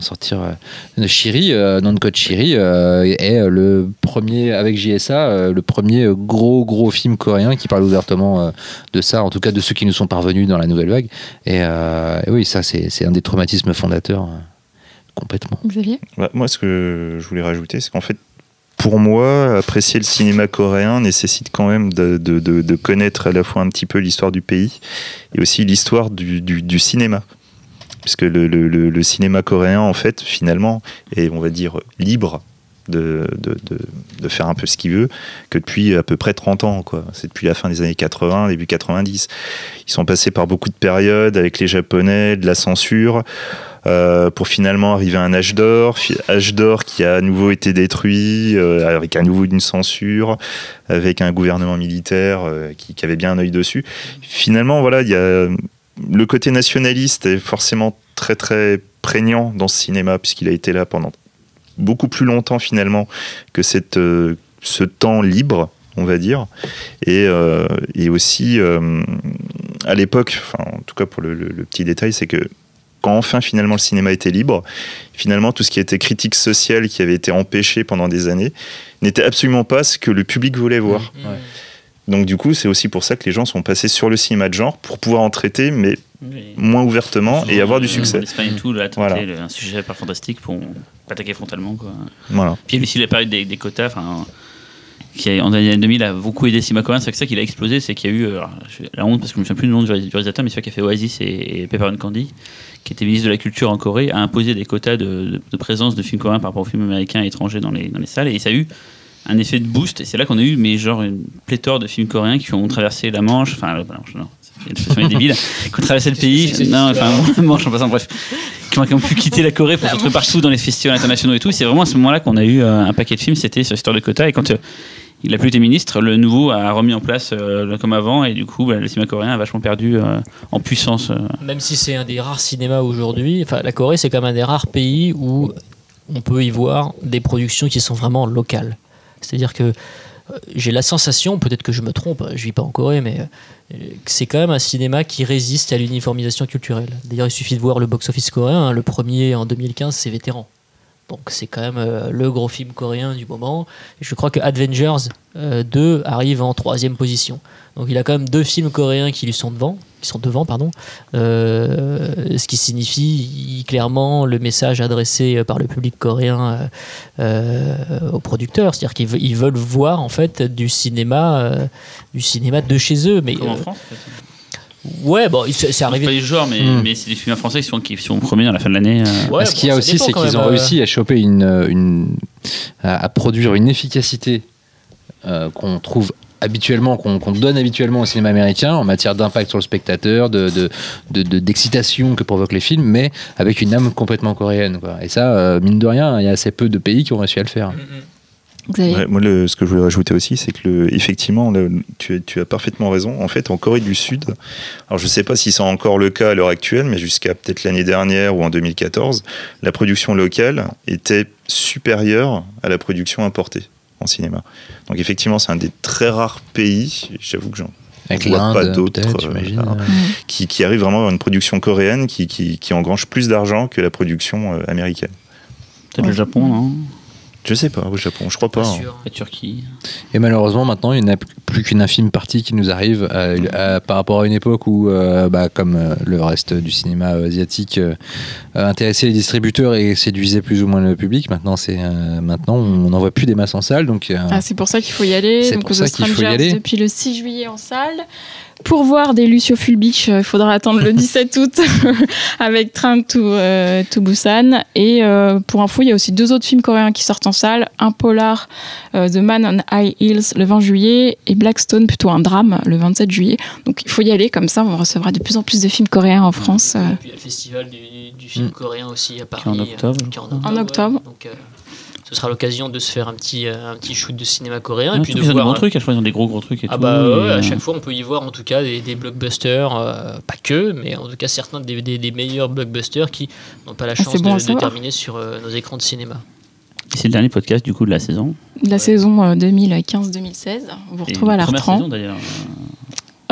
sortir. Euh, Shiri, euh, Noncode Shiri, euh, est euh, le premier avec JSA, euh, le premier gros gros film coréen qui parle ouvertement euh, de ça, en tout cas de ceux qui nous sont parvenus dans la nouvelle vague. Et, euh, et oui, ça c'est c'est un des traumatismes fondateurs euh, complètement. Xavier? Bah, moi, ce que je voulais rajouter, c'est qu'en fait, pour moi, apprécier le cinéma coréen nécessite quand même de, de- de- de connaître à la fois un petit peu l'histoire du pays et aussi l'histoire du, du- du cinéma. Puisque le, le- cinéma coréen, en fait, finalement, est, on va dire, libre de, faire un peu ce qu'il veut que depuis à peu près 30 ans. C'est depuis la fin des années 80, début 90. Ils sont passés par beaucoup de périodes avec les Japonais, de la censure. euh, pour finalement arriver à un âge d'or, âge d'or qui a à nouveau été détruit, euh, avec à nouveau une censure, avec un gouvernement militaire euh, qui avait bien un œil dessus. Finalement, voilà, il y a le côté nationaliste est forcément très très prégnant dans ce cinéma puisqu'il a été là pendant beaucoup plus longtemps finalement que cette, euh, ce temps libre, on va dire, et, euh, et aussi euh, à l'époque, enfin en tout cas pour le, le- le petit détail, c'est que quand enfin finalement le cinéma était libre, finalement tout ce qui était critique sociale qui avait été empêché pendant des années n'était absolument pas ce que le public voulait voir. Mm. Ouais. Donc du coup, c'est aussi pour ça que les gens sont passés sur le cinéma de genre pour pouvoir en traiter, mais Oui. moins ouvertement et avoir du succès. L'Espagne et tout, là, Voilà. un sujet pas fantastique pour attaquer frontalement. Quoi. Voilà. Puis aussi la période des, des quotas, enfin, qui a, en années 2000 a beaucoup aidé cinéma coréen. C'est ça qu'il a explosé, c'est qu'il y a eu, alors, la honte parce que je me souviens plus du nom du réalis- du réalisateur, mais c'est celui qui a fait Oasis et, et Candy, qui était ministre de la Culture en Corée, a imposé des quotas de, de- de présence de films coréens par rapport aux films américains et étrangers dans les, dans les salles, et ça a eu un effet de boost, et c'est là qu'on a eu, mais genre, une pléthore de films coréens qui ont traversé la Manche, enfin, la Manche, non, c'est [LAUGHS] débile, qui ont traversé le pays, non, enfin, la [LAUGHS] Manche en passant, bref, qui ont, qui ont pu quitter la Corée pour se retrouver partout dans les festivals internationaux et tout. C'est vraiment à ce moment-là qu'on a eu euh, un paquet de films, c'était sur l'histoire de quotas, et quand euh, il a plus été ministre, le nouveau a remis en place euh, comme avant, et du coup, bah, le cinéma coréen a vachement perdu euh, en puissance. euh. Même si c'est un des rares cinémas aujourd'hui, enfin la Corée c'est quand même un des rares pays où on peut y voir des productions qui sont vraiment locales. C'est-à-dire que euh, j'ai la sensation, peut-être que je me trompe, je vis pas en Corée, mais euh, c'est quand même un cinéma qui résiste à l'uniformisation culturelle. D'ailleurs, il suffit de voir le box-office coréen. hein. Le premier en 2015, c'est Vétéran. Donc c'est quand même euh, le gros film coréen du moment. Je crois que Avengers euh, 2 arrive en troisième position. Donc il a quand même deux films coréens qui lui sont devant, qui sont devant, pardon. Euh, ce qui signifie clairement le message adressé euh, par le public coréen euh, aux producteurs, c'est-à-dire qu'ils ve- ils veulent voir en fait du cinéma, euh, du cinéma de chez eux. Mais Comme en France, en fait. ouais, bon, c'est c'est Pas arrivé. les genres, mais, Hmm. mais c'est des films français qui sont, qui sont premiers à la fin de l'année. euh. Ouais, Ce qu'il y a aussi, c'est qu'ils ont réussi à choper une, une à, à produire une efficacité euh, qu'on trouve habituellement, qu'on donne habituellement au cinéma américain en matière d'impact sur le spectateur, de de- de- de- d'excitation que provoquent les films, mais avec une âme complètement coréenne. Quoi. Et ça, euh, mine de rien, il y a assez peu de pays qui ont réussi à le faire. Mm. Ouais, moi, le- ce que je voulais rajouter aussi, c'est que le, effectivement, le- tu, as- tu as parfaitement raison. En fait, en Corée du Sud, alors je ne sais pas si c'est encore le cas à l'heure actuelle, mais jusqu'à peut-être l'année dernière ou en 2014, la production locale était supérieure à la production importée en cinéma. Donc effectivement, c'est un des très rares pays, j'avoue que j'en Avec vois pas d'autres, euh, qui, qui arrive vraiment à avoir une production coréenne qui, qui, qui engrange plus d'argent que la production euh, américaine. Peut-être le Japon, non? Je sais pas, au Japon, je crois pas. Pas hein. sûr. La Turquie. Et malheureusement, maintenant, il n'y a plus qu'une infime partie qui nous arrive euh, à- par rapport à une époque où, euh, bah, comme euh, le reste du cinéma euh, asiatique, euh, euh, intéressait les distributeurs et séduisait plus ou moins le public. Maintenant, c'est euh, maintenant on n'en voit plus des masses en salle, donc euh, Ah, c'est pour ça qu'il faut y aller. C'est Donc pour ça qu'il faut y aller. depuis le 6 juillet en salle. Pour voir des Lucio Fulbich, euh, il faudra attendre le [LAUGHS] 17 août [LAUGHS] avec Train to, euh, to Busan. Et euh, pour info, il y a aussi deux autres films coréens qui sortent en salle. Un polar, euh, The Man on High Heels, le 20 juillet. Et Blackstone, plutôt un drame, le 27 juillet. Donc il faut y aller, comme ça on recevra de plus en plus de films coréens en France. euh. Et puis il y a le festival du, du film Mm. coréen aussi à Paris. Qui est en octobre, euh, qui en octobre. En octobre. ouais. Donc, euh, ce sera l'occasion de se faire un petit, euh, un petit shoot de cinéma coréen. Ah, et puis de ils ont des voir. bons trucs, à chaque fois ils ont des gros gros trucs et Ah tout. bah et, ouais, euh, à chaque fois on peut y voir en tout cas des, des blockbusters, euh, pas que, mais en tout cas certains des, des- des meilleurs blockbusters qui n'ont pas la Ah, chance bon de, terminer sur euh, nos écrans de cinéma. C'est le dernier podcast du coup de la saison. De la saison euh, 2015-2016. On vous Et retrouve à la première retrans. saison d'ailleurs.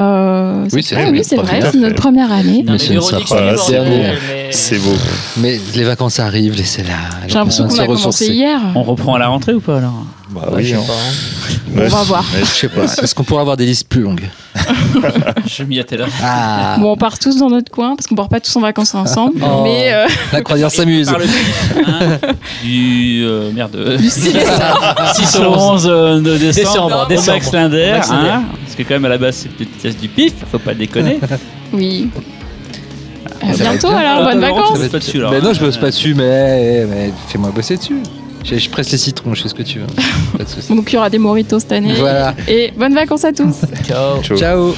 Euh, Oui, c'est vrai, oui, c'est notre vrai, première. c'est notre première année. Non, Mais c'est la bordel, dernière. mais- C'est beau. mais les vacances arrivent, laissez-la. J'ai l'impression qu'on de a se commencé ressourcer. hier. On reprend à la rentrée ou pas alors? Bah je oui, sais hein. pas, hein. [LAUGHS] Ouais, On va voir. Je sais pas. Est-ce qu'on pourra avoir des listes plus longues Je m'y attelle là. Ah, Bon, on part tous dans notre coin parce qu'on part pas tous en vacances ensemble. Oh. Mais euh, la croisière s'amuse. Hein, du euh, merde. du cinéma. 6 au 11 euh, de décembre, Décembre, décembre. Max Linder, Max Linder. hein, parce que quand même à la base c'est une petite pièce du pif, faut pas déconner. [LAUGHS] oui. À bientôt alors, bonnes vacances. pas dessus, alors, Mais non, je bosse pas dessus, mais, mais fais-moi bosser dessus. Je, je presse les citrons, je fais ce que tu veux. [LAUGHS] Pas de soucis. Donc il y aura des moritos cette année. Voilà. Et bonnes vacances à tous. Ciao. Ciao. Ciao.